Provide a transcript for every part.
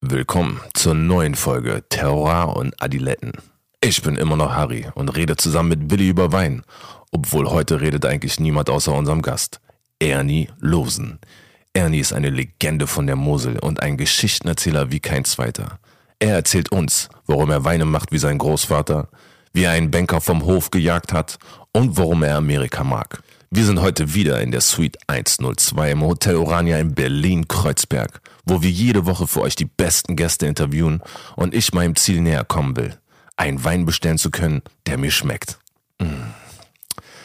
Willkommen zur neuen Folge Terror und Adiletten. Ich bin immer noch Harry und rede zusammen mit Willi über Wein, obwohl heute redet eigentlich niemand außer unserem Gast, Ernie Losen. Ernie ist eine Legende von der Mosel und ein Geschichtenerzähler wie kein zweiter. Er erzählt uns, warum er Weine macht wie sein Großvater, wie er einen Banker vom Hof gejagt hat und warum er Amerika mag. Wir sind heute wieder in der Suite 102 im Hotel Orania in Berlin-Kreuzberg, wo wir jede Woche für euch die besten Gäste interviewen und ich meinem Ziel näher kommen will, einen Wein bestellen zu können, der mir schmeckt. Mm.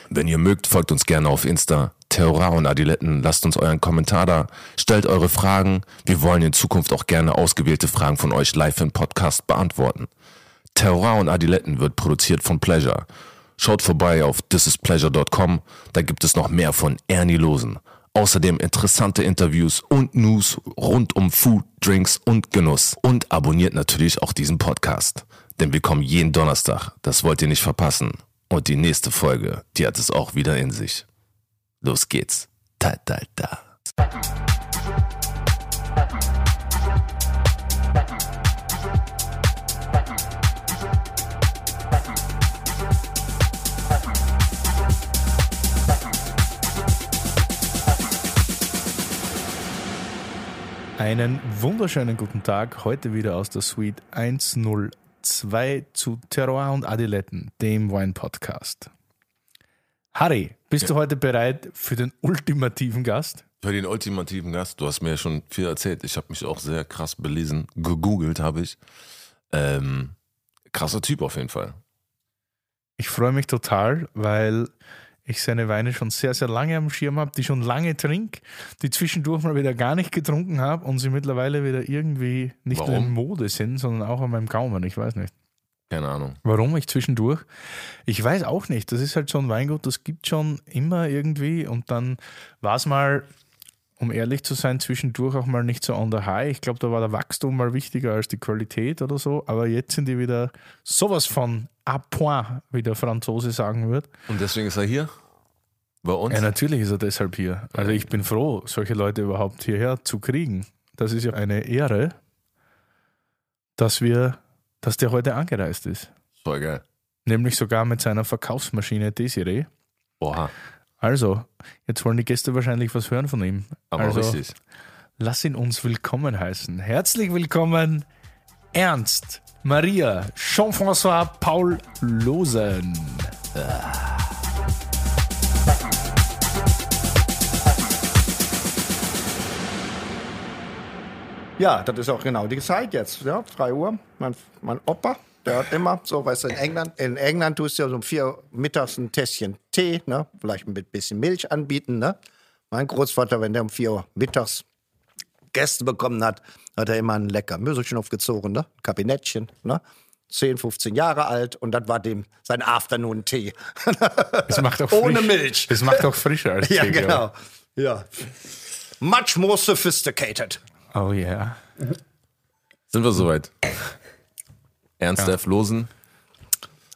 Wenn ihr mögt, folgt uns gerne auf Insta. Theora und Adiletten, lasst uns euren Kommentar da, stellt eure Fragen. Wir wollen in Zukunft auch gerne ausgewählte Fragen von euch live im Podcast beantworten. Terror und Adiletten wird produziert von Pleasure. Schaut vorbei auf thisispleasure.com, da gibt es noch mehr von Ernie Losen. Außerdem interessante Interviews und News rund um Food, Drinks und Genuss. Und abonniert natürlich auch diesen Podcast. Denn wir kommen jeden Donnerstag, das wollt ihr nicht verpassen. Und die nächste Folge, die hat es auch wieder in sich. Los geht's. Ta ta ta. Einen wunderschönen guten Tag. Heute wieder aus der Suite 102 zu Terroir und Adiletten, dem Wine-Podcast. Harry, bist du heute bereit für den ultimativen Gast? Für den ultimativen Gast, du hast mir ja schon viel erzählt. Ich habe mich auch sehr krass belesen. Gegoogelt habe ich. Ähm, krasser Typ auf jeden Fall. Ich freue mich total, weil ich seine Weine schon sehr, sehr lange am Schirm habe, die schon lange trinke, die zwischendurch mal wieder gar nicht getrunken habe und sie mittlerweile wieder irgendwie nicht Warum? nur in Mode sind, sondern auch an meinem Gaumen. Ich weiß nicht. Keine Ahnung. Warum ich zwischendurch? Ich weiß auch nicht. Das ist halt so ein Weingut, das gibt schon immer irgendwie und dann war es mal, um ehrlich zu sein, zwischendurch auch mal nicht so on the high. Ich glaube, da war der Wachstum mal wichtiger als die Qualität oder so, aber jetzt sind die wieder sowas von à point, wie der Franzose sagen wird. Und deswegen ist er hier? Bei uns? Ja, natürlich ist er deshalb hier. Also ich bin froh, solche Leute überhaupt hierher zu kriegen. Das ist ja eine Ehre, dass wir, dass der heute angereist ist. Voll geil. Nämlich sogar mit seiner Verkaufsmaschine Desiree. Oha. Also, jetzt wollen die Gäste wahrscheinlich was hören von ihm. Aber also, richtig. lass ihn uns willkommen heißen. Herzlich willkommen, Ernst, Maria, Jean-François, Paul Losen. Ja, das ist auch genau die Zeit jetzt, ja, 3 Uhr. Mein, mein Opa, der hat immer so, weißt du, in England, in England tust du ja so um 4 Uhr mittags ein Tässchen Tee, ne, vielleicht mit bisschen Milch anbieten, ne. Mein Großvater, wenn der um 4 Uhr mittags Gäste bekommen hat, hat er immer einen lecker Möselschnupf gezogen, ne, ein Kabinettchen, ne. 10, 15 Jahre alt und das war dem sein Afternoon-Tee. Es macht auch Ohne frisch. Milch. Es macht auch frischer als ja, Tee, genau. Ja. Much more sophisticated. Oh yeah. Sind wir soweit? Ernst F. Losen,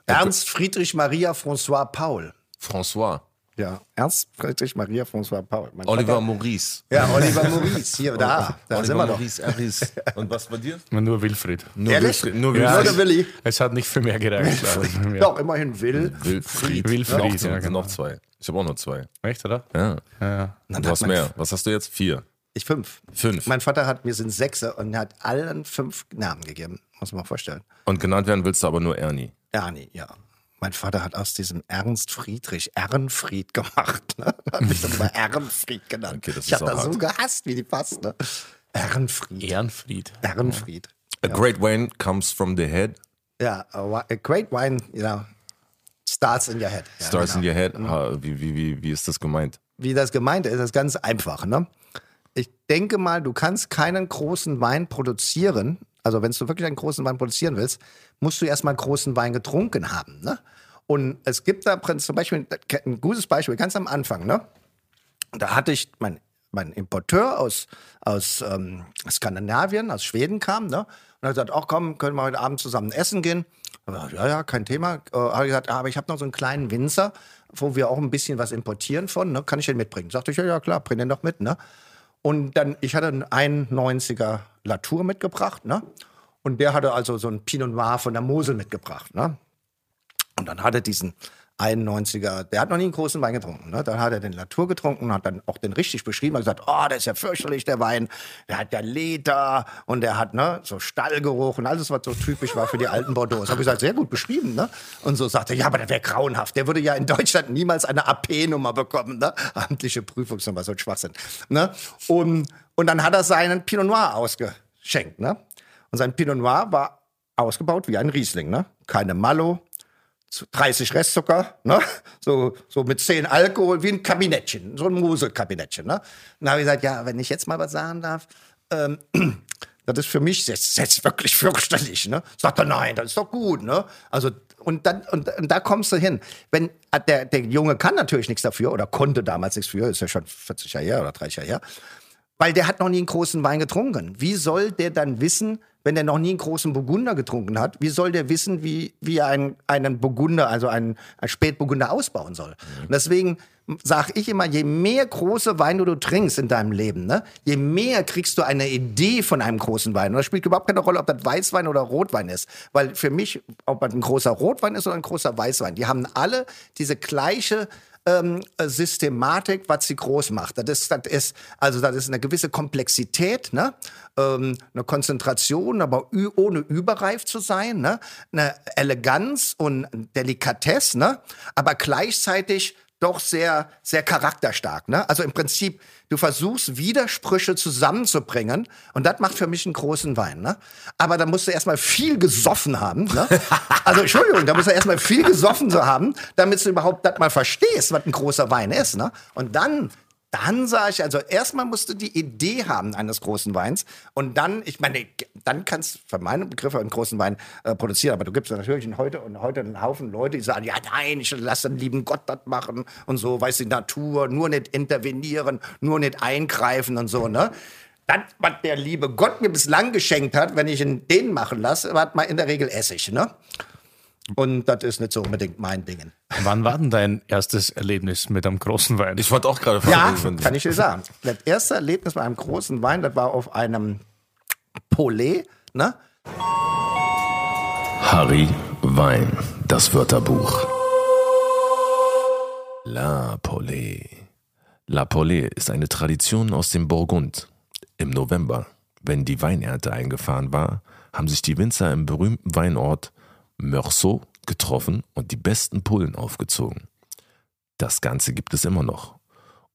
Ernst Friedrich Maria François Paul. François, Ja, Ernst Friedrich Maria François Paul. Mein Oliver Vater- Maurice. Ja, Oliver Maurice. Hier, da. Da Oliver sind wir doch. Maurice Erris. Und was bei dir? Nur Wilfried. Nur Ehrlich? Wilfried. Nur Ja, Nur Wilfried. Willi. Es hat nicht für mehr gereicht. mehr. Doch, immerhin Will. Wilfried. Wilfried, noch, ja, genau. noch zwei. Ich habe auch noch zwei. Echt, oder? Ja. Ja, ja. Du hast mehr. Was hast du jetzt? Vier. Ich fünf. Fünf. Mein Vater hat, wir sind Sechse und hat allen fünf Namen gegeben. Muss man mal vorstellen. Und genannt werden willst du aber nur Ernie. Ernie, ja. Mein Vater hat aus diesem Ernst Friedrich Ehrenfried gemacht. Ne? Hat mich dann immer Ehrenfried genannt. Okay, das ich habe das so gehasst, wie die passt. Ne? Ehrenfried. Ehrenfried. Ehrenfried. A great wine comes from the head, Ja, a, a great wine, you know, starts in your head. Ja, starts genau. in your head. Ha, Wie, wie, wie, wie ist das gemeint? wie das gemeint ist, ist ganz einfach. Ne? Ich denke mal, du kannst keinen großen Wein produzieren. Also, wenn du wirklich einen großen Wein produzieren willst, musst du erstmal einen großen Wein getrunken haben. Ne? Und es gibt da zum Beispiel ein gutes Beispiel, ganz am Anfang. Ne? Da hatte ich mein, mein Importeur aus, aus ähm, Skandinavien, aus Schweden kam. Ne? Und er hat gesagt: Ach komm, können wir heute Abend zusammen essen gehen? Ja, ja, kein Thema. Äh, habe ich gesagt: "Ah, Aber ich habe noch so einen kleinen Winzer, wo wir auch ein bisschen was importieren von. Ne? Kann ich den mitbringen? Sagte ich: Ja, ja, klar, bring den doch mit. Ne? Und dann, ich hatte einen 91er Latour mitgebracht, ne? Und der hatte also so ein Pinot Noir von der Mosel mitgebracht, ne? Und dann hat er diesen 91er, der hat noch nie einen großen Wein getrunken. Ne? Dann hat er den Latour getrunken, hat dann auch den richtig beschrieben, hat gesagt, oh, der ist ja fürchterlich, der Wein. Der hat ja Leder und der hat ne, so Stallgeruch und alles, was so typisch war für die alten Bordeaux. Das habe ich gesagt, sehr gut beschrieben. Ne? Und so sagte er, ja, aber der wäre grauenhaft. Der würde ja in Deutschland niemals eine AP-Nummer bekommen. Ne? Amtliche Prüfungsnummer, so ein Schwachsinn. Ne? Und, und dann hat er seinen Pinot Noir ausgeschenkt. Ne? Und sein Pinot Noir war ausgebaut wie ein Riesling. Ne? Keine Mallow, 30 Restzucker, ne? so, so mit 10 Alkohol, wie ein Kabinettchen, so ein Muselkabinettchen. Ne? dann habe ich gesagt, ja, wenn ich jetzt mal was sagen darf, ähm, das ist für mich jetzt, jetzt wirklich fürchterlich. Ne? Sagt er, nein, das ist doch gut. Ne? Also, und, dann, und, und da kommst du hin. Wenn, äh, der, der Junge kann natürlich nichts dafür oder konnte damals nichts für, ist ja schon 40 Jahre her oder 30 Jahre her, weil der hat noch nie einen großen Wein getrunken. Wie soll der dann wissen, wenn er noch nie einen großen Burgunder getrunken hat, wie soll der wissen, wie, wie er einen, einen Burgunder, also einen, einen Spätburgunder ausbauen soll? Mhm. Und deswegen sage ich immer, je mehr große Weine du trinkst in deinem Leben, ne, je mehr kriegst du eine Idee von einem großen Wein. Und das spielt überhaupt keine Rolle, ob das Weißwein oder Rotwein ist. Weil für mich, ob das ein großer Rotwein ist oder ein großer Weißwein, die haben alle diese gleiche ähm, Systematik, was sie groß macht. Das ist, das ist, also das ist eine gewisse Komplexität, ne? ähm, eine Konzentration, aber ohne überreif zu sein, ne? eine Eleganz und Delikatesse, ne? aber gleichzeitig doch sehr, sehr charakterstark. Ne? Also im Prinzip, du versuchst Widersprüche zusammenzubringen und das macht für mich einen großen Wein. Ne? Aber da musst du erstmal viel gesoffen haben. Ne? Also Entschuldigung, da musst du erstmal viel gesoffen zu haben, damit du überhaupt das mal verstehst, was ein großer Wein ist. Ne? Und dann dann sage ich, also erstmal musst du die Idee haben eines großen Weins und dann, ich meine, dann kannst du für meine Begriffe einen großen Wein äh, produzieren, aber du gibst natürlich heute und heute einen Haufen Leute, die sagen, ja nein, ich lasse den lieben Gott das machen und so, weiß die Natur, nur nicht intervenieren, nur nicht eingreifen und so, ne? Das, was der liebe Gott mir bislang geschenkt hat, wenn ich ihn den machen lasse, hat man in der Regel Essig, ne? Und das ist nicht so unbedingt mein Ding. Wann war denn dein erstes Erlebnis mit einem großen Wein? Ich wollte auch gerade fragen. Ja, kann ich dir sagen. Das erste Erlebnis mit einem großen Wein, das war auf einem Poulet, ne? Harry Wein, das Wörterbuch. La Pollet. La Pollet ist eine Tradition aus dem Burgund. Im November, wenn die Weinernte eingefahren war, haben sich die Winzer im berühmten Weinort Meursault getroffen und die besten Pullen aufgezogen. Das Ganze gibt es immer noch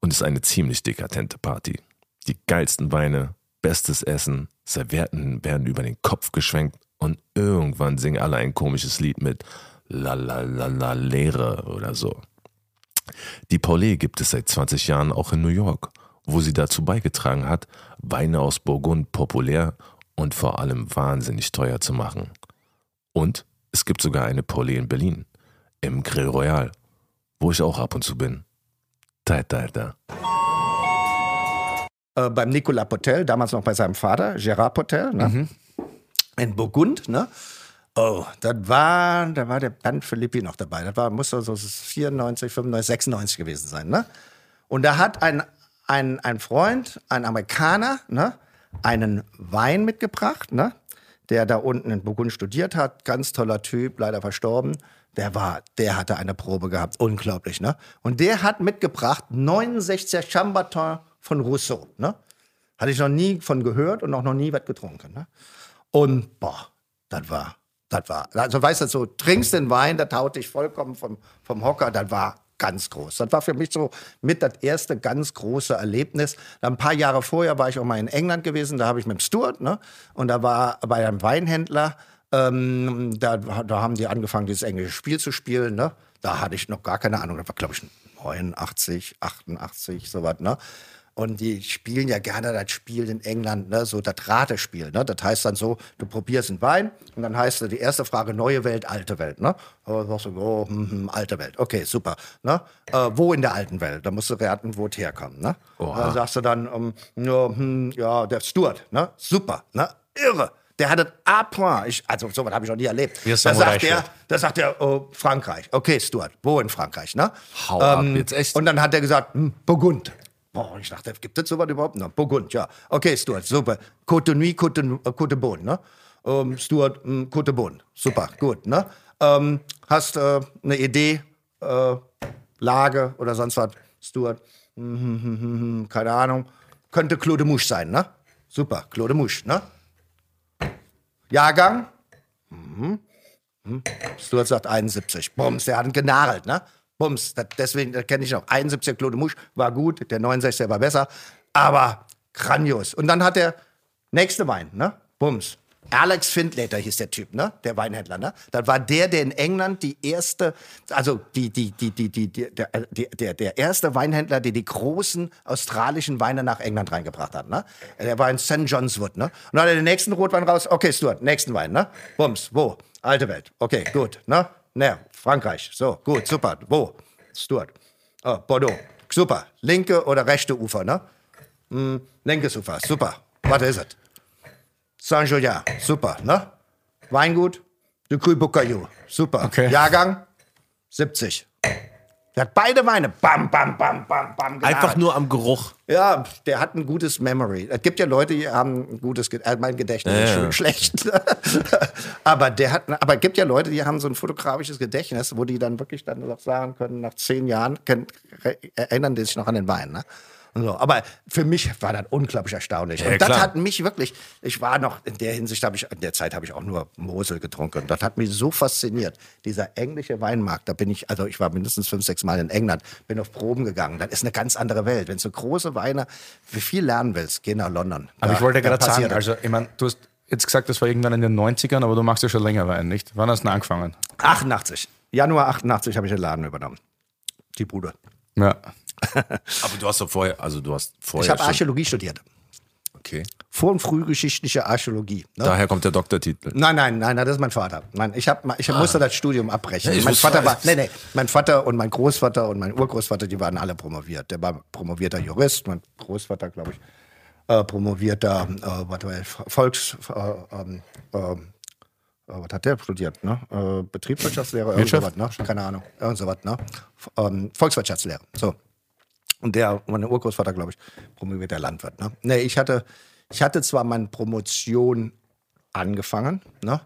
und ist eine ziemlich dekadente Party. Die geilsten Weine, bestes Essen, Servietten werden über den Kopf geschwenkt und irgendwann singen alle ein komisches Lied mit La La La La Leere oder so. Die Paulet gibt es seit 20 Jahren auch in New York, wo sie dazu beigetragen hat, Weine aus Burgund populär und vor allem wahnsinnig teuer zu machen. Und es gibt sogar eine Polly in Berlin, im Grill Royal, wo ich auch ab und zu bin. Da, da, da. Äh, beim Nicolas Potel, damals noch bei seinem Vater, Gérard Potel, ne? Mhm. in Burgund, ne? Oh, das war, da war der Band Philippi noch dabei. Das war, muss so 94, 95, 96 gewesen sein, ne? Und da hat ein, ein, ein Freund, ein Amerikaner, ne, einen Wein mitgebracht, ne? Der da unten in Burgund studiert hat, ganz toller Typ, leider verstorben. Der war, der hatte eine Probe gehabt, unglaublich, ne? Und der hat mitgebracht 69er Chambertin von Rousseau, ne? Hatte ich noch nie von gehört und auch noch nie was getrunken, ne? Und boah, das war, das war, also weißt du, so trinkst den Wein, da taut dich vollkommen vom, vom Hocker, das war ganz groß. Das war für mich so mit das erste ganz große Erlebnis. Ein paar Jahre vorher war ich auch mal in England gewesen, da habe ich mit dem Stuart, ne? Und da war bei einem Weinhändler, ähm, da, da haben die angefangen, dieses englische Spiel zu spielen, ne? Da hatte ich noch gar keine Ahnung, das war glaube ich 89, 88, sowas, ne? Und die spielen ja gerne das Spiel in England, ne, so das Ratespiel. Ne? Das heißt dann so, du probierst einen Wein und dann heißt die erste Frage neue Welt, alte Welt. Ne? Und sagst du, oh, hm, hm, alte Welt. Okay, super. Ne? Äh, wo in der alten Welt? Da musst du raten, wo es herkommt. Ne? Dann sagst du dann, um, ja, hm, ja, der Stuart. Ne? Super. Ne? Irre. Der hatte A point. Ich, also sowas habe ich noch nie erlebt. Da sagt, der, da sagt er, oh, Frankreich. Okay, Stuart. Wo in Frankreich? Ne? Hau ähm, ab, jetzt echt. Und dann hat er gesagt, hm, Burgund. Boah, ich dachte, gibt es sowas überhaupt noch? Burgund, ja. Okay, Stuart, super. Côte Nuit, Côte, äh, Côte Bonne, ne? Ähm, Stuart, mh, Côte Bonne. Super, gut, ne? Ähm, hast äh, eine Idee, äh, Lage oder sonst was? Stuart, hm, hm, hm, hm, hm, keine Ahnung. Könnte Claude Mouche sein, ne? Super, Claude Mouche, ne? Jahrgang? Mhm. Hm. Stuart sagt 71. Bums, der hat ihn genagelt, ne? Bums, das, deswegen das kenne ich noch. 71 Claude Mouche war gut, der 69 war besser, aber grandios. Und dann hat der nächste Wein, ne? Bums. Alex Findlater hieß der Typ, ne? Der Weinhändler, ne? Das war der, der in England die erste, also die, die, die, die, die, die der, der, der erste Weinhändler, der die großen australischen Weine nach England reingebracht hat, ne? Der war in St. John's Wood, ne? Und dann hat er den nächsten Rotwein raus. Okay, Stuart, nächsten Wein, ne? Bums, wo? Alte Welt. Okay, gut, ne? Ne, Frankreich. So, gut, super. Wo? Stuart. Oh, Bordeaux. Super. Linke oder rechte Ufer, ne? Hm, linkes Ufer. Super. Was ist es? Saint-Julien. Super, ne? Weingut. De Cru Bocayou. Super. Okay. Jahrgang 70. Der hat beide Weine. Bam, bam, bam, bam, bam. Einfach genagelt. nur am Geruch. Ja, der hat ein gutes Memory. Es gibt ja Leute, die haben ein gutes Gedächtnis. Mein Gedächtnis ist Ja, schon ja. schlecht. aber der hat, aber es gibt ja Leute, die haben so ein fotografisches Gedächtnis, wo die dann wirklich dann noch sagen können, nach zehn Jahren können, erinnern die sich noch an den Wein. Ne? Und So, aber für mich war das unglaublich erstaunlich. Ja, und das klar. hat mich wirklich, ich war noch in der Hinsicht, habe ich, in der Zeit habe ich auch nur Mosel getrunken. Das hat mich so fasziniert. Dieser englische Weinmarkt, da bin ich, also ich war mindestens fünf, sechs Mal in England, bin auf Proben gegangen. Das ist eine ganz andere Welt. Wenn du große Weine, wie viel lernen willst, geh nach London. Aber Da- ich wollte gerade sagen, passiert also ich meine, du hast jetzt gesagt, das war irgendwann in den 90ern, aber du machst ja schon länger Wein, nicht? Wann hast du denn angefangen? 88. Januar 88 habe ich den Laden übernommen. Die Bude. Ja. Aber du hast doch vorher, also du hast vorher Ich habe Archäologie studiert. okay. Vor- und frühgeschichtliche Archäologie. Ne? Daher kommt der Doktortitel. Nein, nein, nein, nein, das ist mein Vater. Mein, ich, hab, ich musste das Studium abbrechen. Ja, mein Vater war, nee, nee, mein Vater und mein Großvater und mein Urgroßvater, die waren alle promoviert. Der war promovierter Jurist, mein Großvater, glaube ich, äh, promovierter äh, warte mal, Volks, äh, ähm, ähm, äh, was hat der studiert? Ne? Äh, Betriebswirtschaftslehre, irgend Wirtschaft? sowas, ne? Keine Ahnung, irgend sowas, ne? Ähm, Volkswirtschaftslehre. So. Und der, mein Urgroßvater, glaube ich, promovierter Landwirt. Ne? Nee, ich hatte, ich hatte zwar meine Promotion angefangen, ne?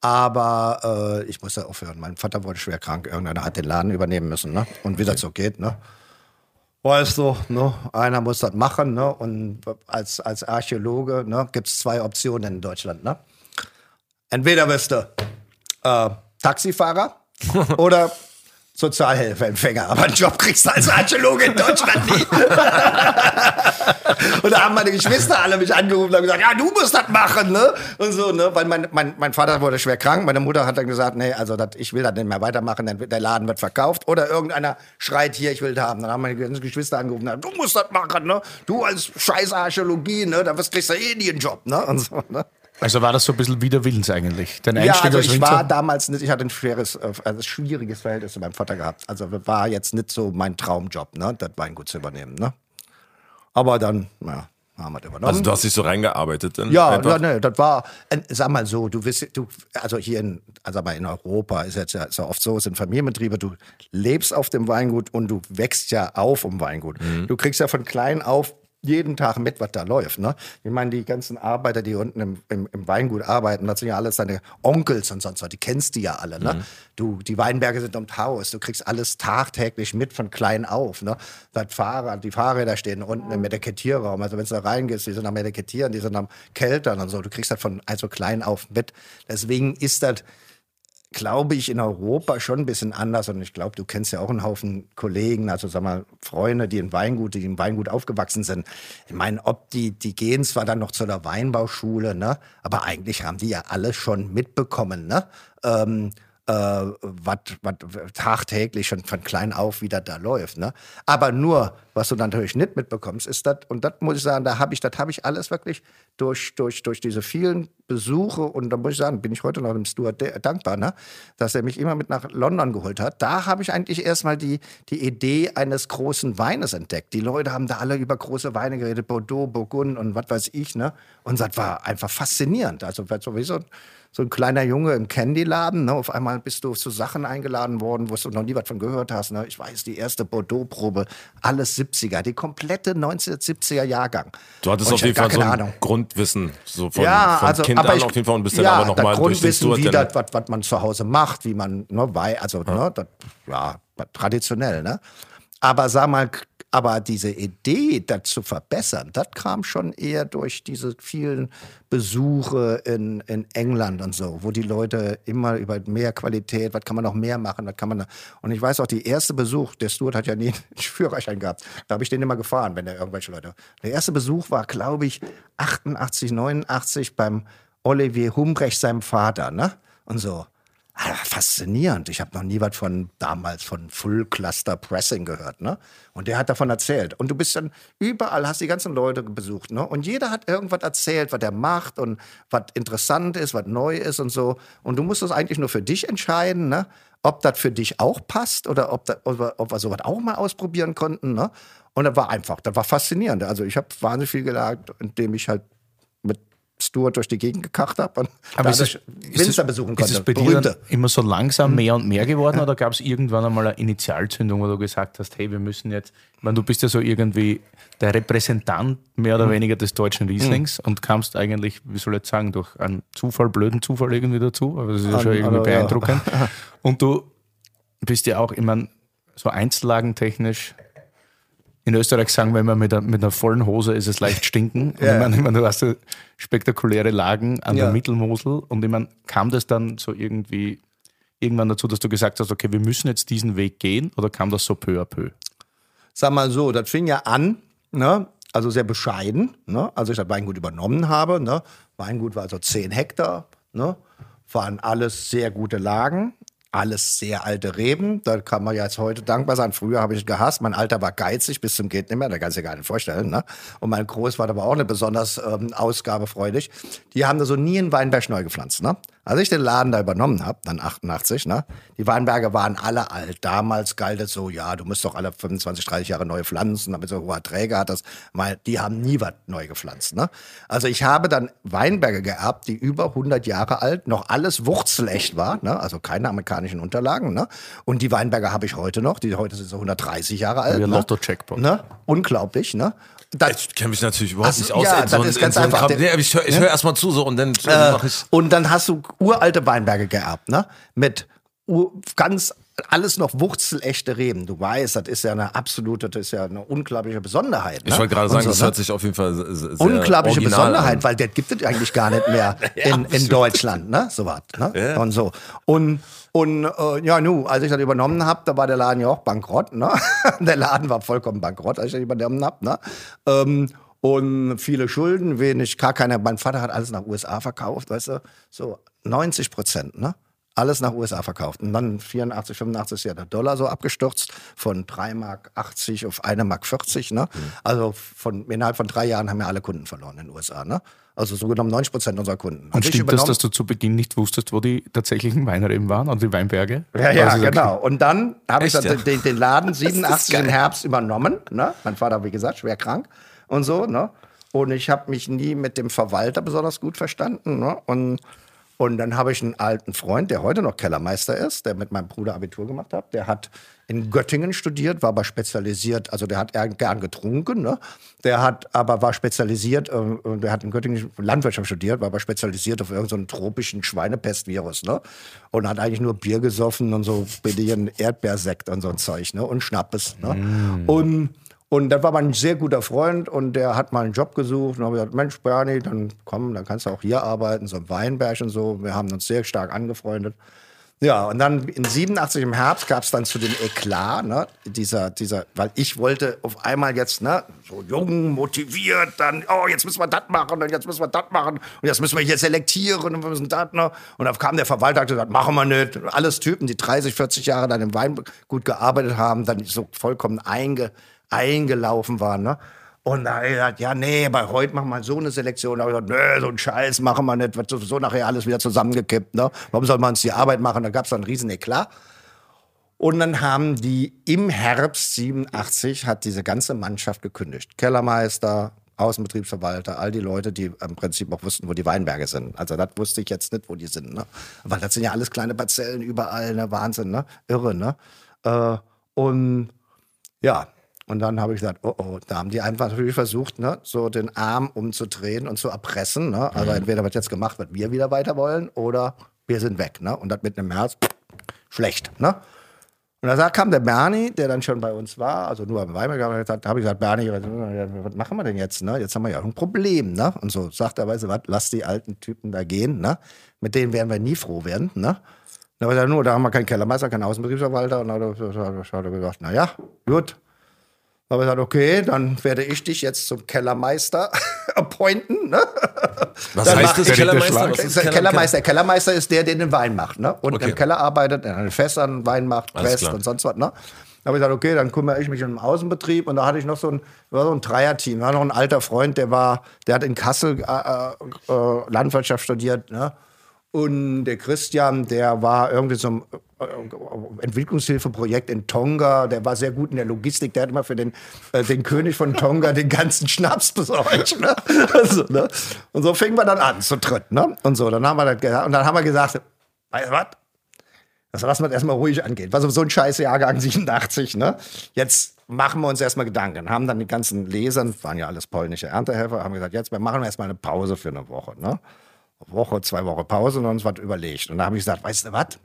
aber äh, ich musste aufhören. Mein Vater wurde schwer krank. Irgendeiner hat den Laden übernehmen müssen. Ne? Und wie das so geht, ne? Weißt du, ne? einer muss das machen. Ne? Und als, als Archäologe ne, gibt es zwei Optionen in Deutschland. Ne? Entweder wirst du äh, Taxifahrer oder Sozialhilfeempfänger. Aber einen Job kriegst du als Archäologe in Deutschland nie. und da haben meine Geschwister alle mich angerufen und gesagt, ja, du musst das machen, ne? Und so, ne? Weil mein, mein, mein Vater wurde schwer krank, meine Mutter hat dann gesagt, nee, also dat, ich will das nicht mehr weitermachen, wird, der Laden wird verkauft. Oder irgendeiner schreit hier, ich will das haben. Dann haben meine Geschwister angerufen und gesagt, du musst das machen, ne? Du als scheiß Archäologie, ne? Da kriegst du eh nie einen Job, ne? Und so, ne? Also war das so ein bisschen widerwillens eigentlich? Dein Ja, Einstieg also als ich war damals nicht, ich hatte ein schweres, äh, also ein schwieriges Verhältnis zu meinem Vater gehabt. Also war jetzt nicht so mein Traumjob, ne, das Weingut zu übernehmen, ne. Aber dann, ja, haben wir das übernommen. Also du hast dich so reingearbeitet. In ja, einfach? ja, ne, das war, sag mal so, du wirst, du, also hier in, also aber in Europa ist jetzt ja, ist ja oft so, es sind Familienbetriebe, du lebst auf dem Weingut und du wächst ja auf im Weingut. Du kriegst ja von klein auf jeden Tag mit, was da läuft. Ne? Ich meine, die ganzen Arbeiter, die unten im, im, im Weingut arbeiten, das sind ja alles deine Onkels und sonst was, die kennst du ja alle. Ne? Du, die Weinberge sind ums Haus, du kriegst alles tagtäglich mit von klein auf. Ne? Das Fahrrad, die Fahrräder stehen unten im Etikettierraum. Also wenn du da reingehst, die sind am Etikettieren, die sind am Keltern und so. Du kriegst das von also klein auf mit. Deswegen ist das glaube ich, in Europa schon ein bisschen anders. Und ich glaube, du kennst ja auch einen Haufen Kollegen, also sag mal, Freunde, die in Weingut, die im Weingut aufgewachsen sind. Ich meine, ob die, die gehen zwar dann noch zu der Weinbauschule, ne? Aber eigentlich haben die ja alle schon mitbekommen, ne? Ähm, äh, was tagtäglich schon von klein auf wieder da läuft. Ne? Aber nur, was du natürlich nicht mitbekommst, ist das, und das muss ich sagen, da habe ich, das habe ich alles wirklich durch, durch, durch diese vielen Besuche, und da muss ich sagen, bin ich heute noch dem Stuart dankbar, ne? dass er mich immer mit nach London geholt hat. Da habe ich eigentlich erstmal die, die Idee eines großen Weines entdeckt. Die Leute haben da alle über große Weine geredet, Bordeaux, Burgund und was weiß ich. Ne? Und das war einfach faszinierend. Also sowieso so ein kleiner Junge im Candyladen. Ne? Auf einmal bist du zu Sachen eingeladen worden, wo du noch nie was von gehört hast. Ne? Ich weiß, die erste Bordeaux-Probe, alles 70er, die komplette 1970er Jahrgang. Du hattest auf jeden Fall so ein Ahnung. Grundwissen, so von, ja, von also, Kind aber an ich, auf jeden Fall und bist dann ja, aber nochmal durch den Grundwissen, wie dann- das, was, was man zu Hause macht, wie man, ne, bei, also, ne, das, ja, traditionell, ne? Aber sag mal, aber diese Idee, das zu verbessern, das kam schon eher durch diese vielen Besuche in, in England und so, wo die Leute immer über mehr Qualität, was kann man noch mehr machen, was kann man da. Und ich weiß auch, die erste Besuch, der Stuart hat ja nie einen Führerschein gehabt. Da habe ich den immer gefahren, wenn er irgendwelche Leute. Der erste Besuch war, glaube ich, 88, 89 beim Olivier Humbrecht, seinem Vater, ne? Und so. Ah, faszinierend. Ich habe noch nie was von damals von Full Cluster Pressing gehört, ne? Und der hat davon erzählt. Und du bist dann überall, hast die ganzen Leute besucht, ne? Und jeder hat irgendwas erzählt, was er macht und was interessant ist, was neu ist und so. Und du musst es eigentlich nur für dich entscheiden, ne? Ob das für dich auch passt oder ob, da, ob, wir- ob wir sowas auch mal ausprobieren konnten, ne? Und das war einfach, das war faszinierend. Also ich habe wahnsinnig viel gelernt, indem ich halt mit Stuart durch die Gegend gekacht habe und Aber ist dadurch es- ist Winzer es- besuchen Ist konnte. es bei dir immer so langsam mehr und mehr geworden oder gab es irgendwann einmal eine Initialzündung, wo du gesagt hast, hey, wir müssen jetzt, ich meine, du bist ja so irgendwie der Repräsentant mehr Mhm. oder weniger des deutschen Rieslings und kamst eigentlich, wie soll ich jetzt sagen, durch einen Zufall, blöden Zufall irgendwie dazu, aber das ist ja schon irgendwie ja. beeindruckend. Und du bist ja auch, ich meine, so einzellagentechnisch in Österreich sagen wir immer, mit einer, mit einer vollen Hose ist es leicht stinken. Und Ja, ich meine, ich meine, du hast spektakuläre Lagen an Ja. der Mittelmosel. Und ich meine, kam das dann so irgendwie irgendwann dazu, dass du gesagt hast, okay, wir müssen jetzt diesen Weg gehen? Oder kam das so peu à peu? Sag mal so, das fing ja an, ne? also sehr bescheiden, ne? als ich das Weingut übernommen habe. Ne? Weingut war also 10 Hektar, ne? waren alles sehr gute Lagen, alles sehr alte Reben. Da kann man ja jetzt heute dankbar sein. Früher habe ich gehasst. Mein Alter war geizig bis zum geht nicht mehr. Da kannst du dir gar nicht vorstellen. Ne? Und mein Großvater war auch nicht besonders ähm, ausgabefreudig. Die haben da so nie einen Weinberg neu gepflanzt. Ne? Als ich den Laden da übernommen habe, dann 88, ne? die Weinberge waren alle alt. Damals galt es so, ja, du musst doch alle 25, 30 Jahre neu pflanzen, damit so hohe Träger hattest. Weil die haben nie was neu gepflanzt. Ne? Also ich habe dann Weinberge geerbt, die über 100 Jahre alt, noch alles wurzelecht war, ne? also keine amerikanischen Unterlagen. Ne? Und die Weinberge habe ich heute noch, die heute sind so 130 Jahre alt. Ja, ne? Lotto-Jackpot. Ne? Unglaublich, ne? Das, Ich kenne mich natürlich überhaupt nicht aus. ja, so das ist ganz so ein einfach. Nee, ich höre hör erst mal zu so und dann äh, mache ich. und dann hast du uralte Weinberge geerbt, ne? Mit ganz alles noch wurzelechte Reben. Du weißt, das ist ja eine absolute, das ist ja eine unglaubliche Besonderheit. Ne? Ich wollte gerade sagen, so, das ne? hört sich auf jeden Fall sehr, unglaubliche Besonderheit, an. weil das gibt es eigentlich gar nicht mehr in, in Deutschland, ne? So was, ne? Ja. Und so. Und, und äh, ja, nu, als ich das übernommen habe, da war der Laden ja auch bankrott, ne? Der Laden war vollkommen bankrott, als ich das übernommen habe, ne? Ähm, und viele Schulden, wenig, gar keine. Mein Vater hat alles nach USA verkauft, weißt du? So 90 Prozent, ne? Alles nach USA verkauft. Und dann 84, 85 ist ja der Dollar so abgestürzt von 3 Mark 80 auf 1 Mark 40. Ne? Also von, innerhalb von drei Jahren haben wir alle Kunden verloren in den USA. Ne? Also so genommen 90 Prozent unserer Kunden. Und stimmt das, dass du zu Beginn nicht wusstest, wo die tatsächlichen Weinreben waren und die Weinberge? Ja, ja, Also, genau. Und dann habe ich dann ja? den, den Laden 87 im. Herbst übernommen. Ne? Mein Vater, wie gesagt, schwer krank und so. Ne? Und ich habe mich nie mit dem Verwalter besonders gut verstanden. Ne? Und, und dann habe ich einen alten Freund, der heute noch Kellermeister ist, der mit meinem Bruder Abitur gemacht hat. Der hat in Göttingen studiert, war aber spezialisiert, also der hat gern getrunken, ne? Der hat aber war spezialisiert, äh, der hat in Göttingen Landwirtschaft studiert, war aber spezialisiert auf irgendeinen tropischen Schweinepestvirus, ne? Und hat eigentlich nur Bier gesoffen und so billigen Erdbeersekt und so ein Zeug, ne? Und Schnappes, ne? Und und das war mein sehr guter Freund und der hat mal einen Job gesucht und habe gesagt, Mensch, Bernie, dann komm, dann kannst du auch hier arbeiten, so im Weinberg und so. Wir haben uns sehr stark angefreundet. Ja, und dann in 87 im Herbst gab es dann zu dem Eklat, ne, dieser, dieser, weil ich wollte auf einmal jetzt, ne, so jung, motiviert, dann, oh, jetzt müssen wir das machen und jetzt müssen wir das machen und jetzt müssen wir hier selektieren und wir müssen das, ne. Und dann kam der Verwalter und gesagt, machen wir nicht. Alles Typen, die 30, 40 Jahre dann im Weingut gearbeitet haben, dann so vollkommen einge, eingelaufen waren, ne. Und da habe ich gesagt, ja, nee, bei heute machen wir so eine Selektion. Da habe ich gesagt, nee, so einen Scheiß machen wir nicht, wird sowieso nachher alles wieder zusammengekippt. Ne? Warum soll man uns die Arbeit machen? Da gab es dann einen riesen Eklat. Und dann haben die im Herbst 87 hat diese ganze Mannschaft gekündigt. Kellermeister, Außenbetriebsverwalter, all die Leute, die im Prinzip auch wussten, wo die Weinberge sind. Also das wusste ich jetzt nicht, wo die sind. Ne? Weil das sind ja alles kleine Parzellen überall, ne? Wahnsinn, ne? Irre, ne? Äh, und ja, und dann habe ich gesagt, oh oh, da haben die einfach natürlich versucht, ne, so den Arm umzudrehen und zu erpressen. Ne? Also entweder wird jetzt gemacht, was wir wieder weiter wollen, oder wir sind weg. Ne? Und das mit einem März, schlecht. Ne? Und da kam der Bernie, der dann schon bei uns war, also nur am Weimar da habe ich gesagt, Bernie, was, was, machen wir denn jetzt? Ne? Jetzt haben wir ja ein Problem. Ne? Und so sagt er, weißt du was, lass die alten Typen da gehen. Ne? Mit denen werden wir nie froh werden. Ne? Da war er nur, da haben wir keinen Kellermeister, keinen Außenbetriebsverwalter. Und dann hat er gesagt, naja, gut. Da habe ich gesagt, okay, dann werde ich dich jetzt zum Kellermeister appointen. Ne? Was Dann heißt das, Kellermeister? Was der Keller- Kellermeister. Der Kellermeister ist der, der den Wein macht. Ne? Und Okay. im Keller arbeitet, der an den Fässern Wein macht, presst und sonst was. Ne? Da habe ich gesagt, okay, dann kümmere ich mich um den Außenbetrieb. Und da hatte ich noch so ein, war so ein Dreierteam. Da war noch ein alter Freund, der war, der hat in Kassel äh, äh, Landwirtschaft studiert. Ne? Und der Christian, der war irgendwie so ein äh, Entwicklungshilfeprojekt in Tonga. Der war sehr gut in der Logistik. Der hat immer für den, äh, den König von Tonga den ganzen Schnaps besorgt. Ne? Also, ne? Und so fingen wir dann an zu dritt. Ne? Und so, dann haben wir das gesagt. Und dann haben wir gesagt, weißt du was? Das lassen wir das erstmal ruhig angehen. War so so ein scheiß Jahrgang 87, ne? Jetzt machen wir uns erstmal Gedanken. Haben dann die ganzen Lesern, waren ja alles polnische Erntehelfer, haben gesagt, jetzt wir machen erstmal eine Pause für eine Woche, ne? Woche, zwei Wochen Pause und uns was überlegt. Und da habe ich gesagt, weißt du was?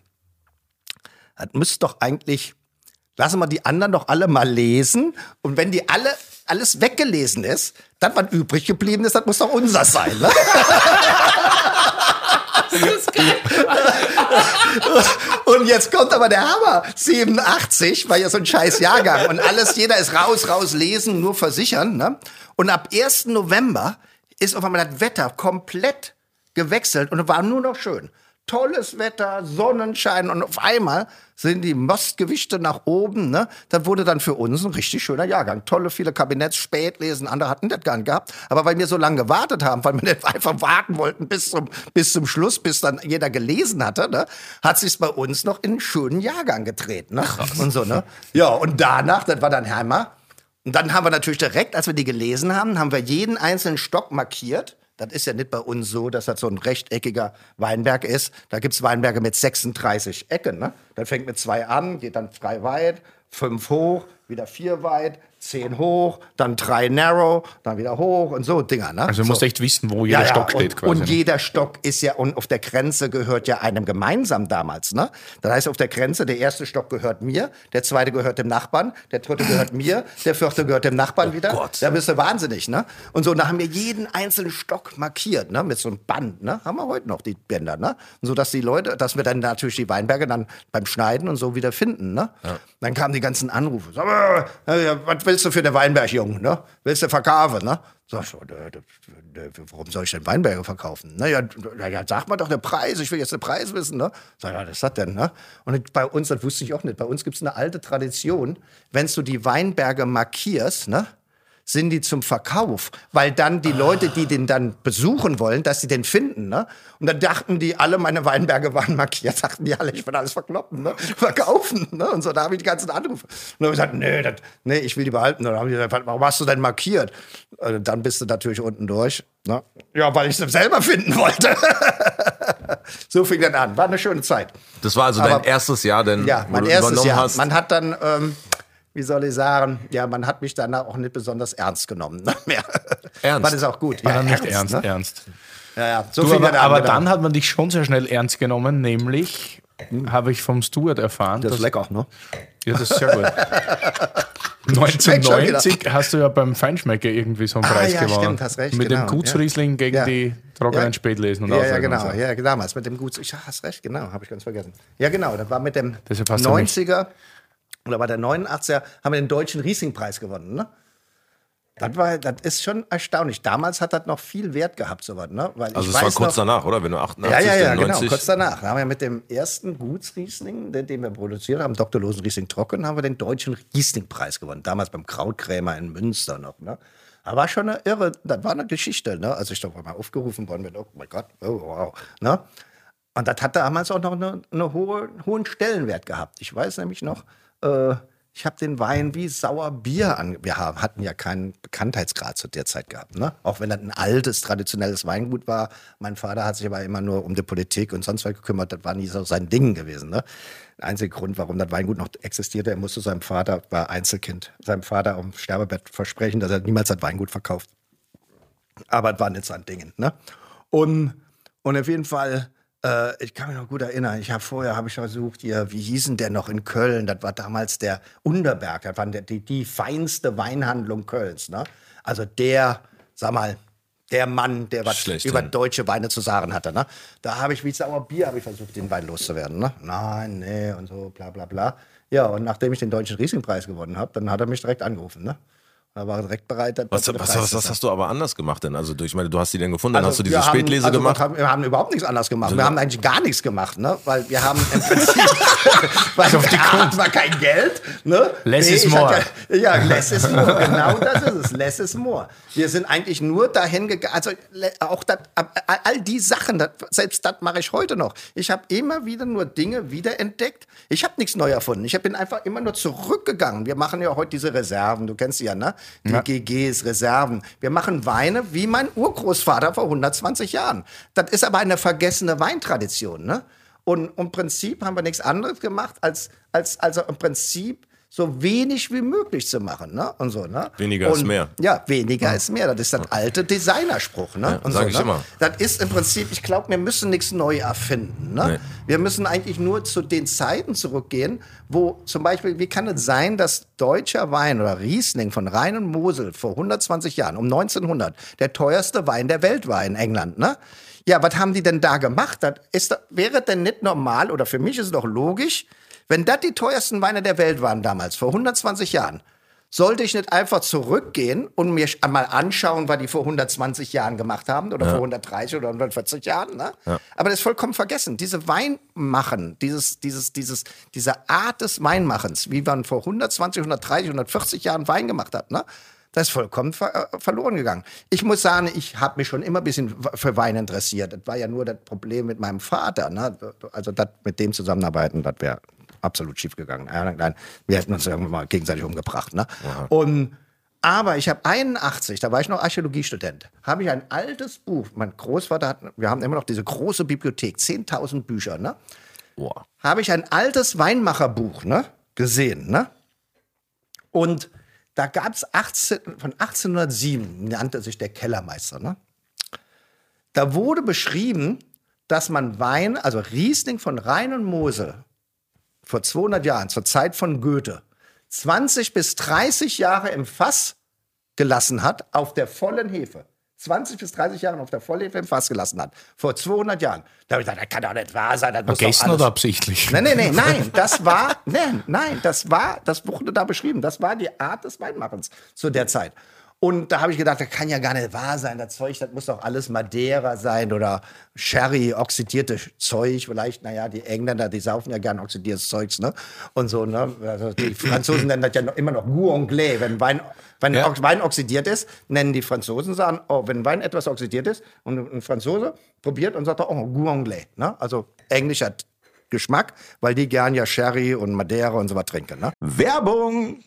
Das müsste doch eigentlich, lassen wir die anderen doch alle mal lesen. Und wenn die alle alles weggelesen ist, dann was übrig geblieben ist, das muss doch unser sein, ne? Und jetzt kommt aber der Hammer. 87 war ja so ein scheiß Jahrgang. Und alles, jeder ist raus, raus, lesen, nur versichern. Ne? Und ab 1. November ist auf einmal das Wetter komplett gewechselt und es war nur noch schön. Tolles Wetter, Sonnenschein und auf einmal sind die Mostgewichte nach oben. Ne? Das wurde dann für uns ein richtig schöner Jahrgang. Tolle, viele Kabinetts, Spätlesen, andere hatten das gar nicht gehabt. Aber weil wir so lange gewartet haben, weil wir nicht einfach warten wollten bis zum, bis zum Schluss, bis dann jeder gelesen hatte, ne? hat sich bei uns noch in einen schönen Jahrgang gedreht. Ne? Und so, ne? Ja, und danach, das war dann Hammer. Und dann haben wir natürlich direkt, als wir die gelesen haben, haben wir jeden einzelnen Stock markiert. Das ist ja nicht bei uns so, dass das so ein rechteckiger Weinberg ist. Da gibt's Weinberge mit 36 Ecken. Ne? Das fängt mit zwei an, geht dann drei weit, fünf hoch, wieder vier weit, zehn hoch, dann drei narrow, dann wieder hoch und so Dinger. Ne? Also du so. musst echt wissen, wo jeder Stock steht und, quasi. Und ne? jeder Stock ist ja, und auf der Grenze gehört ja einem gemeinsam damals, ne? Das heißt, auf der Grenze, der erste Stock gehört mir, der zweite gehört dem Nachbarn, der dritte gehört mir, der vierte gehört dem Nachbarn wieder. Gott. Da bist du wahnsinnig, ne? Und so, da haben wir jeden einzelnen Stock markiert, ne? Mit so einem Band, ne? Haben wir heute noch die Bänder, ne? Und so, dass die Leute, dass wir dann natürlich die Weinberge dann beim Schneiden und so wieder finden, ne? Dann kamen die ganzen Anrufe. Mal, äh, was willst du für den Weinberg, Junge, ne? Willst du verkaufen, ne? Sag ich, so, äh, warum soll ich denn Weinberge verkaufen? Naja, ja, sag mal doch den Preis, ich will jetzt den Preis wissen, ne? Sag ja, was ist das denn, ne? Und bei uns, das wusste ich auch nicht, bei uns gibt es eine alte Tradition, wenn du die Weinberge markierst, ne? Sind die zum Verkauf, weil dann die Leute, die den dann besuchen wollen, dass sie den finden, ne? Und dann dachten die, alle meine Weinberge waren markiert, dachten die alle, ich will alles verkloppen, ne? Verkaufen, ne? Und so, da habe ich die ganzen Anrufe. Und dann habe ich gesagt, nee, das, nee, ich will die behalten. Und dann haben die gesagt, warum hast du denn markiert? Also dann bist du natürlich unten durch, ne? Ja, weil ich es selber finden wollte. so fing das an. War eine schöne Zeit. Das war also Aber- dein erstes Jahr, denn Ja, mein erstes Jahr. hast. Man hat dann, ähm, wie soll ich sagen, ja, man hat mich danach auch nicht besonders ernst genommen. Mehr. Ernst? War das auch gut. War ja, nicht ernst, ernst. Ne? ernst. Ja, ja. So du, aber, dann, aber dann hat man dich schon sehr schnell ernst genommen, nämlich hm. habe ich vom Stuart erfahren. Das ist lecker, ne? Ja, das ist sehr gut. 1990 hast du ja beim Feinschmecker irgendwie so einen ah, Preis ja, gewonnen. Stimmt, hast recht, mit genau, dem Gutsriesling gegen ja. die trockenen ja. Spätlesen und Ja, ja genau, so. ja, damals mit dem Guts. Ich hast recht, genau, habe ich ganz vergessen. Ja, genau, das war mit dem 90er. Und da war der 89er, haben wir den deutschen Rieslingpreis gewonnen, ne? Das, war, das ist schon erstaunlich. Damals hat das noch viel Wert gehabt, sowas. Ne? Weil also, es war kurz noch, danach, oder? Wenn du 88 Ja, ja, ja, 90. genau, kurz danach. Da haben wir mit dem ersten Gutsriesling, den, den wir produziert haben, Dr. Losen Riesling Trocken, haben wir den deutschen Rieslingpreis gewonnen. Damals beim Krautkrämer in Münster noch. Ne? Das war schon eine irre, das war eine Geschichte, ne? als ich da mal aufgerufen worden bin. Oh mein Gott, oh, wow. Ne? Und das hat damals auch noch einen eine hohe, hohen Stellenwert gehabt. Ich weiß nämlich noch, äh, ich habe den Wein wie Sauerbier an. Wir haben, hatten ja keinen Bekanntheitsgrad zu der Zeit gehabt. Ne? Auch wenn das ein altes, traditionelles Weingut war. Mein Vater hat sich aber immer nur um die Politik und sonst was gekümmert. Das war nie so sein Ding gewesen. Ne? Der einzige Grund, warum das Weingut noch existierte, er musste seinem Vater, war Einzelkind, seinem Vater am Sterbebett versprechen, dass er niemals das Weingut verkauft. Aber es war nicht sein Ding. Ne? Und, und auf jeden Fall äh, ich kann mich noch gut erinnern, ich habe vorher habe ich versucht, hier, wie hießen der noch in Köln? Das war damals der Unterberg, das war die, die feinste Weinhandlung Kölns. Ne? Also der, sag mal, der Mann, der was Schlechthin. über deutsche Weine zu sagen hatte. Ne? Da habe ich wie Sauerbier habe ich versucht, den Wein loszuwerden. Ne? Nein, nee und so, bla bla bla. Ja, und nachdem ich den deutschen Riesingpreis gewonnen habe, dann hat er mich direkt angerufen. Ne? Da war er direkt bereit. Was, was, was, was hast du aber anders gemacht denn? Also, du- ich meine, du hast die denn gefunden, dann Also hast du diese haben- Spätlese also gemacht. Wir haben, wir haben überhaupt nichts anders gemacht. Wir haben eigentlich gar nichts gemacht, ne? Weil wir haben im Prinzip, weil A, war kein Geld, ne? Less B, is more. hatte- Ja, less is more. Genau das ist es. Less is more. Wir sind eigentlich nur dahin gegangen, also auch das, all die Sachen, das, selbst das mache ich heute noch. Ich habe immer wieder nur Dinge wiederentdeckt. Ich habe nichts neu erfunden. Ich bin einfach immer nur zurückgegangen. Wir machen ja heute diese Reserven, du kennst sie ja, ne? Die GGs, Reserven. Wir machen Weine wie mein Urgroßvater vor 120 Jahren. Das ist aber eine vergessene Weintradition, ne? Und im Prinzip haben wir nichts anderes gemacht, als, als also im Prinzip so wenig wie möglich zu machen, ne? Und so, ne? Weniger und, ist mehr. Ja, weniger ist mehr. Das ist das alte Designerspruch, ne? Und sag so, ich ne? immer. Das ist im Prinzip, ich glaube, wir müssen nichts neu erfinden, ne? Nee. Wir müssen eigentlich nur zu den Zeiten zurückgehen, wo zum Beispiel, wie kann es sein, dass deutscher Wein oder Riesling von Rhein und Mosel vor 120 Jahren, um 1900, der teuerste Wein der Welt war in England, ne? Ja, was haben die denn da gemacht? Das ist, wäre denn nicht normal, oder für mich ist es doch logisch, wenn das die teuersten Weine der Welt waren damals, vor 120 Jahren, sollte ich nicht einfach zurückgehen und mir einmal anschauen, was die vor 120 Jahren gemacht haben oder vor 130 oder 140 Jahren. Ne? Aber das ist vollkommen vergessen. Diese Weinmachen, dieses, dieses, dieses, diese Art des Weinmachens, wie man vor 120, 130, 140 Jahren Wein gemacht hat, ne? das ist vollkommen ver äh, verloren gegangen. Ich muss sagen, ich habe mich schon immer ein bisschen für Wein interessiert. Das war ja nur das Problem mit meinem Vater. Ne? Also das mit dem zusammenarbeiten, das wäre absolut schief gegangen. Ja, nein, wir hätten uns irgendwann mal gegenseitig umgebracht. Ne? Und aber ich habe 81, da war ich noch Archäologiestudent, habe ich ein altes Buch. Mein Großvater hat, wir haben immer noch diese große Bibliothek, 10.000 Bücher, ne? Boah. habe ich ein altes Weinmacherbuch ne, gesehen. Ne? Und da gab es 18, von 1807, nannte sich der Kellermeister. Ne? Da wurde beschrieben, dass man Wein, also Riesling von Rhein und Mosel, vor 200 Jahren, zur Zeit von Goethe, 20 bis 30 Jahre im Fass gelassen hat, auf der vollen Hefe. 20 bis 30 Jahre auf der Vollhefe im Fass gelassen hat. Vor 200 Jahren. Da habe ich gedacht, das kann doch nicht wahr sein. Das Vergessen oder absichtlich? Nein, nein, nein, nein, das war, nein, nein, das war, das wurde da beschrieben. Das war die Art des Weinmachens zu der Zeit. Und da habe ich gedacht, das kann ja gar nicht wahr sein. Das Zeug, das muss doch alles Madeira sein oder Sherry, oxidierte Zeug. Vielleicht, naja, die Engländer, die saufen ja gern oxidiertes Zeugs, ne? Und so, ne? Also die Franzosen nennen das ja immer noch Goût anglais. Wenn Wein, wenn Ja. Wein oxidiert ist, nennen die Franzosen, sagen, oh, wenn Wein etwas oxidiert ist und ein Franzose probiert und sagt, oh, Goût anglais, ne? Also englischer Geschmack, weil die gern ja Sherry und Madeira und so was trinken, ne? Werbung!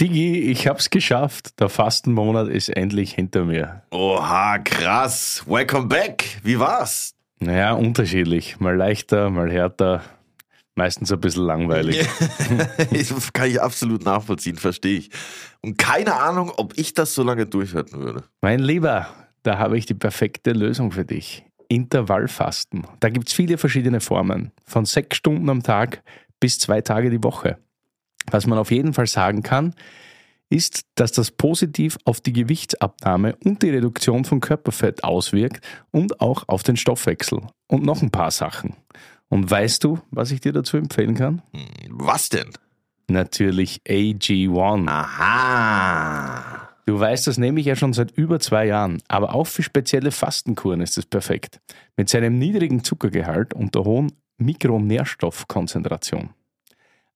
Digi, ich hab's geschafft. Der Fastenmonat ist endlich hinter mir. Oha, krass. Welcome back. Wie war's? Naja, unterschiedlich. Mal leichter, mal härter. Meistens ein bisschen langweilig. das kann ich absolut nachvollziehen, verstehe ich. Und keine Ahnung, ob ich das so lange durchhalten würde. Mein Lieber, da habe ich die perfekte Lösung für dich. Intervallfasten. Da gibt's viele verschiedene Formen. Von sechs Stunden am Tag bis zwei Tage die Woche. Was man auf jeden Fall sagen kann, ist, dass das positiv auf die Gewichtsabnahme und die Reduktion von Körperfett auswirkt und auch auf den Stoffwechsel. Und noch ein paar Sachen. Und weißt du, was ich dir dazu empfehlen kann? Was denn? Natürlich AG1. Aha. Du weißt, das nehme ich ja schon seit über zwei Jahren, aber auch für spezielle Fastenkuren ist es perfekt. Mit seinem niedrigen Zuckergehalt und der hohen Mikronährstoffkonzentration.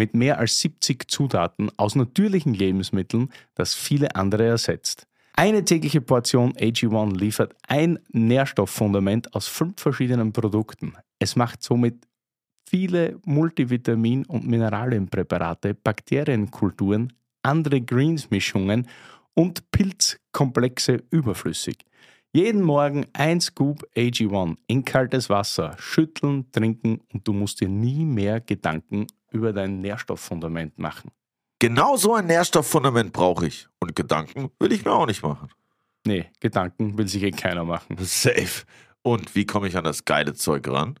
mit mehr als 70 Zutaten aus natürlichen Lebensmitteln, das viele andere ersetzt. Eine tägliche Portion AG1 liefert ein Nährstofffundament aus fünf verschiedenen Produkten. Es macht somit viele Multivitamin- und Mineralienpräparate, Bakterienkulturen, andere Greens-Mischungen und Pilzkomplexe überflüssig. Jeden Morgen ein Scoop AG1 in kaltes Wasser, schütteln, trinken und du musst dir nie mehr Gedanken über dein Nährstofffundament machen. Genau so ein Nährstofffundament brauche ich. Und Gedanken will ich mir auch nicht machen. Nee, Gedanken will sich eh keiner machen. Safe. Und wie komme ich an das geile Zeug ran?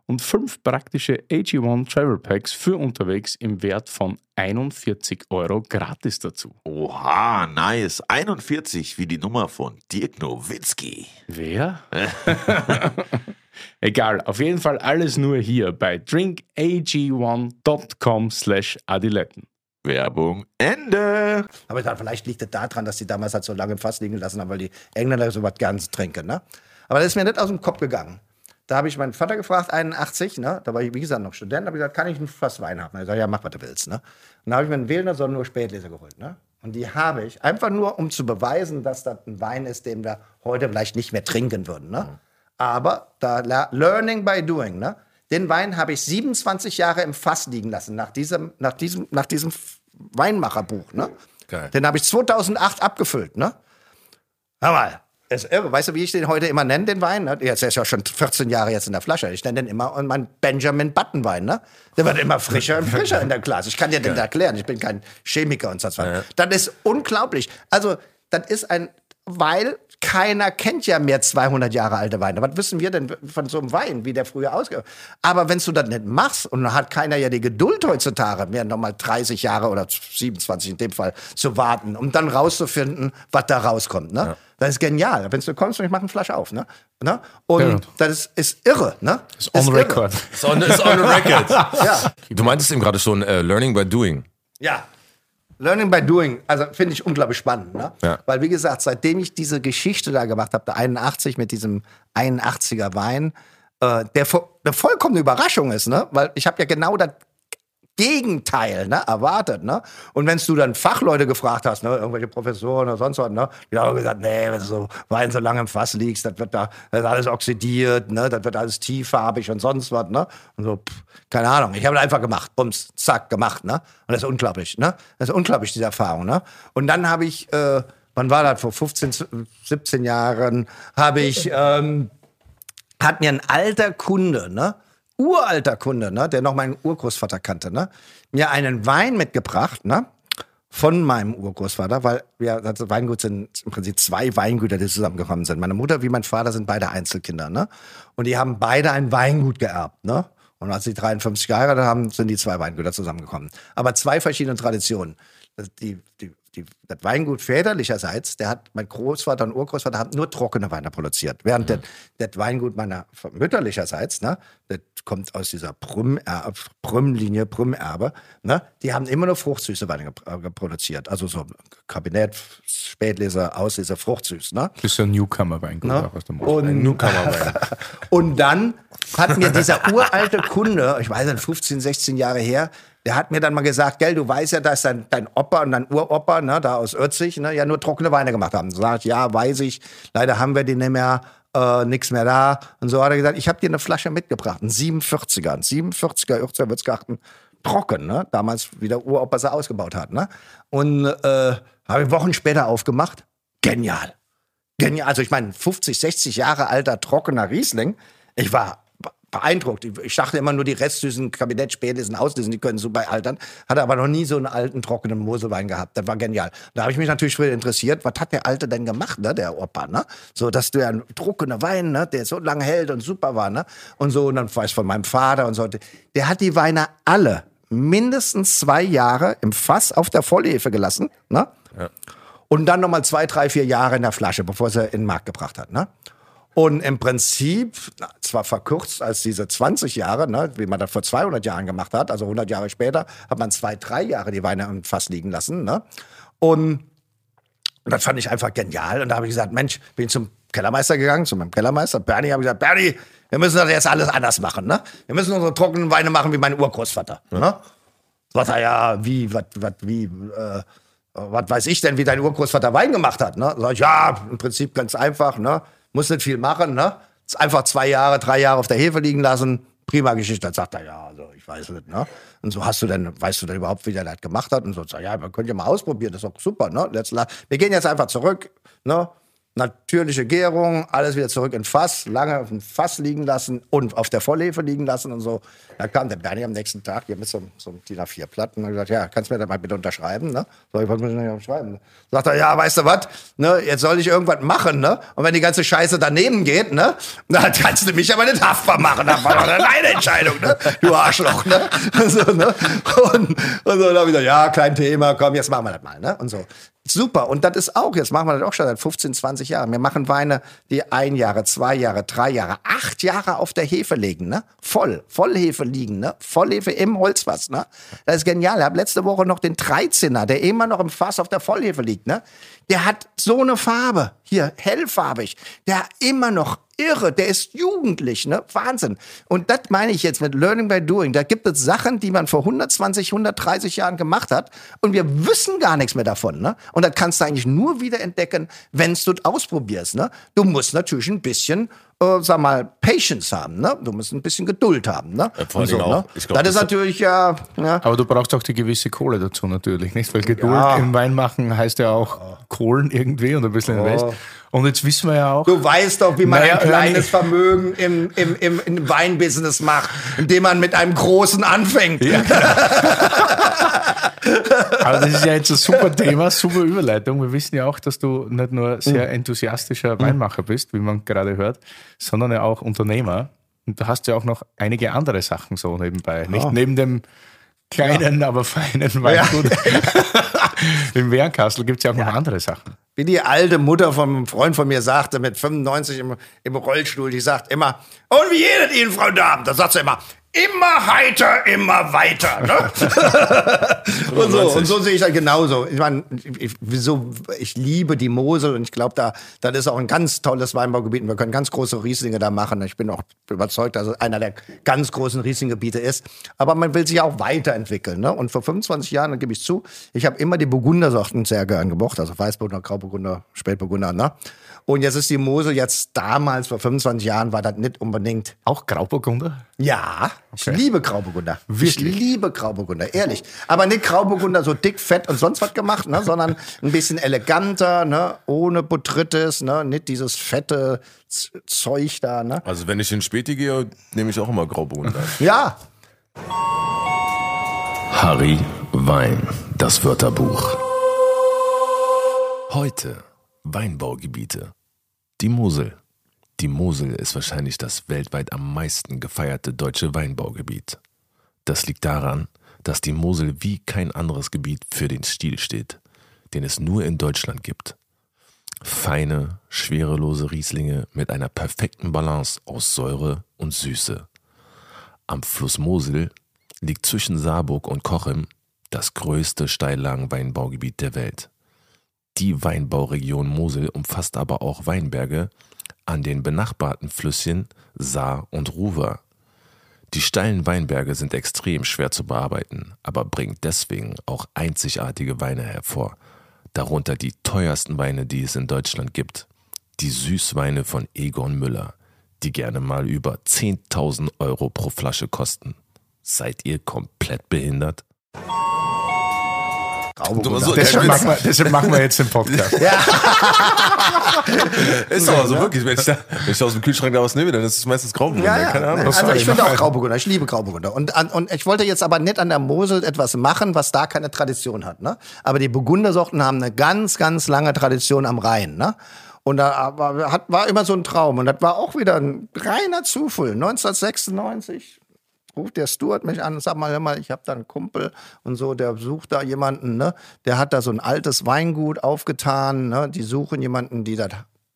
und fünf praktische AG1 Travel Packs für unterwegs im Wert von 41 Euro gratis dazu. Oha, nice. 41 wie die Nummer von Dirk Nowitzki. Wer? Egal, auf jeden Fall alles nur hier bei drinkag1.com slash adiletten. Werbung Ende. Aber ich dachte, vielleicht liegt es daran, dass die damals halt so lange im Fass liegen lassen haben, weil die Engländer sowas ganz trinken. Ne? Aber das ist mir nicht aus dem Kopf gegangen. Da habe ich meinen Vater gefragt, 81, ne? da war ich, wie gesagt, noch Student, habe ich gesagt, kann ich ein Fass Wein haben? Er sagt, ja, mach, was du willst. Ne? Und da habe ich mir einen Wählender Sonne nur Spätleser geholt. Ne? Und die habe ich einfach nur, um zu beweisen, dass das ein Wein ist, den wir heute vielleicht nicht mehr trinken würden. Ne? Aber da Learning by Doing, ne? Den Wein habe ich 27 Jahre im Fass liegen lassen, nach diesem, nach diesem, nach diesem Weinmacherbuch, ne? Geil. Den habe ich 2008 abgefüllt, ne? Hör mal, ist irre. Weißt du, wie ich den heute immer nenne, den Wein? Jetzt, der ist ja schon 14 Jahre jetzt in der Flasche. Ich nenne den immer mein Benjamin Button Wein, ne? Der wird immer frischer und frischer in der Glas. Ich kann dir den erklären. Ich bin kein Chemiker und so weiter. Das ist unglaublich. Also, das ist ein, weil keiner kennt ja mehr 200 Jahre alte Weine. Was wissen wir denn von so einem Wein, wie der früher ausgeht? Aber wenn du das nicht machst, und dann hat keiner ja die Geduld heutzutage, mehr nochmal 30 Jahre oder 27 in dem Fall zu warten, um dann rauszufinden, was da rauskommt. Ne? Das ist genial. Wenn du kommst und ich mache eine Flasche auf. Ne? Ne? Und Ja. das ist, ist irre. Ne? Ist on irre. record. Ist on, ist on the record. Ja. Du meintest eben gerade schon äh, Learning by Doing. Ja. Learning by doing, also finde ich unglaublich spannend. Ne? Ja. Weil, wie gesagt, seitdem ich diese Geschichte da gemacht habe, der 81 mit diesem 81er Wein, äh, der eine vollkommene Überraschung ist, ne? weil ich habe ja genau das Gegenteil ne, erwartet. Ne? Und wenn du dann Fachleute gefragt hast, ne, irgendwelche Professoren oder sonst was, ne, die haben gesagt, nee, wenn du so Wein so lange im Fass liegst, das wird da das alles oxidiert, ne, das wird alles tieffarbig und sonst was. Ne? Und so, pff, keine Ahnung. Ich habe das einfach gemacht. Bums, zack, gemacht. Ne? Und das ist unglaublich. Ne? Das ist unglaublich, diese Erfahrung. Ne? Und dann habe ich, äh, wann war das, vor 15, 17 Jahren, habe ich... Ähm, hat mir ein alter Kunde, ne? Uralter Kunde, ne? Der noch meinen Urgroßvater kannte, ne? Mir einen Wein mitgebracht, ne? Von meinem Urgroßvater, weil wir, das Weingut sind im Prinzip zwei Weingüter, die zusammengekommen sind. Meine Mutter wie mein Vater sind beide Einzelkinder, ne? Und die haben beide ein Weingut geerbt, ne? Und als sie 53 geheiratet haben, sind die zwei Weingüter zusammengekommen. Aber zwei verschiedene Traditionen. Das- Die, die, die, das Weingut väterlicherseits, der hat, mein Großvater und Urgroßvater haben nur trockene Weine produziert. Während das, das Weingut meiner mütterlicherseits, ne, das kommt aus dieser äh, Brüm-Linie, Brüm-Erbe, ne, die haben immer nur fruchtsüße Weine äh, produziert. Also so Kabinett, Spätleser, Ausleser, fruchtsüß, ne? Das ist ja ein Newcomer-Weingut. Ne? dem Mosel. Und, und dann hat mir dieser uralte Kunde, ich weiß nicht, 15, 16 Jahre her, der hat mir dann mal gesagt, gell, du weißt ja, dass dein, dein Opa und dein Uropa, ne, da aus Örzig, ne, ja nur trockene Weine gemacht haben. Sag ich, ja, weiß ich, leider haben wir die nicht mehr, äh, nix mehr da. Und so hat er gesagt, ich habe dir eine Flasche mitgebracht, ein 47er, ein 47er Örzger Würzgarten, trocken, ne, damals, wie der Uropa sie ausgebaut hat, ne. Und äh, habe ich Wochen später aufgemacht, genial. Genial. Also ich meine, 50, 60 Jahre alter, trockener Riesling. Ich war beeindruckt. Ich, dachte immer nur, die restsüßen Kabinett spätestens auslösen, die können super altern. Hatte aber noch nie so einen alten, trockenen Moselwein gehabt. Das war genial. Da habe ich mich natürlich früher interessiert, was hat der Alte denn gemacht, ne, der Opa, ne? So, dass der ein trockener Wein, ne, der so lange hält und super war, ne? Und so, und dann weiß von meinem Vater und so. Der hat die Weine alle mindestens zwei Jahre im Fass auf der Vollhefe gelassen, ne? Ja. Und dann nochmal zwei, drei, vier Jahre in der Flasche, bevor er in den Markt gebracht hat, ne? Und im Prinzip, zwar verkürzt als diese 20 Jahre, ne, wie man das vor 200 Jahren gemacht hat, also 100 Jahre später, hat man zwei, drei Jahre die Weine im Fass liegen lassen. Ne? Und das fand ich einfach genial. Und da habe ich gesagt, Mensch, bin zum Kellermeister gegangen, zu meinem Kellermeister, Bernie, habe ich gesagt, Bernie, wir müssen das jetzt alles anders machen. Ne? Wir müssen unsere trockenen Weine machen wie mein Urgroßvater. Ja. Ne? Sagt er, ja, wie, was, was, wie, äh, was weiß ich denn, wie dein Urgroßvater Wein gemacht hat? Ne? Sag ich, ja, im Prinzip ganz einfach, ne? Muss nicht viel machen, ne? Einfach zwei Jahre, drei Jahre auf der Hefe liegen lassen, prima Geschichte. Dann sagt er, ja, also ich weiß nicht, ne? Und so hast du denn, weißt du denn überhaupt, wie der das gemacht hat? Und so, ja, man könnte ja mal ausprobieren, das ist doch super, ne? wir gehen jetzt einfach zurück, ne? Natürliche Gärung, alles wieder zurück in Fass, lange auf dem Fass liegen lassen und auf der Vollhefe liegen lassen und so. Da kam der Bernie am nächsten Tag hier mit so, so einem DIN A4-Blatt und hat gesagt, ja, kannst du mir das mal bitte unterschreiben? Ne? So, ich wollte mir nicht schreiben. Sagt er, ja, weißt du was, ne, jetzt soll ich irgendwas machen, ne? Und wenn die ganze Scheiße daneben geht, ne, dann kannst du mich aber nicht haftbar machen. Das war doch deine Entscheidung, ne? Du Arschloch, ne? so, ne? Und, und so, dann habe ich gesagt, ja, kein Thema, komm, jetzt machen wir das mal, ne? Und so. Super. Und das ist auch, jetzt machen wir das auch schon seit 15, 20 Jahren. Wir machen Weine, die ein Jahre, zwei Jahre, drei Jahre, acht Jahre auf der Hefe liegen, ne? Voll, Vollhefe liegen, ne? Vollhefe im Holzfass, ne? Das ist genial. Ich habe letzte Woche noch den 13er, der immer noch im Fass auf der Vollhefe liegt, ne? Der hat so eine Farbe, hier, hellfarbig. Der immer noch irre, der ist jugendlich, ne? Wahnsinn. Und das meine ich jetzt mit Learning by Doing. Da gibt es Sachen, die man vor 120, 130 Jahren gemacht hat und wir wissen gar nichts mehr davon, ne? Und das kannst du eigentlich nur wieder entdecken, wenn du es ausprobierst, ne? Du musst natürlich ein bisschen äh, sag mal, Patience haben, ne? Du musst ein bisschen Geduld haben, ne? Ja, vor so, auch, ne? Glaub, das, das ist natürlich ja, ja. Aber du brauchst auch die gewisse Kohle dazu natürlich, nicht? Weil Geduld ja. im Wein machen heißt ja auch Kohlen irgendwie und ein bisschen oh. Invest. Und jetzt wissen wir ja auch. Du weißt doch, wie man naja, ein kleines Vermögen im, im, im, im Weinbusiness macht, indem man mit einem großen anfängt. Ja, genau. Aber das ist ja jetzt ein super Thema, super Überleitung. Wir wissen ja auch, dass du nicht nur sehr mhm. enthusiastischer Weinmacher bist, wie man gerade hört, sondern ja auch Unternehmer. Und du hast ja auch noch einige andere Sachen so nebenbei. Nicht oh. neben dem kleinen, ja. aber feinen Weingut. Ja. Im Wehrenkastel gibt es ja auch noch andere Sachen. Wie die alte Mutter von einem Freund von mir sagte, mit 95 im, im Rollstuhl, die sagt immer, und wie jedet Ihnen, Frau Damen? Da sagt sie immer, immer heiter, immer weiter. Ne? und, so, und so sehe ich das genauso. Ich meine, ich, wieso, ich liebe die Mosel und ich glaube, da, das ist auch ein ganz tolles Weinbaugebiet. Und wir können ganz große Rieslinge da machen. Ich bin auch überzeugt, dass es einer der ganz großen Rieslinggebiete ist. Aber man will sich auch weiterentwickeln. Ne? Und vor 25 Jahren, dann gebe ich zu, ich habe immer die Burgundersorten sehr gern gemocht. Also Weißburgunder, Grauburgunder, Spätburgunder. Ne? Und jetzt ist die Mosel jetzt damals, vor 25 Jahren, war das nicht unbedingt. Auch Grauburgunder? Ja, okay. ich liebe Grauburgunder. Wirklich? Ich liebe Grauburgunder, ehrlich. Aber nicht Grauburgunder so dick, fett und sonst was gemacht, ne, sondern ein bisschen eleganter, ne, ohne Botrytis, ne, nicht dieses fette Z Zeug da. Ne. Also wenn ich in Späti gehe, nehme ich auch immer Grauburgunder. ja. Harry Wein, das Wörterbuch. Heute Weinbaugebiete. Die Mosel. Die Mosel ist wahrscheinlich das weltweit am meisten gefeierte deutsche Weinbaugebiet. Das liegt daran, dass die Mosel wie kein anderes Gebiet für den Stil steht, den es nur in Deutschland gibt. Feine, schwerelose Rieslinge mit einer perfekten Balance aus Säure und Süße. Am Fluss Mosel liegt zwischen Saarburg und Kochem das größte Steillagenweinbaugebiet der Welt. Die Weinbauregion Mosel umfasst aber auch Weinberge an den benachbarten Flüsschen Saar und Ruwer. Die steilen Weinberge sind extrem schwer zu bearbeiten, aber bringen deswegen auch einzigartige Weine hervor, darunter die teuersten Weine, die es in Deutschland gibt. Die Süßweine von Egon Müller, die gerne mal über 10.000 Euro pro Flasche kosten. Seid ihr komplett behindert? So, Deshalb der machen, wir, deshalb machen wir jetzt den Podcast. Ist doch so wirklich, wenn ich, da, wenn ich aus dem Kühlschrank da was nehme, dann ist es meistens Grauburgunder. Ja, ja. Keine Ahnung. Also ich finde auch? Grauburgunder. Ich liebe Grauburgunder. Und, an, und ich wollte jetzt aber nicht an der Mosel etwas machen, was da keine Tradition hat. Ne? Aber die Burgundersorten haben eine ganz, ganz lange Tradition am Rhein. Ne? Und da war, hat, war immer so ein Traum. Und das war auch wieder ein reiner Zufall. 1996 ruft der Stuart mich an und sagt mal, hör mal, ich habe da einen Kumpel und so, der sucht da jemanden, ne? Der hat da so ein altes Weingut aufgetan, ne? Die suchen jemanden, die das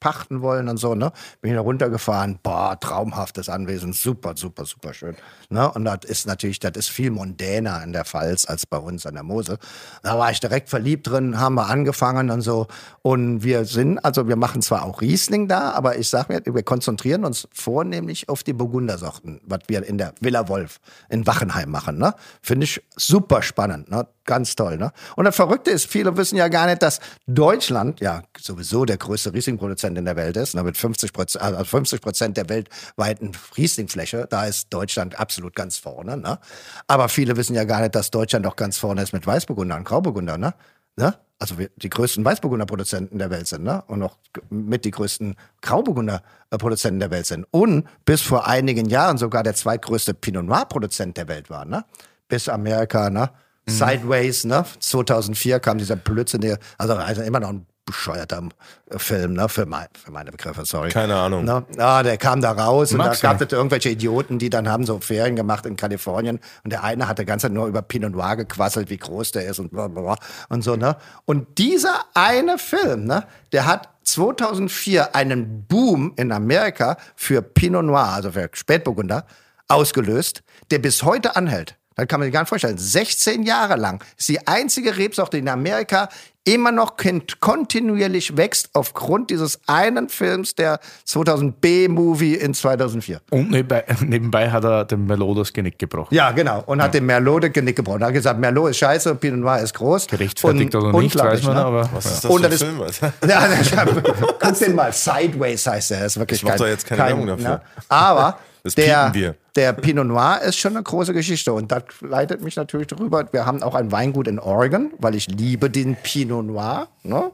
pachten wollen und so, ne? Bin ich da runtergefahren, boah, traumhaftes Anwesen, super, super, super schön. Ne? Und das ist natürlich, das ist viel mondäner in der Pfalz als bei uns an der Mosel. Da war ich direkt verliebt drin, haben wir angefangen und so. Und wir sind, also wir machen zwar auch Riesling da, aber ich sag mir, wir konzentrieren uns vornehmlich auf die Burgundersorten, was wir in der Villa Wolf in Wachenheim machen. Ne? Finde ich super spannend, ne? ganz toll. Ne? Und das Verrückte ist, viele wissen ja gar nicht, dass Deutschland ja sowieso der größte Riesling-Produzent in der Welt ist, mit 50 Prozent, also 50 Prozent der weltweiten Rieslingfläche. Da ist Deutschland absolut ganz vorne. Ne? Aber viele wissen ja gar nicht, dass Deutschland auch ganz vorne ist mit Weißburgunder und Grauburgunder. Ne? Ne? Also die größten Weißburgunder-Produzenten der Welt sind, ne? Und auch mit die größten Grauburgunder-Produzenten der Welt sind. Und bis vor einigen Jahren sogar der zweitgrößte Pinot Noir-Produzent der Welt war, ne? Bis Amerika, ne? Sideways, ne? 2004 kam dieser Blödsinn, der, also, also immer noch ein bescheuerter äh, Film, ne? Für, mein, für meine Begriffe, sorry. Keine Ahnung. Ne? Ah, der kam da raus und Mag da gab es irgendwelche Idioten, die dann haben so Ferien gemacht in Kalifornien und der eine hat die ganze Zeit nur über Pinot Noir gequasselt, wie groß der ist und bla bla bla und so, ne? Und dieser eine Film, ne, der hat 2004 einen Boom in Amerika für Pinot Noir, also für Spätburgunder, ausgelöst, der bis heute anhält. Das kann man sich gar nicht vorstellen. 16 Jahre lang ist die einzige Rebsorte in Amerika immer noch kon- kontinuierlich wächst aufgrund dieses einen Films, der 2000 B-Movie in 2004. Und nebenbei, nebenbei hat er dem Merlot das Genick gebrochen. Ja, genau. Und hat dem Merlot das Genick gebrochen. Er hat gesagt, Merlot ist scheiße, Pinot Noir ist groß. Gerechtfertigt Und oder nicht, weiß man, ne? aber Was ist das Und für ein das ist- Film? Alter? Ja, guck den mal. Sideways heißt der. Das ist wirklich Ich mach kein, da jetzt keine kein, Werbung dafür. Aber Das der, wir. der Pinot Noir ist schon eine große Geschichte. Und das leitet mich natürlich darüber. Wir haben auch ein Weingut in Oregon, weil ich liebe den Pinot Noir. Ne?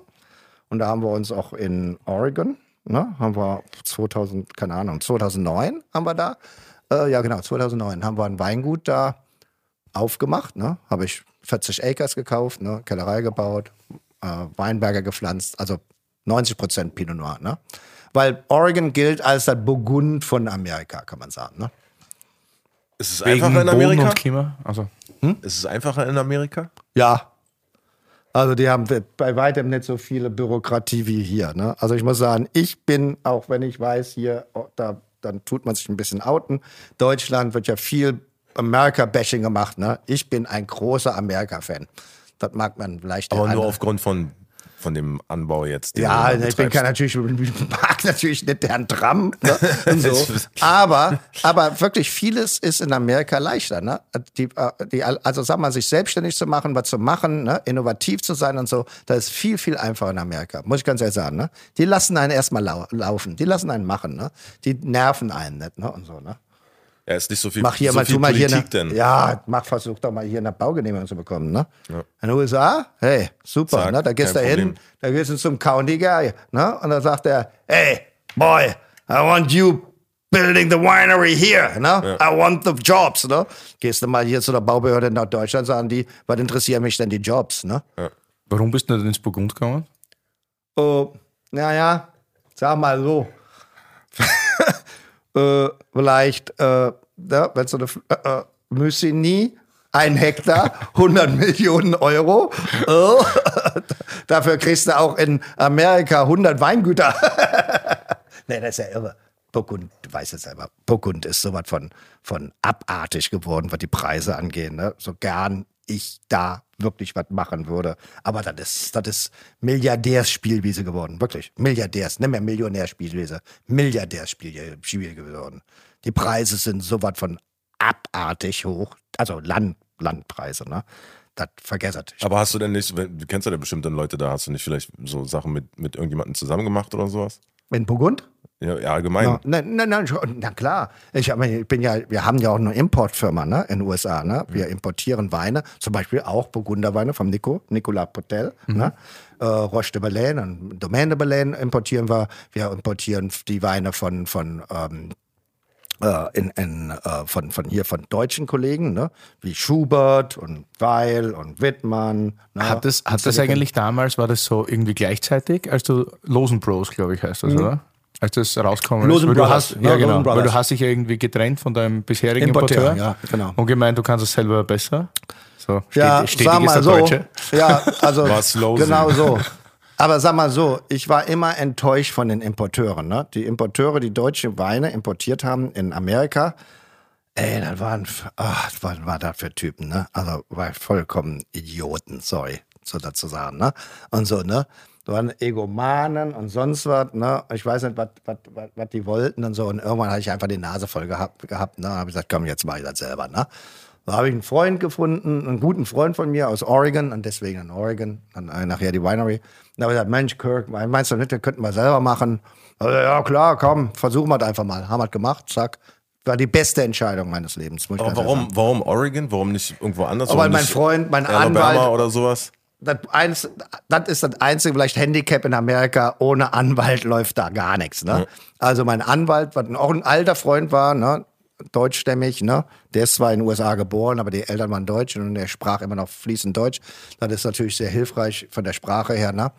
Und da haben wir uns auch in Oregon, ne, haben wir 2000, keine Ahnung, 2009 haben wir da, äh, ja genau, 2009 haben wir ein Weingut da aufgemacht, ne, habe ich 40 Acres gekauft, ne, Kellerei gebaut, äh, Weinberge gepflanzt, also 90 Prozent Pinot Noir, ne. Weil Oregon gilt als das Burgund von Amerika, kann man sagen, ne. Ist es Wegen einfacher in Boden Amerika? und Klima. Also, Ist es einfacher in Amerika? Ja. Also die haben bei weitem nicht so viele Bürokratie wie hier. Ne? Also ich muss sagen, ich bin, auch wenn ich weiß, hier, oh, da, dann tut man sich ein bisschen outen. Deutschland wird ja viel America-Bashing gemacht. Ne? Ich bin ein großer Amerika-Fan. Das mag man vielleicht. Aber nur andere- aufgrund von, von dem Anbau jetzt. ja, ich bin kein natürlich, ich mag natürlich nicht Herrn Trump ne, und so. aber, aber wirklich vieles ist in Amerika leichter. Ne? Die, äh, die, also sag mal, sich selbstständig zu machen, was zu machen, ne? innovativ zu sein und so, das ist viel, viel einfacher in Amerika. Muss ich ganz ehrlich sagen. Ne? Die lassen einen erstmal lau laufen, die lassen einen machen. Ne? Die nerven einen nicht ne? und so. Ne? Ja, ist nicht so viel, Mach hier so mal, viel tu mal hier Politik eine, denn. ja, mach versuch doch mal hier eine Baugenehmigung zu bekommen, ne? In den USA, hey, super, Zack, ne? Da gehst du hin, da gehst du zum County Guy, ne? Und dann sagt er, hey, boy, I want you building the winery here, ne? I want the jobs, ne? Gehst du mal hier zu der Baubehörde nach Deutschland, sagen die, was interessieren mich denn die Jobs, ne? warum bist du nicht ins Burgund gekommen? Oh, naja, sag mal so. äh, vielleicht, äh, ja, wenn so eine äh, äh, Musigny, ein Hektar, 100 Millionen Euro. Äh, dafür kriegst du auch in Amerika 100 Weingüter. nee, das ist ja irre. Burgund, du weißt es selber, Burgund ist sowas von, von abartig geworden, was die Preise angeht. Ne? So gern ich da wirklich was machen würde. Aber das ist, das ist Milliardärsspielwiese geworden. Wirklich. Milliardärs, nicht mehr Millionärspielwiese. Milliardärsspielwiese geworden. Die Preise sind sowas von abartig hoch. Also Land, Landpreise, ne? Das vergesst. Aber hast du denn nicht, du kennst ja bestimmt dann Leute da, hast du nicht vielleicht so Sachen mit, mit irgendjemandem zusammen gemacht oder sowas? In Burgund? Ja, allgemein. Ja, nein, nein, nein, na klar. Ich, ich bin ja, wir haben ja auch eine Importfirma ne, in den USA. Ne? Wir importieren Weine, zum Beispiel auch Burgunderweine vom Nico, Nicolas Potel. Ne? Äh, Roche de Belaine und Domaine de Belaine importieren wir. Wir importieren die Weine von, von ähm, äh, in, in, äh, von, von hier von deutschen Kollegen, ne? wie Schubert und Weil und Wittmann. Ne? Hat das, hat das eigentlich damals, war das so irgendwie gleichzeitig, als du Losen Bros, glaube ich, heißt das, oder? Als das rauskommen Losen Weil du Brothers, hast, ja, ja, genau. Weil du hast dich ja irgendwie getrennt von deinem bisherigen Importeur, Importeur. ja, genau. Und gemeint, du kannst es selber besser. So, steht, Ja, stetig sag ist mal der so. Deutsche. Ja, also genau so. Aber sag mal so, ich war immer enttäuscht von den Importeuren. Ne? Die Importeure, die deutsche Weine importiert haben in Amerika, ey, das waren, ach, was war, war das für Typen, ne? Also war vollkommen Idioten, sorry, so dazu sagen, ne? Und so, ne? Da waren Egomanen und sonst was, ne? Ich weiß nicht, was, die wollten und so. Und irgendwann hatte ich einfach die Nase voll gehabt, gehabt ne? habe ich gesagt, komm, jetzt mach ich das selber, ne? Da habe ich einen Freund gefunden, einen guten Freund von mir aus Oregon und deswegen in Oregon, dann äh, nachher die Winery. Da habe ich gesagt, Mensch, Kirk, meinst du nicht, wir könnten wir selber machen? Also, ja, klar, komm, versuchen wir das einfach mal. Haben wir es gemacht, zack. War die beste Entscheidung meines Lebens. Aber warum, warum Oregon? Warum nicht irgendwo anders? Aber Warum mein Freund, mein Alabama Anwalt- oder sowas? Das, eins, das ist das einzige vielleicht Handicap in Amerika. Ohne Anwalt läuft da gar nichts. Ne? Also mein Anwalt, was auch ein alter Freund war, ne? deutschstämmig, ne? der ist zwar in den USA geboren, aber die Eltern waren Deutsch und der sprach immer noch fließend Deutsch. Das ist natürlich sehr hilfreich von der Sprache her. Ne?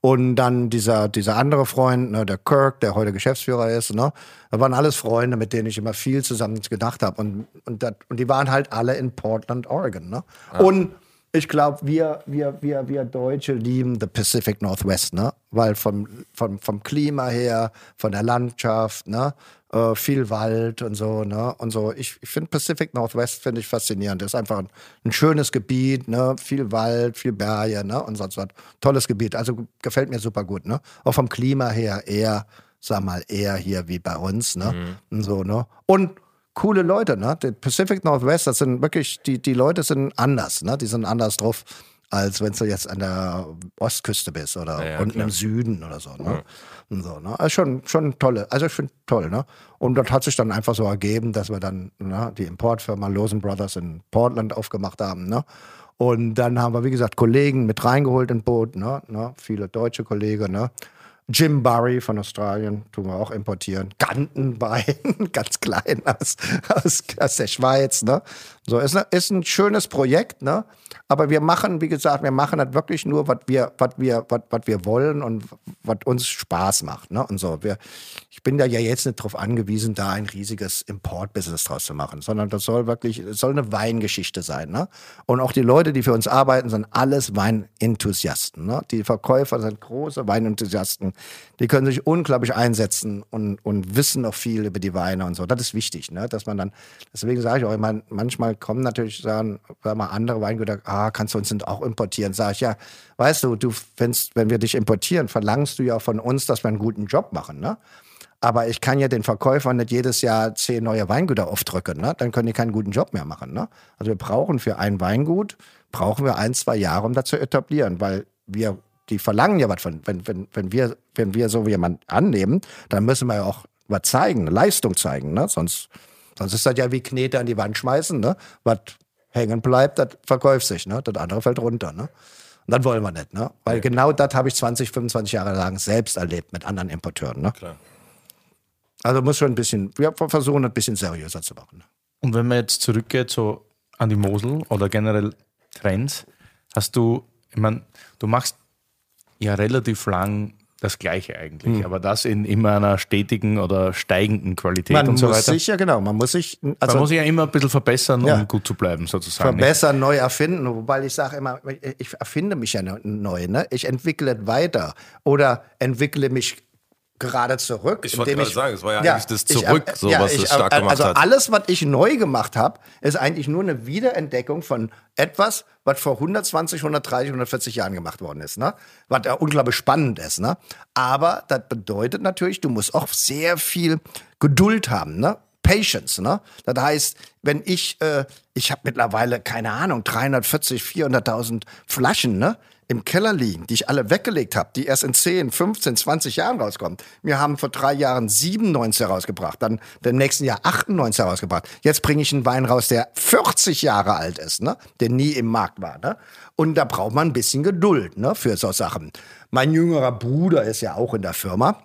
Und dann dieser, dieser andere Freund, ne, der Kirk, der heute Geschäftsführer ist, ne, das waren alles Freunde, mit denen ich immer viel zusammen gedacht habe. Und, und, und die waren halt alle in Portland, Oregon. Ne? Und ich glaube, wir, wir, wir, wir Deutsche lieben the Pacific Northwest, ne? Weil vom, vom, vom Klima her, von der Landschaft, ne? Äh, viel Wald und so, ne? Und so. Ich, ich finde Pacific Northwest finde ich faszinierend. Das ist einfach ein, ein schönes Gebiet, ne? Viel Wald, viel Berge, ne? Und sonst was. Tolles Gebiet. Also gefällt mir super gut, ne? Auch vom Klima her eher, sag mal, eher hier wie bei uns, ne? Und so, ne? Und coole Leute, ne? Der Pacific Northwest, das sind wirklich, die, die Leute sind anders, ne? Die sind anders drauf, als wenn du jetzt an der Ostküste bist oder Ja, ja, unten klar. im Süden oder so, ne? Und so, ne? Also schon, schon tolle, also ich finde toll, ne? Und das hat sich dann einfach so ergeben, dass wir dann ne, die Importfirma Losen Brothers in Portland aufgemacht haben, ne? Und dann haben wir, wie gesagt, Kollegen mit reingeholt in Boot, ne? ne? Viele deutsche Kollegen, ne? Jim Barry von Australien, tun wir auch importieren. Gantenbein, ganz klein aus, aus, aus der Schweiz. Ne? So, ist, ne, ist ein schönes Projekt, ne? aber wir machen, wie gesagt, wir machen das wirklich nur, was wir, was wir, was, was wir wollen und was uns Spaß macht. Ne? Und so, wir, ich bin da ja jetzt nicht drauf angewiesen, da ein riesiges Import-Business draus zu machen, sondern das soll wirklich, es soll eine Weingeschichte sein. Ne? Und auch die Leute, die für uns arbeiten, sind alles Weinenthusiasten. Ne? Die Verkäufer sind große Weinenthusiasten. Die können sich unglaublich einsetzen und, und wissen auch viel über die Weine und so. Das ist wichtig, ne? dass man dann, deswegen sage ich auch, ich meine, manchmal kommen natürlich sagen, sag mal andere Weingüter, ah, kannst du uns denn auch importieren? Sag ich, ja, weißt du, du, wenn's, wenn wir dich importieren, verlangst du ja von uns, dass wir einen guten Job machen. Ne? Aber ich kann ja den Verkäufern nicht jedes Jahr zehn neue Weingüter aufdrücken. Ne? Dann können die keinen guten Job mehr machen. Ne? Also wir brauchen für ein Weingut, brauchen wir ein, zwei Jahre, um das zu etablieren, weil wir, die verlangen ja was von, wenn, wenn, wenn wir, wenn wir so jemand annehmen, dann müssen wir ja auch was zeigen, Leistung zeigen. Ne? Sonst, sonst ist das ja wie Knete an die Wand schmeißen. Ne? Was hängen bleibt, das verkauft sich. Ne? Das andere fällt runter. Ne? Und das wollen wir nicht. Ne? Weil genau das habe ich 20, 25 Jahre lang selbst erlebt mit anderen Importeuren. Ne? Klar. Also muss schon ein bisschen, wir versuchen ein bisschen seriöser zu machen. Und wenn man jetzt zurückgeht so an die Mosel oder generell Trends, hast du, ich meine, du machst ja relativ lang das Gleiche eigentlich, Hm. aber das in immer einer stetigen oder steigenden Qualität Man und so muss weiter. sich, ja genau, man muss sich, also man muss sich ja immer ein bisschen verbessern, Ja. um gut zu bleiben, sozusagen. nicht? verbessern, neu erfinden. Wobei ich sage immer, ich erfinde mich ja neu. Ne? Ich entwickle weiter oder entwickle mich gerade zurück. Ich wollte gerade sagen, es war ja eigentlich das ich- Zurück, so was es stark gemacht also hat. alles, was ich neu gemacht habe, ist eigentlich nur eine Wiederentdeckung von etwas, was vor 120, 130, 140 Jahren gemacht worden ist. Ne? Was ja unglaublich spannend ist. Ne? Aber das bedeutet natürlich, du musst auch sehr viel Geduld haben. Ne? Patience, ne? Das heißt, wenn ich, äh, ich habe mittlerweile, keine Ahnung, 340, 400.000 Flaschen, ne? Im Keller liegen, die ich alle weggelegt habe, die erst in 10, 15, 20 Jahren rauskommen. Wir haben vor drei Jahren 97 herausgebracht, dann im nächsten Jahr 98 herausgebracht. Jetzt bringe ich einen Wein raus, der 40 Jahre alt ist, ne? der nie im Markt war. Ne? Und da braucht man ein bisschen Geduld ne? für so Sachen. Mein jüngerer Bruder ist ja auch in der Firma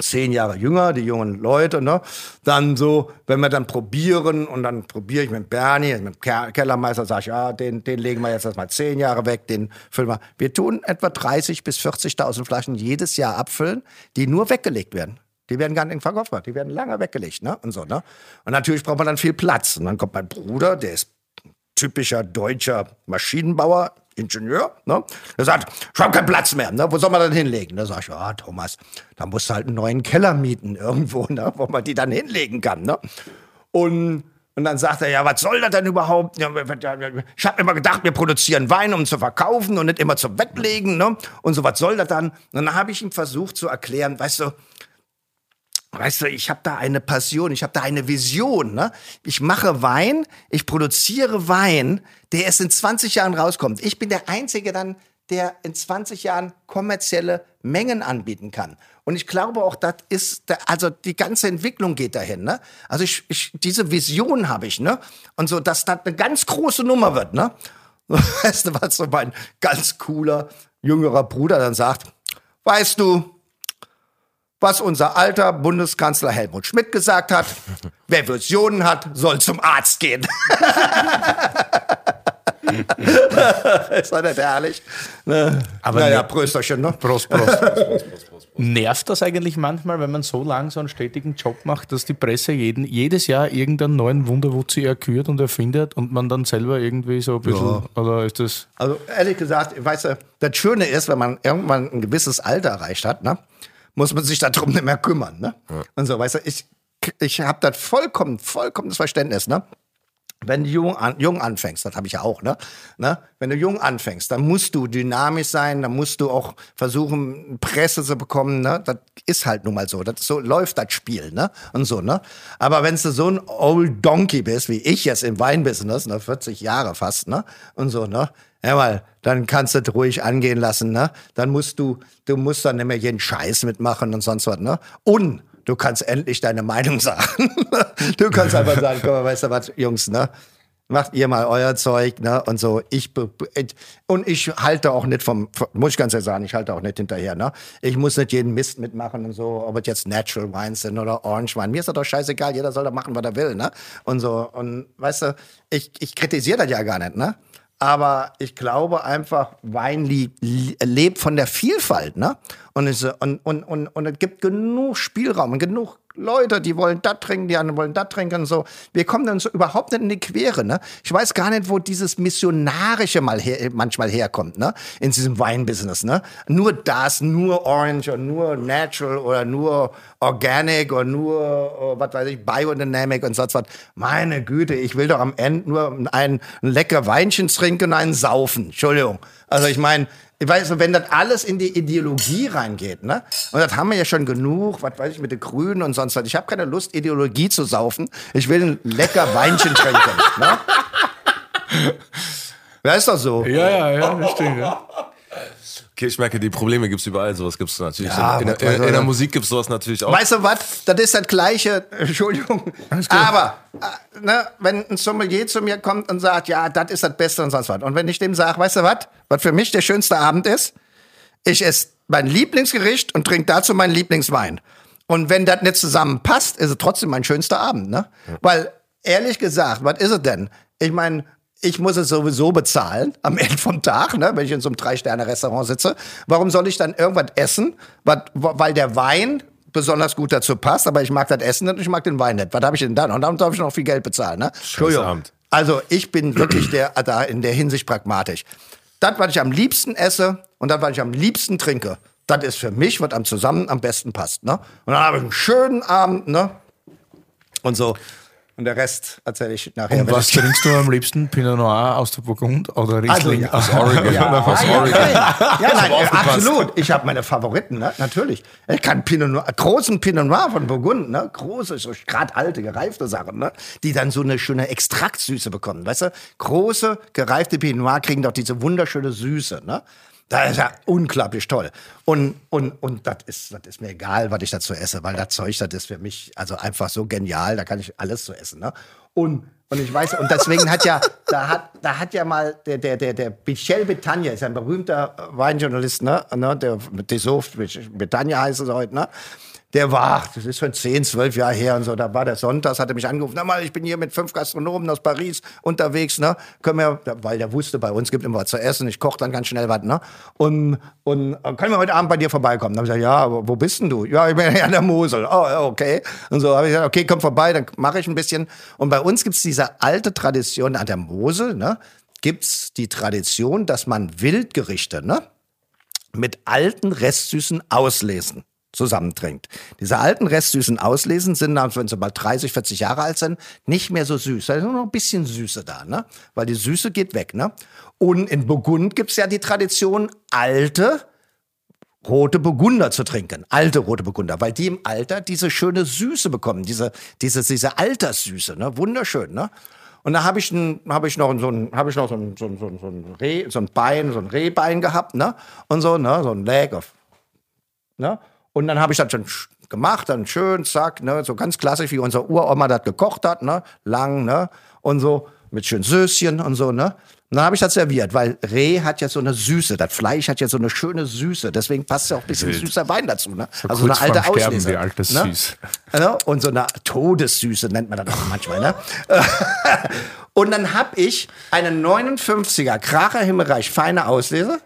zehn Jahre jünger, die jungen Leute, ne? Dann so, wenn wir dann probieren und dann probiere ich mit Bernie, mit dem Kellermeister, sage ich, ja, den, den legen wir jetzt erstmal zehn Jahre weg, den füllen wir. Wir tun etwa 30 bis 40.000 Flaschen jedes Jahr abfüllen, die nur weggelegt werden. Die werden gar nicht verkauft, die werden lange weggelegt, ne? Und so, ne? Und natürlich braucht man dann viel Platz. Und dann kommt mein Bruder, der ist typischer deutscher Maschinenbauer, Ingenieur, ne? Der sagt, ich habe keinen Platz mehr, ne? Wo soll man dann hinlegen? Da sag ich, ja, Thomas, da musst du halt einen neuen Keller mieten irgendwo, ne? Wo man die dann hinlegen kann, ne? Und und dann sagt er, ja, was soll das denn überhaupt? Ich habe immer gedacht, wir produzieren Wein, um zu verkaufen und nicht immer zum Weglegen. Ne? Und so, was soll das dann? Und dann habe ich ihm versucht zu erklären, weißt du, Weißt du, ich habe da eine Passion, ich habe da eine Vision. Ne? Ich mache Wein, ich produziere Wein, der erst in 20 Jahren rauskommt. Ich bin der Einzige dann, der in 20 Jahren kommerzielle Mengen anbieten kann. Und ich glaube auch, das ist, also die ganze Entwicklung geht dahin. Ne? Also ich, ich, diese Vision habe ich, ne? Und so, dass das eine ganz große Nummer wird, ne? Weißt du, was so mein ganz cooler jüngerer Bruder dann sagt? Weißt du, was unser alter Bundeskanzler Helmut Schmidt gesagt hat. Wer Visionen hat, soll zum Arzt gehen. ist doch nicht herrlich? Ne? Aber naja, ne Prösterchen, ne? Prost, Prost, Prost, Prost, Prost, Prost. Nervt das eigentlich manchmal, wenn man so lang so einen stetigen Job macht, dass die Presse jeden, jedes Jahr irgendeinen neuen Wunderwutzi erkürt und erfindet und man dann selber irgendwie so ein bisschen, ja. oder ist das? Also ehrlich gesagt, weißt du, das Schöne ist, wenn man irgendwann ein gewisses Alter erreicht hat, ne? Muss man sich darum nicht mehr kümmern. Ne? Ja. Und so, weißt du, ich, ich habe das vollkommen, vollkommenes Verständnis, ne? Wenn du jung, an, jung anfängst, das habe ich ja auch, ne? ne? Wenn du jung anfängst, dann musst du dynamisch sein, dann musst du auch versuchen, Presse zu bekommen, ne? Das ist halt nun mal so. Das so läuft das Spiel, ne? Und so, ne? Aber wenn du so ein Old Donkey bist, wie ich jetzt im Weinbusiness, ne? 40 Jahre fast, ne? Und so, ne? Ja, mal, dann kannst du es ruhig angehen lassen, ne? Dann musst du, du musst dann nicht mehr jeden Scheiß mitmachen und sonst was, ne? Und du kannst endlich deine Meinung sagen. du kannst einfach sagen, komm, weißt du was, Jungs, ne? Macht ihr mal euer Zeug, ne? Und so. Ich und ich halte auch nicht vom, muss ich ganz ehrlich sagen, ich halte auch nicht hinterher, ne? Ich muss nicht jeden Mist mitmachen und so, ob es jetzt Natural Wines sind oder Orange Wein. Mir ist das doch scheißegal, jeder soll da machen, was er will, ne? Und so. Und weißt du, ich, ich kritisiere das ja gar nicht, ne? Aber ich glaube einfach, Wein lebt von der Vielfalt, ne? Und es, und, und, und, und es gibt genug Spielraum und genug Leute, die wollen das trinken, die anderen wollen das trinken und so. Wir kommen dann so überhaupt nicht in die Quere, ne? Ich weiß gar nicht, wo dieses Missionarische mal her, manchmal herkommt, ne? In diesem Weinbusiness, ne? Nur das, nur Orange und nur Natural oder nur Organic oder nur, oh, was weiß ich, Biodynamic und sonst was. Meine Güte, ich will doch am Ende nur ein, ein lecker Weinchen trinken und einen saufen. Entschuldigung. Also ich meine, weißt du, wenn das alles in die Ideologie reingeht, ne? Und das haben wir ja schon genug, was weiß ich, mit den Grünen und sonst was. Ich habe keine Lust, Ideologie zu saufen. Ich will ein lecker Weinchen trinken. ne? Ja, ist doch so. Ja, ja, ja, das stimmt, ja. Okay, ich merke, die Probleme gibt es überall, sowas gibt es natürlich. Ja, in, in, in, in, der Musik gibt es sowas natürlich auch. Weißt du was? Das ist das Gleiche, Entschuldigung. Aber, äh, ne, wenn ein Sommelier zu mir kommt und sagt, ja, das ist das Beste und sonst was. Und wenn ich dem sage, weißt du was, was für mich der schönste Abend ist? Ich esse mein Lieblingsgericht und trinke dazu meinen Lieblingswein. Und wenn das nicht zusammenpasst, ist es trotzdem mein schönster Abend, ne? Ja. Weil, ehrlich gesagt, was ist es denn? Ich meine, ich muss es sowieso bezahlen am Ende vom Tag, ne, wenn ich in so einem Drei-Sterne-Restaurant sitze. Warum soll ich dann irgendwas essen, wat, weil der Wein besonders gut dazu passt, aber ich mag das Essen nicht und ich mag den Wein nicht. Was habe ich denn dann? Und dann darf ich noch viel Geld bezahlen. Ne? Entschuldigung. Also ich bin wirklich der, da in der Hinsicht pragmatisch. Das, was ich am liebsten esse und das, was ich am liebsten trinke, das ist für mich, was am zusammen am besten passt. Ne? Und dann habe ich einen schönen Abend, ne? Und so. Und der Rest erzähle ich nachher. Und was trinkst du am liebsten? Pinot Noir aus der Burgund oder also, Riesling also, ja. aus Oregon? Ja, aus ja, Oregon. Ja, ja nein, absolut. Ich habe meine Favoriten, ne? natürlich. Ich kann Pinot Noir, großen Pinot Noir von Burgund, ne? große, so gerade alte, gereifte Sachen, ne? die dann so eine schöne Extraktsüße bekommen. Weißt du, große, gereifte Pinot Noir kriegen doch diese wunderschöne Süße. Ne? Das ist ja unglaublich toll. Und, und, und das ist, das ist mir egal, was ich dazu esse, weil das Zeug, das ist für mich also einfach so genial, da kann ich alles so essen. Ne? Und, und ich weiß, und deswegen hat ja, da hat, da hat ja mal der, der, der, der Michel Betania, ist ein berühmter Weinjournalist, ne? ne der Dessauve, Betania heißt es heute, ne? Der war, das ist schon 10, 12 Jahre her und so, da war der Sonntags, hat er mich angerufen, na mal, ich bin hier mit fünf Gastronomen aus Paris unterwegs, ne, können wir, weil der wusste, bei uns gibt immer was zu essen, ich koche dann ganz schnell was, ne, und, und äh, können wir heute Abend bei dir vorbeikommen? Dann habe ich gesagt, ja, wo bist denn du? Ja, ich bin ja an der Mosel. Oh, okay. Und so habe ich gesagt, okay, komm vorbei, dann mache ich ein bisschen. Und bei uns gibt es diese alte Tradition an der Mosel, ne, gibt's die Tradition, dass man Wildgerichte, ne, mit alten Restsüßen auslesen zusammentrinkt. Diese alten restsüßen Auslesen sind, wenn sie mal 30, 40 Jahre alt sind, nicht mehr so süß. Da ist nur noch ein bisschen Süße da, ne? Weil die Süße geht weg, ne? Und in Burgund gibt's ja die Tradition, alte rote Burgunder zu trinken. Alte rote Burgunder, weil die im Alter diese schöne Süße bekommen, diese, diese, diese Alterssüße, ne? Wunderschön, ne? Und da habe ich, ein, hab ich noch so ein, hab ich noch so ein, so ein, so ein, Reh, so ein Bein, so ein Rehbein gehabt, ne? Und so, ne? So ein Leg of, ne? Und dann habe ich das schon gemacht, dann schön, zack, ne, so ganz klassisch, wie unser Uroma das gekocht hat, ne, lang, ne, und so, mit schön Söschen und so, ne. Und dann habe ich das serviert, weil Reh hat ja so eine Süße, das Fleisch hat ja so eine schöne Süße, deswegen passt ja auch ein bisschen Wild. süßer Wein dazu, ne. So also eine alte Auslese. Altes ne? Süß. Ne? Und so eine Todessüße nennt man das auch manchmal, ne. und dann habe ich einen 59er Kracher Himmelreich feine Auslese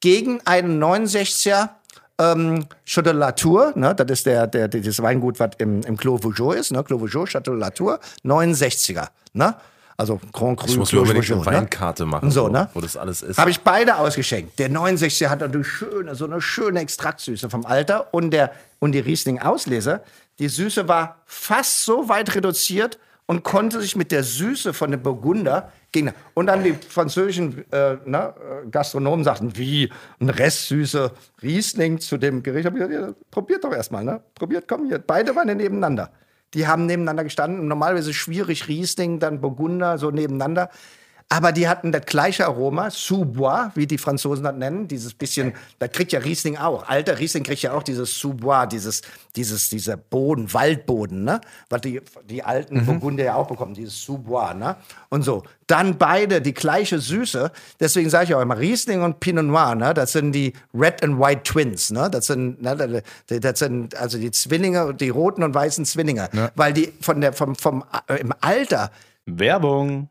gegen einen 69er ähm, Chateau Latour, ne, das ist der, der, das Weingut, was im, im Clos Vougeot ist, ne, Clos Vougeot, Chateau Latour, 69er, ne? Also Grand Cru, Ich muss mir unbedingt eine ne? Weinkarte machen, so, ne? wo das alles ist. Habe ich beide ausgeschenkt. Der 69er hat eine schöne, so eine schöne Extraktsüße vom Alter und der und die Riesling Auslese, die Süße war fast so weit reduziert und konnte sich mit der Süße von dem Burgunder Gegner. Und dann die französischen äh, ne, Gastronomen sagten, wie ein Rest süße Riesling zu dem Gericht. Ich gesagt, ja, probiert doch erstmal, ne? Probiert, komm hier. Beide waren nebeneinander. Die haben nebeneinander gestanden. Normalerweise schwierig Riesling, dann Burgunder, so nebeneinander. Aber die hatten das gleiche Aroma, Sous-Bois, wie die Franzosen das nennen. Dieses bisschen, da kriegt ja Riesling auch. Alter Riesling kriegt ja auch dieses Sous-Bois, dieses, dieses, dieser Boden, Waldboden, ne? Was die, die alten mhm. Burgunder ja auch bekommen, dieses Sous-Bois, ne? Und so. Dann beide die gleiche Süße. Deswegen sage ich auch immer, Riesling und Pinot Noir, ne? Das sind die Red and White Twins, ne? Das sind, ne? Das sind also die Zwillinge, die roten und weißen Zwillinge. Ja. Weil die von der, vom, vom, äh, im Alter. Werbung.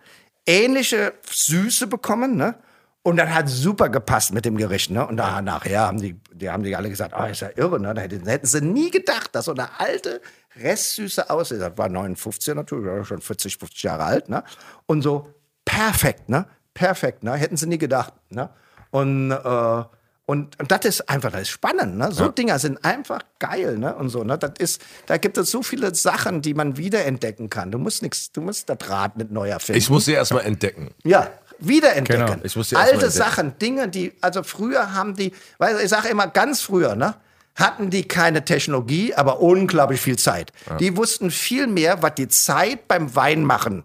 ähnliche Süße bekommen, ne? Und das hat super gepasst mit dem Gericht, ne? Und da nachher haben die, die haben die alle gesagt, ah, ist ja irre, ne? Da hätten, hätten sie nie gedacht, dass so eine alte Restsüße aussieht. Das war 59 natürlich, war schon 40, 50 Jahre alt, ne? Und so perfekt, ne? Perfekt, ne? Hätten sie nie gedacht, ne? Und äh, und, und das ist einfach, das ist spannend, ne? So Dinger sind einfach geil, ne? Und so, ne? Das ist, da gibt es so viele Sachen, die man wiederentdecken kann. Du musst nichts, du musst das Rad nicht neu erfinden. Ich muss sie erstmal entdecken. Ja, wiederentdecken. Genau. Ich muss mal Alte entdecken. Sachen, Dinge, die, also früher haben die, weil ich sage immer ganz früher, ne? Hatten die keine Technologie, aber unglaublich viel Zeit. Die wussten viel mehr, was die Zeit beim Weinmachen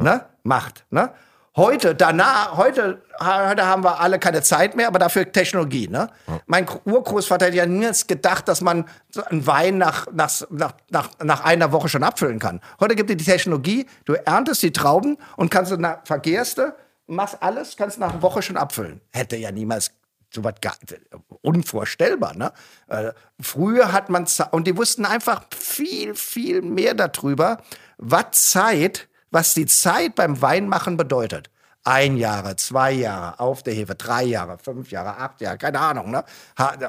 ne, macht. Ne? Heute, danach, heute, heute haben wir alle keine Zeit mehr, aber dafür Technologie. Ne? Mein Urgroßvater hat ja niemals gedacht, dass man einen Wein nach, nach, nach, nach, nach einer Woche schon abfüllen kann. Heute gibt es die Technologie, du erntest die Trauben und kannst du nach, vergehrst du, machst alles, kannst nach einer Woche schon abfüllen. Hätte ja niemals so was unvorstellbar, ne? Äh, früher hat man Ze- und die wussten einfach viel, viel mehr darüber, was Zeit, was die Zeit beim Weinmachen bedeutet. Ein Jahre, zwei Jahre auf der Hefe, drei Jahre, fünf Jahre, acht Jahre, keine Ahnung, ne?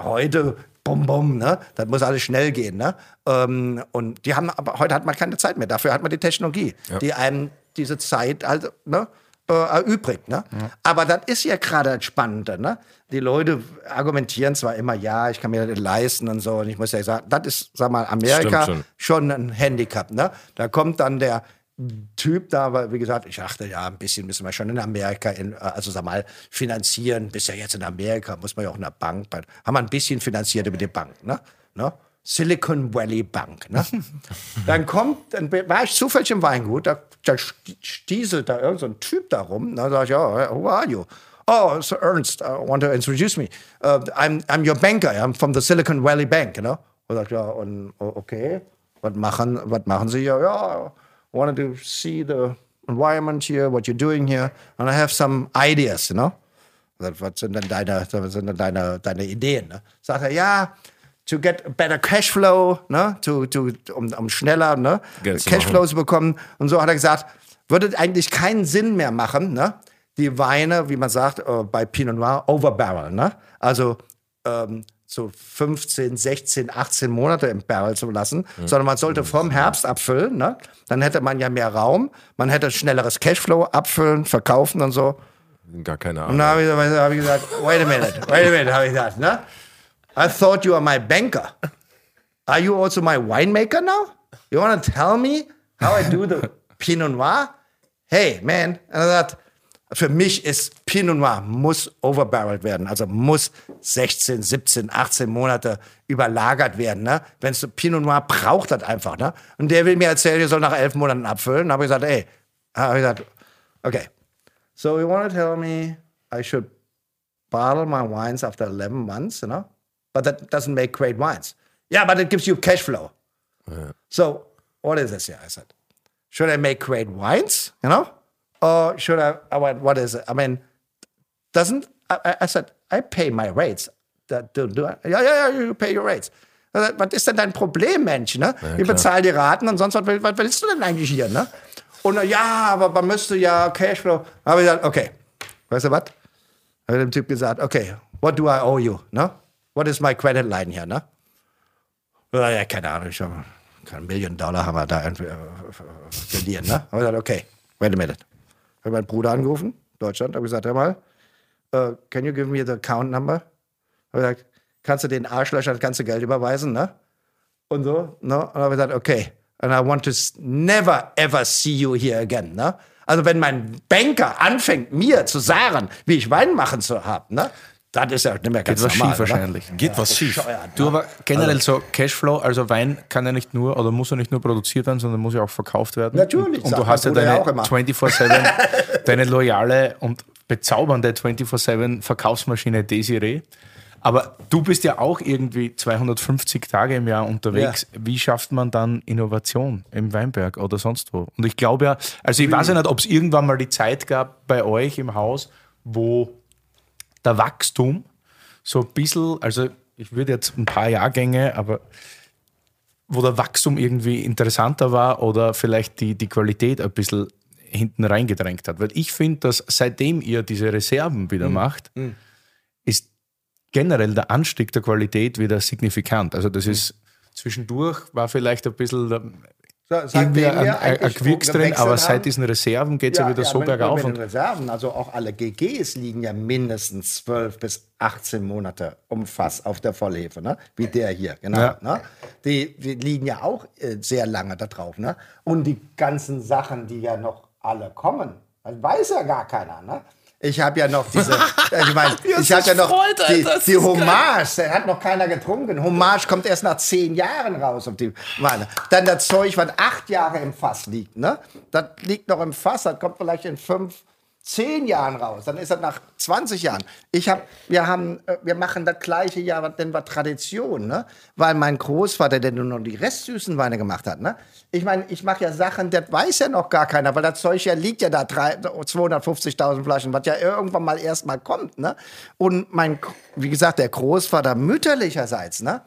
Heute, bum, bum, ne? Das muss alles schnell gehen, ne? Ähm, und die haben, aber heute hat man keine Zeit mehr. Dafür hat man die Technologie, die einem diese Zeit halt, ne? äh, erübrigt. Ne? Aber das ist ja gerade das Spannende. Ne? Die Leute argumentieren zwar immer, ja, ich kann mir das leisten und so. Und ich muss ja sagen, das ist, sag mal, Amerika schon ein Handicap. Ne? Da kommt dann der Typ da, aber wie gesagt, ich dachte, ja, ein bisschen müssen wir schon in Amerika, in, also sag mal, finanzieren. Bist ja jetzt in Amerika, muss man ja auch in der Bank. Haben wir ein bisschen finanziert über die Bank. Ne? Ne? Silicon Valley Bank. Ne? dann kommt, dann war ich zufällig im Weingut, da, da stieselt da irgend so ein Typ da rum. Da sag ich, ja, who are you? Oh, so Ernst, I want to introduce me. Uh, I'm, I'm your banker, I'm from the Silicon Valley Bank, you know? Und sagt, ja, und, oh, okay, was machen, was machen Sie hier? Ja, I wanted to see the environment here, what you're doing here, and I have some ideas, you know? Was sind denn deine, was sind denn deine, deine Ideen? Ne? Sagt er, ja, to get better Cashflow, ne? to, to, um, um schneller ne? Cashflow zu bekommen. Und so hat er gesagt, würde eigentlich keinen Sinn mehr machen, ne? die Weine, wie man sagt, äh, bei Pinot Noir, overbarrel. Ne? Also ähm, so 15, 16, 18 Monate im Barrel zu lassen, sondern man sollte vom Herbst abfüllen. Ne? Dann hätte man ja mehr Raum, man hätte schnelleres Cashflow, abfüllen, verkaufen und so. Gar keine Und Ahnung. dann habe ich, hab ich gesagt, wait a minute, wait a minute, habe ich gesagt, ne? I thought you were my banker. Are you also my winemaker now? You want to tell me how I do the Pinot Noir? Hey, man. Und er sagt, für mich ist Pinot Noir muss overbarreled werden, also muss 16, 17, 18 Monate überlagert werden. Ne? Wenn es Pinot Noir braucht das einfach. Ne? Und der will mir erzählen, ihr soll nach elf Monaten abfüllen. Dann habe ich gesagt, ey, habe ich gesagt, okay. So you want to tell me I should bottle my wines after 11 months, you know? But that doesn't make great wines. Yeah, but it gives you cash flow. So what is this here? I said, should I make great wines, you know? Or should I, I went, what is it? I mean, doesn't, I, I- said, I pay my rates. That, do, do I? Ja, ja, ja, you pay your rates. Said, Was ist denn dein Problem, Mensch? Ne? ich bezahle die Raten und sonst was, was willst du denn eigentlich hier? Ne? Und ja, aber man müsste ja Cashflow. Habe ich gesagt, okay, weißt du was? Habe dem Typ gesagt, okay, what do I owe you? Ne? What is my credit line hier? Ne? Ja, ja, keine Ahnung, ich habe keine Million Dollar haben wir da äh, verlieren. Ne? Habe ich gesagt, okay, wait a minute. Habe meinen Bruder angerufen, Deutschland, habe gesagt, hör mal, äh, can you give me the account number? Habe gesagt, kannst du den Arschlöchern das ganze Geld überweisen, ne? Und so, ne? Und habe gesagt, okay, and I want to never ever see you here again, ne? Also wenn mein Banker anfängt, mir zu sagen, wie ich Wein machen zu haben, ne? Das ist ja nicht mehr ganz Geht was normal, schief oder? wahrscheinlich. Geht was schief. Du aber generell so Cashflow, also Wein kann ja nicht nur oder muss ja nicht nur produziert werden, sondern muss ja auch verkauft werden. Natürlich, Und, und du hast ja ja deine auch immer. 24-7, deine loyale und bezaubernde 24-7 Verkaufsmaschine Desiree. Aber du bist ja auch irgendwie 250 Tage im Jahr unterwegs. Wie schafft man dann Innovation im Weinberg oder sonst wo? Und ich glaube ja, also ich weiß ja nicht, ob es irgendwann mal die Zeit gab bei euch im Haus, wo der Wachstum so ein bisschen, also ich würde jetzt ein paar Jahrgänge, aber wo der Wachstum irgendwie interessanter war oder vielleicht die, die Qualität ein bisschen hinten reingedrängt hat. Weil ich finde, dass seitdem ihr diese Reserven wieder macht, ist generell der Anstieg der Qualität wieder signifikant. Also das ist zwischendurch war vielleicht ein bisschen irgendwie wir ein, Quirks drin, aber haben- seit diesen Reserven geht es ja, wieder so mit, bergauf. Mit Und den Reserven, also auch alle GGs liegen ja mindestens 12 bis 18 Monate um Fass auf der Vollhefe, ne? wie der hier, genau. Ja. Ne? Die, die liegen ja auch äh, sehr lange da drauf. Ne? Und die ganzen Sachen, die ja noch alle kommen, das weiß ja gar keiner. Ne? Ich habe ja noch diese, ich meine, ich habe ja noch die, die Hommage, der hat noch keiner getrunken. Hommage kommt erst nach zehn Jahren raus. Auf die, meine. Dann das Zeug, was acht Jahre im Fass liegt, ne? Das liegt noch im Fass, das kommt vielleicht in fünf, zehn Jahren raus. Dann ist das nach 20 Jahren. Ich hab, wir, haben, äh, wir machen das gleiche Jahr, denn war Tradition, ne? Weil mein Großvater, der nur noch die restsüßen Weine gemacht hat, ne? Ich meine, ich mache ja Sachen, das weiß ja noch gar keiner, weil das Zeug ja liegt ja da drei- 250.000 Flaschen, was ja irgendwann mal erst mal kommt, ne? Und mein, wie gesagt, der Großvater mütterlicherseits, ne?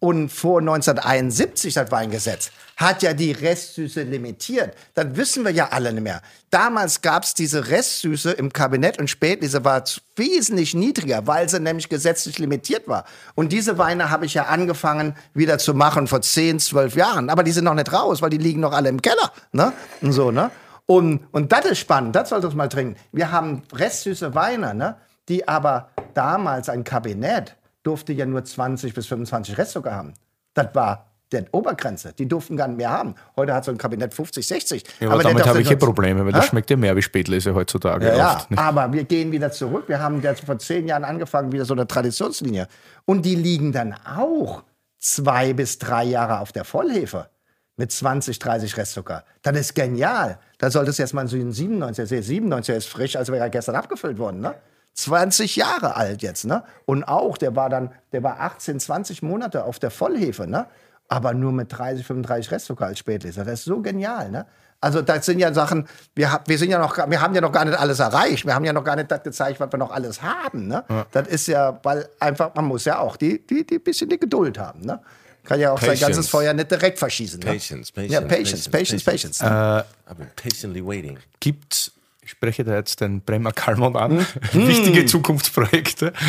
Und vor 1971, das Weingesetz, hat ja die Restsüße limitiert. Das wissen wir ja alle nicht mehr. Damals gab es diese Restsüße im Kabinett und Spätlese war wesentlich niedriger, weil sie nämlich gesetzlich limitiert war. Und diese Weine habe ich ja angefangen wieder zu machen vor 10, 12 Jahren. Aber die sind noch nicht raus, weil die liegen noch alle im Keller. Ne? Und so, ne? Und, und das ist spannend, das solltest du mal trinken. Wir haben restsüße Weine, ne? die aber damals ein Kabinett durfte ja nur 20 bis 25 Restzucker haben. Das war der Obergrenze. Die durften gar nicht mehr haben. Heute hat so ein Kabinett 50, 60. ja, aber, der damit habe ich hier nur- Probleme, weil Hä? das schmeckt ja mehr wie Spätlese heutzutage Ja, ja, oft. nicht? aber wir gehen wieder zurück. Wir haben jetzt vor zehn Jahren angefangen, wieder so eine Traditionslinie. Und die liegen dann auch zwei bis drei Jahre auf der Vollhefe mit 20, 30 Restzucker. Das ist genial. Da sollte es jetzt mal so in 97, der 97 ist frisch, als wäre er gestern abgefüllt worden, ne? 20 Jahre alt jetzt, ne? Und auch, der war dann, der war 18, 20 Monate auf der Vollhefe, ne? Aber nur mit 30, 35 Restzucker als Spätleser. Das ist so genial, ne? Also das sind ja Sachen, wir, wir, sind ja noch, gar- wir haben ja noch gar nicht alles erreicht. Wir haben ja noch gar nicht das gezeigt, was wir noch alles haben. Ne? Das ist ja, weil einfach, man muss ja auch die, die, die bisschen die Geduld haben. Ne? Kann ja auch sein Patience. ganzes Feuer nicht direkt verschießen. Ne? Patience, patience, Ja, Patience, Patience, patience, Patience. ne? I've been patiently waiting. Gibt ich spreche da jetzt den Bremer Kalmont an, Hm. wichtige Zukunftsprojekte.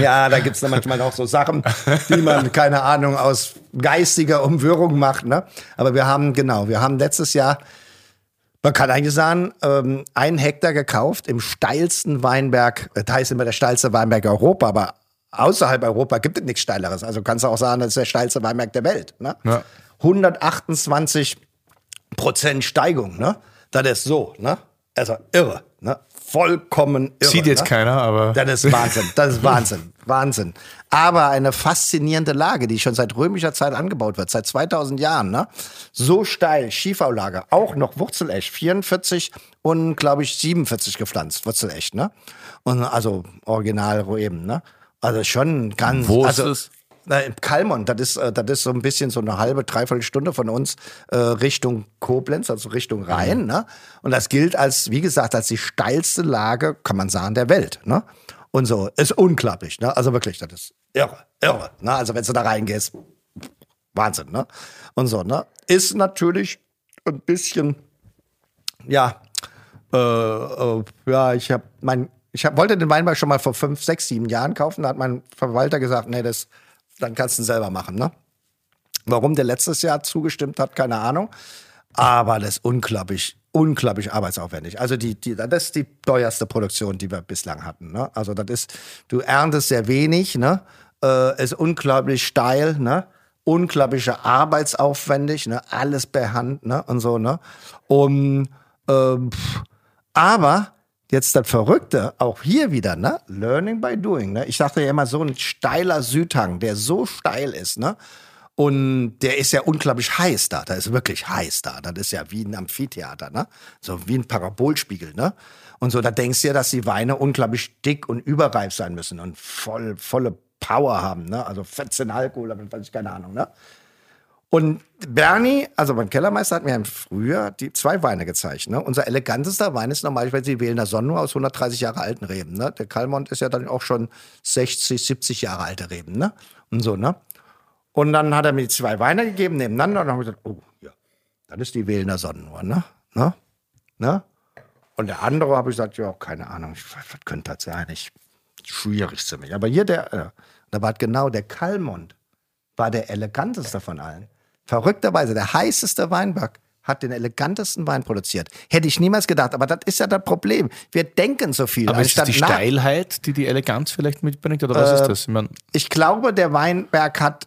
Ja, da gibt es dann manchmal auch so Sachen, die man, keine Ahnung, aus geistiger Umwirrung macht. Ne? Aber wir haben, genau, wir haben letztes Jahr, man kann eigentlich sagen, ähm, einen Hektar gekauft im steilsten Weinberg, das heißt immer der steilste Weinberg Europa, aber außerhalb Europa gibt es nichts Steileres. Also kannst du auch sagen, das ist der steilste Weinberg der Welt. Ne? Ja. 128 Prozent Steigung, ne? Das ist so, ne? Also irre, ne? Vollkommen irre. Sieht jetzt ne? keiner, aber Das ist Wahnsinn, das ist Wahnsinn, Wahnsinn. Aber eine faszinierende Lage, die schon seit römischer Zeit angebaut wird, seit 2000 Jahren, ne? So steil, Schiefaulage, auch noch Wurzelecht, 44 und glaube ich 47 gepflanzt, Wurzelecht, ne? Und also original eben, ne? Also schon ganz Wo ist also, es? Na, in Kalmont, das ist, äh, das ist so ein bisschen so eine halbe, dreiviertel Stunde von uns äh, Richtung Koblenz, also Richtung Rhein. Ne? Und das gilt als, wie gesagt, als die steilste Lage, kann man sagen, der Welt. Ne? Und so, ist unglaublich. Ne? Also wirklich, das ist irre, irre. Ne? Also wenn du da reingehst, Wahnsinn. Ne? Und so, ne? Ist natürlich ein bisschen, ja, äh, äh, ja, ich habe mein, ich hab, wollte den Weinberg schon mal vor fünf, sechs, sieben Jahren kaufen. Da hat mein Verwalter gesagt, nee, das, dann kannst du ihn selber machen. Ne? Warum der letztes Jahr zugestimmt hat, keine Ahnung. Aber das ist unglaublich, unglaublich arbeitsaufwendig. Also die, die, das ist die teuerste Produktion, die wir bislang hatten. Ne? Also das ist, du erntest sehr wenig, ne? Äh, ist unglaublich steil, ne? Unglaubliche arbeitsaufwendig, ne? Alles per Hand, ne? Und so, ne? Und ähm, pff, aber jetzt das Verrückte, auch hier wieder, ne? Learning by doing, ne? Ich sagte ja immer, so ein steiler Südhang, der so steil ist, ne? Und der ist ja unglaublich heiß da. Da ist wirklich heiß da. Das ist ja wie ein Amphitheater, ne? So wie ein Parabolspiegel, ne? Und so, da denkst du ja, dass die Weine unglaublich dick und überreif sein müssen und voll, volle Power haben, ne? Also 14 Alkohol, aber weiß ich keine Ahnung, ne? Und Bernie, also mein Kellermeister, hat mir im Frühjahr die zwei Weine gezeigt. Ne? Unser elegantester Wein ist normalerweise die Wählener Sonne aus 130 Jahre alten Reben. Ne? Der Kalmont ist ja dann auch schon 60, 70 Jahre alte Reben. Ne? Und so, ne? Und dann hat er mir zwei Weine gegeben nebeneinander und dann habe ich gesagt, oh, ja, das ist die Wählener Sonnenuhr, ne? ne? ne? Und der andere habe ich gesagt, ja, keine Ahnung, was könnte das sein? Ich, schwierig für mich. Aber hier der, äh, da war genau der Kalmont, war der eleganteste von allen. Verrückterweise, der heißeste Weinberg hat den elegantesten Wein produziert. Hätte ich niemals gedacht, aber das ist ja das Problem. Wir denken so viel. Aber ist es die Steilheit, die die Eleganz vielleicht mitbringt, oder was äh, ist das? Ich, mein ich glaube, der Weinberg hat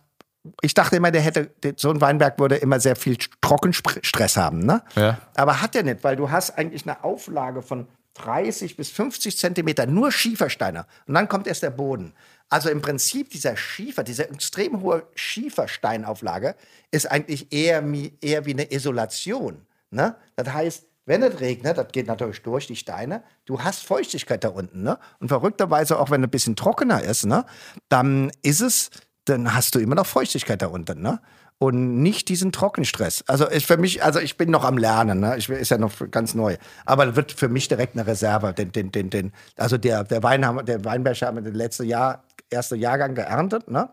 ich dachte immer, der hätte, so ein Weinberg würde immer sehr viel Trockenstress haben, ne? Ja. Aber hat er nicht, weil du hast eigentlich eine Auflage von 30 bis 50 Zentimeter, nur Schiefersteine. Und dann kommt erst der Boden. Also im Prinzip dieser Schiefer, diese extrem hohe Schiefersteinauflage ist eigentlich eher, eher wie eine Isolation. Ne? Das heißt, wenn es regnet, das geht natürlich durch die Steine, du hast Feuchtigkeit da unten. Ne? Und verrückterweise, auch wenn es ein bisschen trockener ist, ne, dann ist es dann hast du immer noch Feuchtigkeit da unten, ne? Und nicht diesen Trockenstress. Also ist für mich, also ich bin noch am Lernen, ne? Ich ist ja noch ganz neu. Aber das wird für mich direkt eine Reserve. Den, den, den, den, also der, der, Wein der Weinberg haben wir das letzte Jahr, erste Jahrgang geerntet, ne?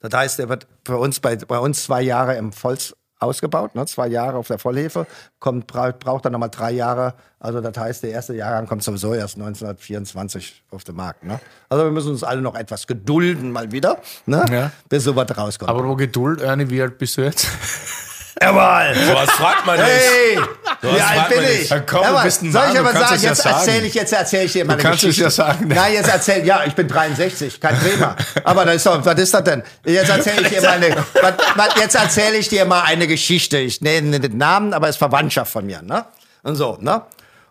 Das heißt, der wird für uns bei, bei uns zwei Jahre im Volks, ausgebaut, ne? zwei Jahre auf der Vollhefe, kommt, braucht dann nochmal drei Jahre. Also das heißt, der erste Jahrgang kommt sowieso erst 1924 auf den Markt. Ne? Also wir müssen uns alle noch etwas gedulden mal wieder, ne? ja. bis sowas rauskommt. Aber wo Geduld, Ernie, wie alt bist du jetzt? Jawohl! So was fragt man nicht. Hey! Wie alt bin ich? Ja, komm, Jawohl. bist ein Soll ich Mann, aber kannst sagen, es ja jetzt sagen. erzähle ich, jetzt erzähle ich dir meine Du kannst es Geschichte. ja sagen. Nein, jetzt erzähl, ja, ich bin 63, kein Thema. Aber das ist doch, was ist das denn? Jetzt erzähle ich dir mal eine, was, was, jetzt erzähle ich dir mal eine Geschichte. Ich nenne den Namen, aber es ist Verwandtschaft von mir, ne? Und so, ne?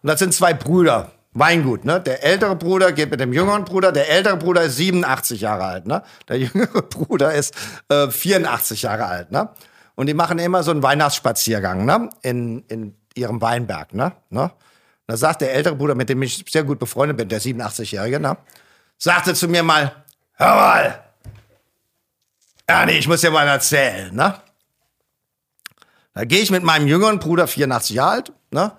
Und das sind zwei Brüder. Weingut, ne? Der ältere Bruder geht mit dem jüngeren Bruder. Der ältere Bruder ist 87 Jahre alt, ne? Der jüngere Bruder ist äh, 84 Jahre alt, ne? Und die machen immer so einen Weihnachtsspaziergang, ne? In, in ihrem Weinberg, ne? ne? Da sagt der ältere Bruder, mit dem ich sehr gut befreundet bin, der 87-Jährige, ne? Sagte zu mir mal, hör mal, Ernie, ich muss dir mal erzählen, ne? Da gehe ich mit meinem jüngeren Bruder, 84 Jahre alt, ne?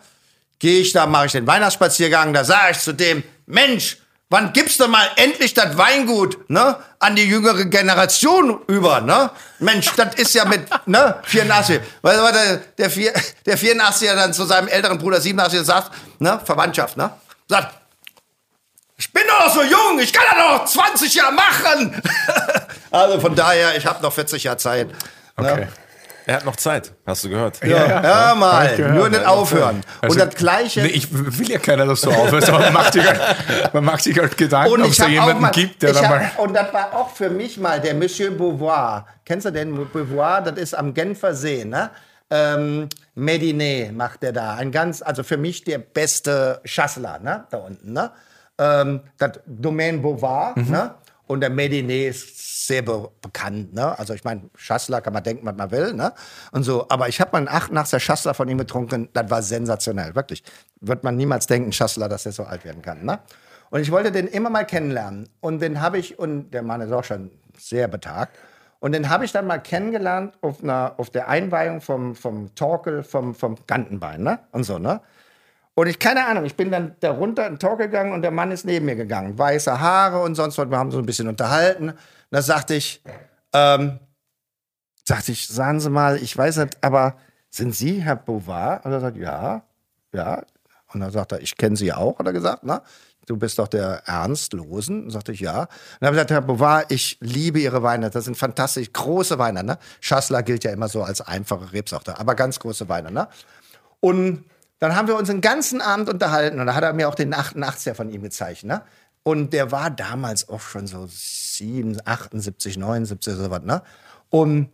Gehe ich da, mache ich den Weihnachtsspaziergang, da sage ich zu dem, Mensch, wann gibst du mal endlich das Weingut, ne, an die jüngere Generation über, ne? Mensch, das ist ja mit, ne, 84. Weil der, der, der 84er dann zu seinem älteren Bruder 87 sagt, ne, Verwandtschaft, ne? Sagt, ich bin doch noch so jung, ich kann das noch 20 Jahre machen. also von daher, ich habe noch 40 Jahre Zeit. Okay. Ne? Er hat noch Zeit, hast du gehört. Ja, ja, Hab mal, gehört, nur nicht aufhören. Also, Und das Gleiche. Nee, ich will ja keiner, dass du aufhörst, aber man macht sich halt, man macht sich halt Gedanken, Und ob es da jemanden mal, gibt, der da mal. und das war auch für mich mal der Monsieur Beauvoir. Kennst du den Beauvoir? Das ist am Genfer See, ne? Ähm, Medinet macht der da. Ein ganz, also für mich der beste Schassler, ne? Da unten, ne? Ähm, das Domaine Beauvoir, Mhm. ne? Und der Medinet ist sehr be bekannt, ne? Also ich meine, Schassler kann man denken, was man will, ne? Und so. Aber ich habe mal einen acht nachts der Schassler von ihm getrunken. Das war sensationell, wirklich. Wird man niemals denken, Schassler, dass der so alt werden kann, ne? Und ich wollte den immer mal kennenlernen. Und den habe ich, und der Mann ist auch schon sehr betagt. Und den habe ich dann mal kennengelernt auf, einer, auf der Einweihung vom, vom Torkel, vom, vom Gantenbein, ne? Und so, ne? Und ich, keine Ahnung, ich bin dann da runter in den Talk gegangen und der Mann ist neben mir gegangen. Weiße Haare und sonst was. Wir haben so ein bisschen unterhalten. Und da sagte ich, ähm, sagte ich, sagen Sie mal, ich weiß nicht, aber sind Sie Herr Beauvoir? Und er sagt, ja, ja. Und dann sagt er, ich kenne Sie auch, hat er gesagt, ne? Du bist doch der Ernst Losen. Und sagte ich, ja. Und dann habe ich gesagt, Herr Beauvoir, ich liebe Ihre Weine. Das sind fantastisch große Weine, ne? Schassler gilt ja immer so als einfache Rebsorte, aber ganz große Weine, ne? Und dann haben wir uns den ganzen Abend unterhalten und da hat er mir auch den 88er von ihm gezeigt. Ne? Und der war damals auch schon so 7, 78, 79 oder sowas. Ne? Und,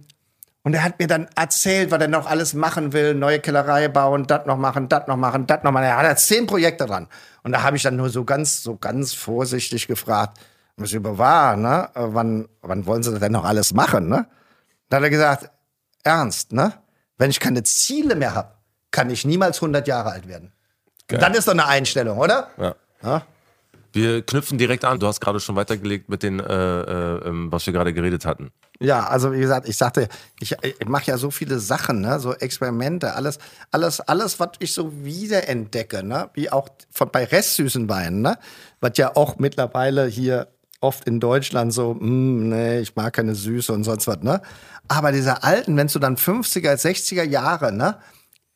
und er hat mir dann erzählt, was er noch alles machen will, neue Kellerei bauen, das noch machen, das noch machen, das noch machen. Er hat ja zehn Projekte dran. Und da habe ich dann nur so ganz, so ganz vorsichtig gefragt, was über war, ne? Wann, wann wollen Sie das denn noch alles machen, ne? Da hat er gesagt, ernst, ne? Wenn ich keine Ziele mehr habe, kann ich niemals 100 Jahre alt werden. Das ist doch eine Einstellung, oder? Ja. Ja? Wir knüpfen direkt an. Du hast gerade schon weitergelegt mit den, äh, äh, ähm, was wir gerade geredet hatten. Ja, also wie gesagt, ich sagte, ich, ich mache ja so viele Sachen, ne? so Experimente, alles, alles, alles, was ich so wiederentdecke, ne? wie auch von, bei restsüßen Weinen, ne? was ja auch mittlerweile hier oft in Deutschland so, mm, nee, ich mag keine Süße und sonst was, ne? Aber diese alten, wenn du dann 50er, 60er Jahre, ne?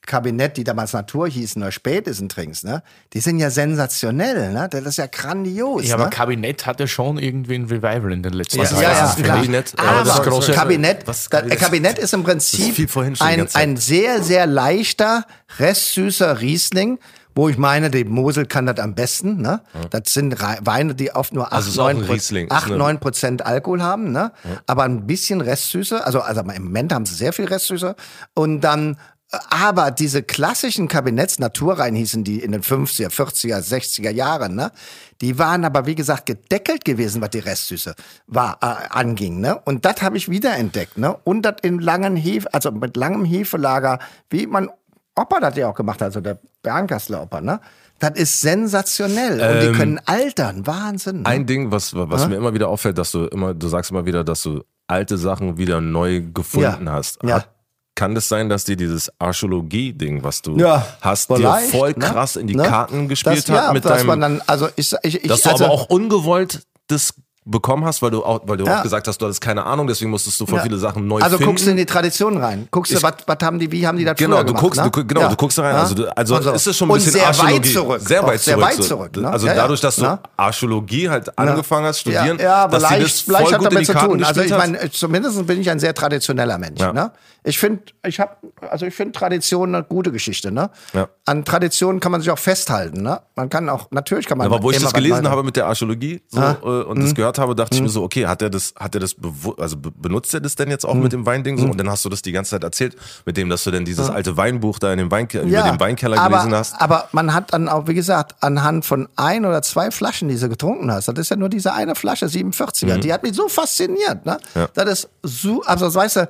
Kabinett, die damals Natur hießen oder Spätessen trinkst, ne? Die sind ja sensationell, ne? Das ist ja grandios. Ja, aber ne? Kabinett hatte schon irgendwie ein Revival in den letzten Ja, Jahren. ja, ja, ist klar. Kabinett? Äh, Aber das große- Kabinett, was ist das, Kabinett? Kabinett ist im Das Prinzip ein, ein sehr, sehr leichter, restsüßer Riesling, wo ich meine, die Mosel kann das am besten. Ne? Das sind Weine, die oft nur 8, Also ist auch ein 9, Riesling, ist 8 eine- 9 Prozent Alkohol haben. Ne? Aber ein bisschen Restsüße, also, also im Moment haben sie sehr viel Restsüße. Und dann aber diese klassischen Kabinetts, Naturrein hießen die in den 50er, 40er, 60er Jahren, ne? Die waren aber, wie gesagt, gedeckelt gewesen, was die Restsüße war, äh, anging, ne? Und das habe ich wiederentdeckt, ne? Und das in langen Hefe, also mit langem Hefelager, wie man Opa das ja auch gemacht hat, also der Bernkastler Opa, ne? Das ist sensationell. Und die können altern. Wahnsinn. Ne? Ein Ding, was, was mir immer wieder auffällt, dass du immer, du sagst immer wieder, dass du alte Sachen wieder neu gefunden Ja. hast. Ja. Hat, kann das sein, dass dir dieses Archäologie-Ding, was du Ja, hast, dir voll ne? krass in die Ne? Karten gespielt das, ja, hat mit dass deinem, man dann, also ich, ich, ich dass du also, aber auch ungewollt das bekommen hast, weil du auch, weil du Ja. auch gesagt hast, du hattest keine Ahnung, deswegen musstest du für Ja. viele Sachen neu Also finden. guckst du in die Tradition rein. Guckst du, was haben die, wie haben die das Genau, du gemacht, guckst, ne? du, genau, Ja. du guckst da rein. Ja. Also, du, also Und so. ist es schon ein bisschen sehr weit Archäologie. zurück. Sehr weit sehr zurück. weit so. zurück, ne? Also Ja, ja. dadurch, dass du Na? Archäologie halt angefangen hast, studieren, Ja, ja aber dass leicht, das voll leicht hat damit zu tun. Also ich meine, zumindest bin ich ein sehr traditioneller Mensch. Ja. Ne? Ich finde, ich habe, also ich finde Tradition eine gute Geschichte. Ne? Ja. An Traditionen kann man sich auch festhalten. Ne? Man kann auch, natürlich kann man. Aber wo ich das gelesen habe mit der Archäologie so, äh, und Mhm. das gehört habe, dachte ich mir so, okay, hat er das, hat er das, also be- benutzt er das denn jetzt auch Mhm. mit dem Weinding so? Und dann hast du das die ganze Zeit erzählt, mit dem, dass du denn dieses alte Weinbuch da in dem Weinke über den Weinkeller aber, gelesen hast. Aber man hat dann auch, wie gesagt, anhand von ein oder zwei Flaschen, die du getrunken hast, das ist ja nur diese eine Flasche, 47er, die hat mich so fasziniert. Ne? Mhm. Ja. Das ist so, also das weißt du,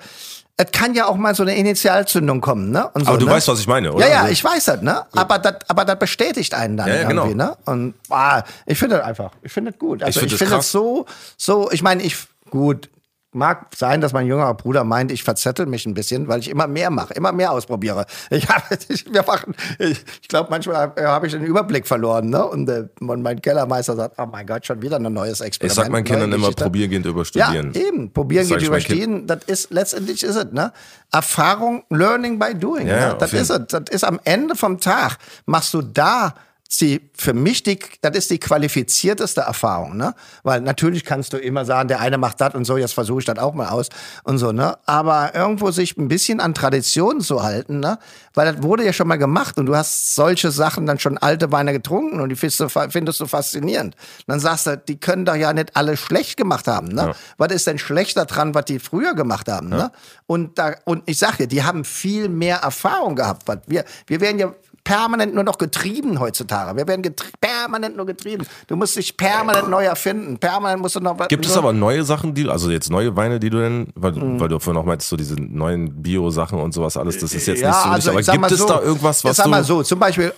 es kann ja auch mal so eine Initialzündung kommen. Ne? So, Aber du ne? weißt, was ich meine, oder? Ja, ja, Also- ich weiß das, ne? Aber das, aber das bestätigt einen dann Ja, ja, genau. irgendwie, ne? Und ah, ich finde das einfach, ich finde das gut. Also Ich find das finde krass. das so, so, ich meine, ich, gut, mag sein, dass mein jüngerer Bruder meint, ich verzettel mich ein bisschen, weil ich immer mehr mache, immer mehr ausprobiere. Ich ich, ich, ich glaube, manchmal äh, habe ich den Überblick verloren, ne? Und, äh, und mein Kellermeister sagt, oh mein Gott, schon wieder ein neues Experiment. Ich sag meinen Kindern immer, Geschichte. probier gehend über Studieren. Ja, eben. Probieren Das geht über Stehen. Das ist, letztendlich ist es, ne? Erfahrung, Learning by Doing. Ja, ne? Das ist es. Das ist am Ende vom Tag, machst du da die, für mich die, das ist die qualifizierteste Erfahrung, ne? Weil natürlich kannst du immer sagen, der eine macht das und so, jetzt versuche ich das auch mal aus und so, ne? Aber irgendwo sich ein bisschen an Traditionen zu halten, ne? Weil das wurde ja schon mal gemacht und du hast solche Sachen dann schon alte Weine getrunken und die findest du, findest du faszinierend. Und dann sagst du, die können doch ja nicht alle schlecht gemacht haben, ne? Was ist denn schlechter dran, was die früher gemacht haben, ne? Und da, und ich sag dir, die haben viel mehr Erfahrung gehabt. Was wir, wir werden ja permanent nur noch getrieben heutzutage. Wir werden permanent nur getrieben. Du musst dich permanent neu erfinden. Permanent musst du noch was. Gibt es aber neue Sachen, die, also jetzt neue Weine, die du denn, weil, Mhm. weil du vorhin auch meintest, so diese neuen Bio-Sachen und sowas alles, das ist jetzt nicht so also wichtig, aber ich sag gibt es so, da irgendwas, ich was sag du, mal so, zum Beispiel,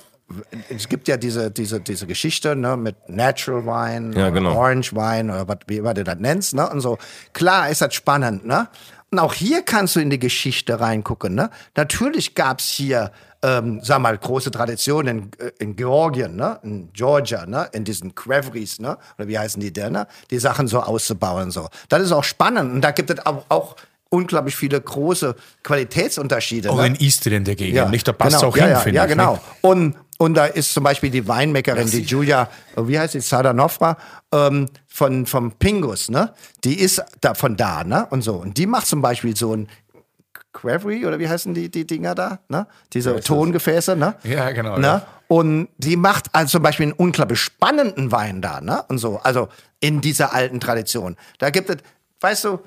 es gibt ja diese, diese, diese Geschichte ne, mit Natural Wine, Ja, genau. Orange Wine oder was, wie immer du das nennst. Ne, und so. Klar ist das spannend. Ne? Und auch hier kannst du in die Geschichte reingucken. Ne? Natürlich gab's hier, ähm, sag mal, große Traditionen in, äh, in Georgien, ne? in Georgia, ne? in diesen Quevries, ne? oder wie heißen die denn, ne? die Sachen so auszubauen. So. Das ist auch spannend. Und da gibt es auch, auch unglaublich viele große Qualitätsunterschiede. Auch ne? in Istrien der Gegend. Nicht, da passt genau, auch ja, hin, ja, finde Ja, ich. genau. nicht? Und, und da ist zum Beispiel die Weinmeckerin, die Julia, wie heißt die, Sadanofra, ähm, von, vom Pingus, ne? Die ist da von da, ne? Und so. Und die macht zum Beispiel so ein Quevery, oder wie heißen die, die Dinger da, ne? Diese Tongefäße, ne? Ja, genau, Ne? ja. Und die macht also zum Beispiel einen unglaublich spannenden Wein da, ne? Und so. Also in dieser alten Tradition. Da gibt es, weißt du,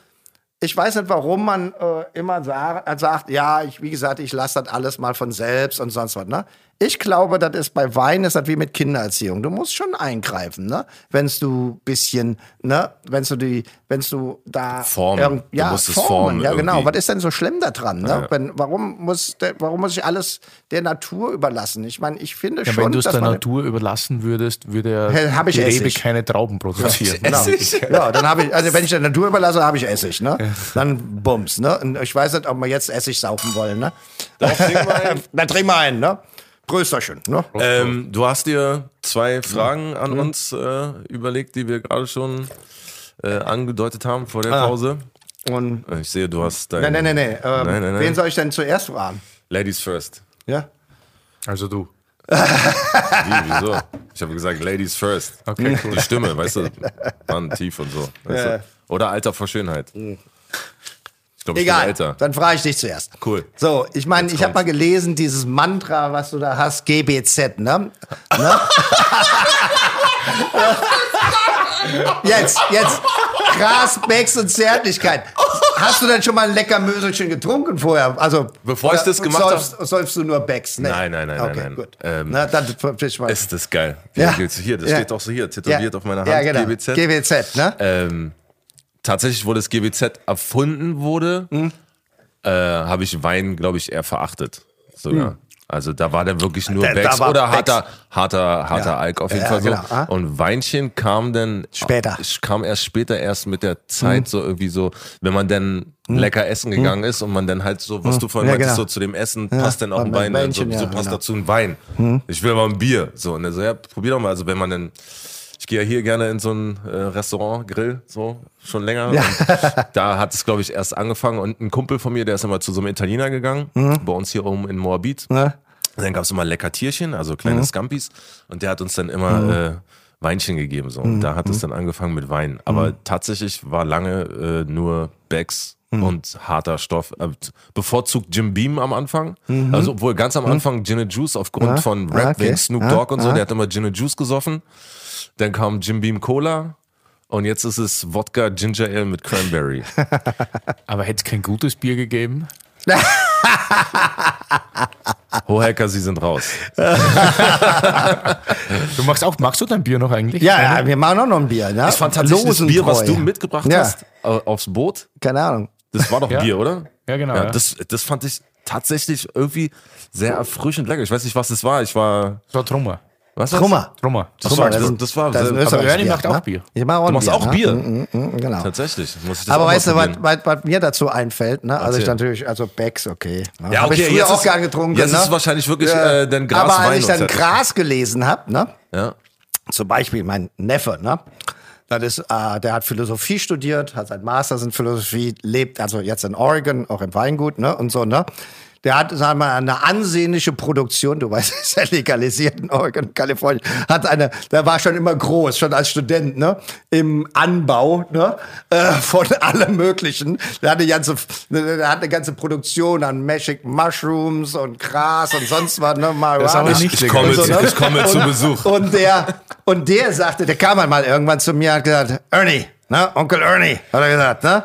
ich weiß nicht, warum man äh, immer sagt, sagt, ja, ich, wie gesagt, ich lasse das alles mal von selbst und sonst was. Ne? Ich glaube, das ist bei Wein ist das wie mit Kindererziehung. Du musst schon eingreifen, ne? Wenn du bisschen, ne, wenn du die, wenn du da Formen. irgend- Du ja, musst es formen, formen ja genau. irgendwie. Was ist denn so schlimm daran? Ne? Ja. Wenn, warum muss, der, warum muss ich alles der Natur überlassen? Ich meine, ich finde Ja, schon, wenn du es der Natur überlassen würdest, würde ja hab ich die Rebe keine Trauben produzieren. Genau. Ja, dann habe ich, also wenn ich der Natur überlasse, habe ich Essig, ne? Dann Bums, ne? Und ich weiß nicht, ob wir jetzt Essig saufen wollen, ne? Dann trinken wir einen, ne? Prösterchen, ne? Ähm, du hast dir zwei Fragen Mhm. an uns äh, überlegt, die wir gerade schon äh, angedeutet haben vor der Ah. Pause. Und, Äh, Ich sehe, du hast dein nein, nein, nein, nein. Ähm, Nein, nein, nein. Wen soll ich denn zuerst fragen? Ladies first. Ja? Also du. Wie, wieso? Ich habe gesagt, Ladies first. Okay, cool. Die Stimme, weißt du, waren tief und so. Weißt Ja. du? Oder Alter vor Schönheit. Ich bin Egal, dann frage ich dich zuerst. Cool. So, ich meine, ich habe mal gelesen, dieses Mantra, was du da hast, GBZ, ne? ne? jetzt, jetzt, Gras, Becks und Zärtlichkeit. Hast du denn schon mal ein lecker Möselchen getrunken vorher? Also, Bevor ich das gemacht hab- säufst, du nur Becks? Ne? Nein, nein, nein, okay, nein. Gut. Ähm, Na, dann ich mal. Ist das geil. Ja. Hier, das Ja. steht auch so hier, tätowiert auf meiner Hand, ja, genau. GBZ. GBZ, ne? ähm, tatsächlich, wo das GBZ erfunden wurde, Hm. äh, habe ich Wein, glaube ich, eher verachtet. Sogar. Also da war der wirklich nur Becks oder harter, harter, harter Ja. Alk auf jeden Ja, Fall so. genau. Ah. Und Weinchen kam dann Später. Ich kam erst später erst mit der Zeit so irgendwie so, wenn man dann lecker essen gegangen ist und man dann halt so, was du vorhin. Ja, meintest, genau. so zu dem Essen passt dann auch ein Wein, so, Weinchen, so ja, passt genau. dazu ein Wein. Ich will aber ein Bier. So, und er so, ja, probier doch mal. Also wenn man dann gehe ja hier gerne in so ein äh, Restaurant, Grill, so, schon länger. Ja. Da hat es, glaube ich, erst angefangen. Und ein Kumpel von mir, der ist immer zu so einem Italiener gegangen, bei uns hier oben in Moabit. Ne? Dann gab es immer lecker Tierchen, also kleine Scampis. Und der hat uns dann immer äh, Weinchen gegeben. So. Und da hat es dann angefangen mit Wein. Aber tatsächlich war lange äh, nur Becks und harter Stoff. Äh, bevorzugt Jim Beam am Anfang. Also obwohl ganz am Anfang Gin and Juice aufgrund von Rap Ah, okay. Snoop Ah, Dogg und so. ah. Der hat immer Gin and Juice gesoffen. Dann kam Jim Beam Cola. Und jetzt ist es Wodka Ginger Ale mit Cranberry. Aber hätte es kein gutes Bier gegeben? Hohecker, Sie sind raus. Du machst auch, magst du dein Bier noch eigentlich? Ja, ja, wir machen auch noch ein Bier, ne? Ich fand tatsächlich das Bier, was du mitgebracht Ja. hast, aufs Boot, Keine Ahnung. Das war doch Ja. Bier, oder? Ja, genau, ja. Das, das fand ich tatsächlich irgendwie sehr erfrischend lecker. Ich weiß nicht, was das war. Ich war. Das war Trummer. Was? Trummer. Trummer. Das Trummer, war, das das, ist- das war Das sehr, Österreicher Ernie Bier, macht auch ne? Bier. Ich mach auch Du machst Bier, auch ne? Bier? Mhm, mhm, genau. tatsächlich. Muss ich das Aber weißt du, was, probieren. was, was mir dazu einfällt, ne? Also ich Erzähl. natürlich, also Becks, okay. Ne? Ja, Hab okay, ich früher jetzt auch ist- gern getrunken. jetzt ne? ist wahrscheinlich wirklich, Ja. äh, dann Gras, Aber als Wein ich dann. Gras gelesen habe, ne? Ja. zum Beispiel mein Neffe, ne? Das ist, äh, der hat Philosophie studiert, hat sein Masters in Philosophie, lebt also jetzt in Oregon, auch im Weingut, ne? Und so, ne? Der hat, sagen wir mal, eine ansehnliche Produktion, du weißt, ist ja legalisiert in Oregon, Kalifornien, hat eine, der war schon immer groß, schon als Student, ne? Im Anbau, ne? Äh, von allem Möglichen. Der hat eine ganze, der hat eine ganze Produktion an Magic Mushrooms und Gras und sonst was, ne? Das habe ich Marihuana. nicht Ich komme, so, zu, ne? ich komme zu Besuch. Und der, und der sagte, der kam halt mal irgendwann zu mir und hat gesagt, Ernie, ne, Onkel Ernie, hat er gesagt, ne?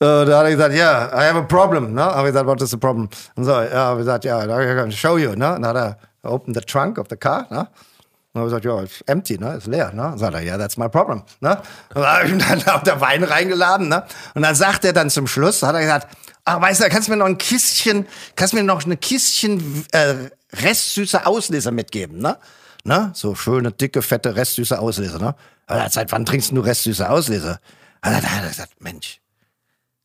Da hat er gesagt, ja, I have a problem, ne? Hab ich gesagt, what is the problem? Und so, ja, hab ich gesagt, ja, I can show you, ne? Und dann hat er opened the trunk of the car, ne? Und hab ich gesagt, ja, it's empty, ne? Ist leer, ne? Und sagt er, ja, that's my problem, ne? Und dann hab ich ihm dann auf der Wein reingeladen, ne? Und dann sagt er dann zum Schluss, hat er gesagt, ach, weißt du, kannst du mir noch ein Kistchen, kannst du mir noch eine Kistchen äh, restsüße Ausleser mitgeben, ne? Ne? So schöne, dicke, fette, restsüße Ausleser, ne? Aber seit wann trinkst du restsüße Ausleser? Und dann hat er gesagt, Mensch,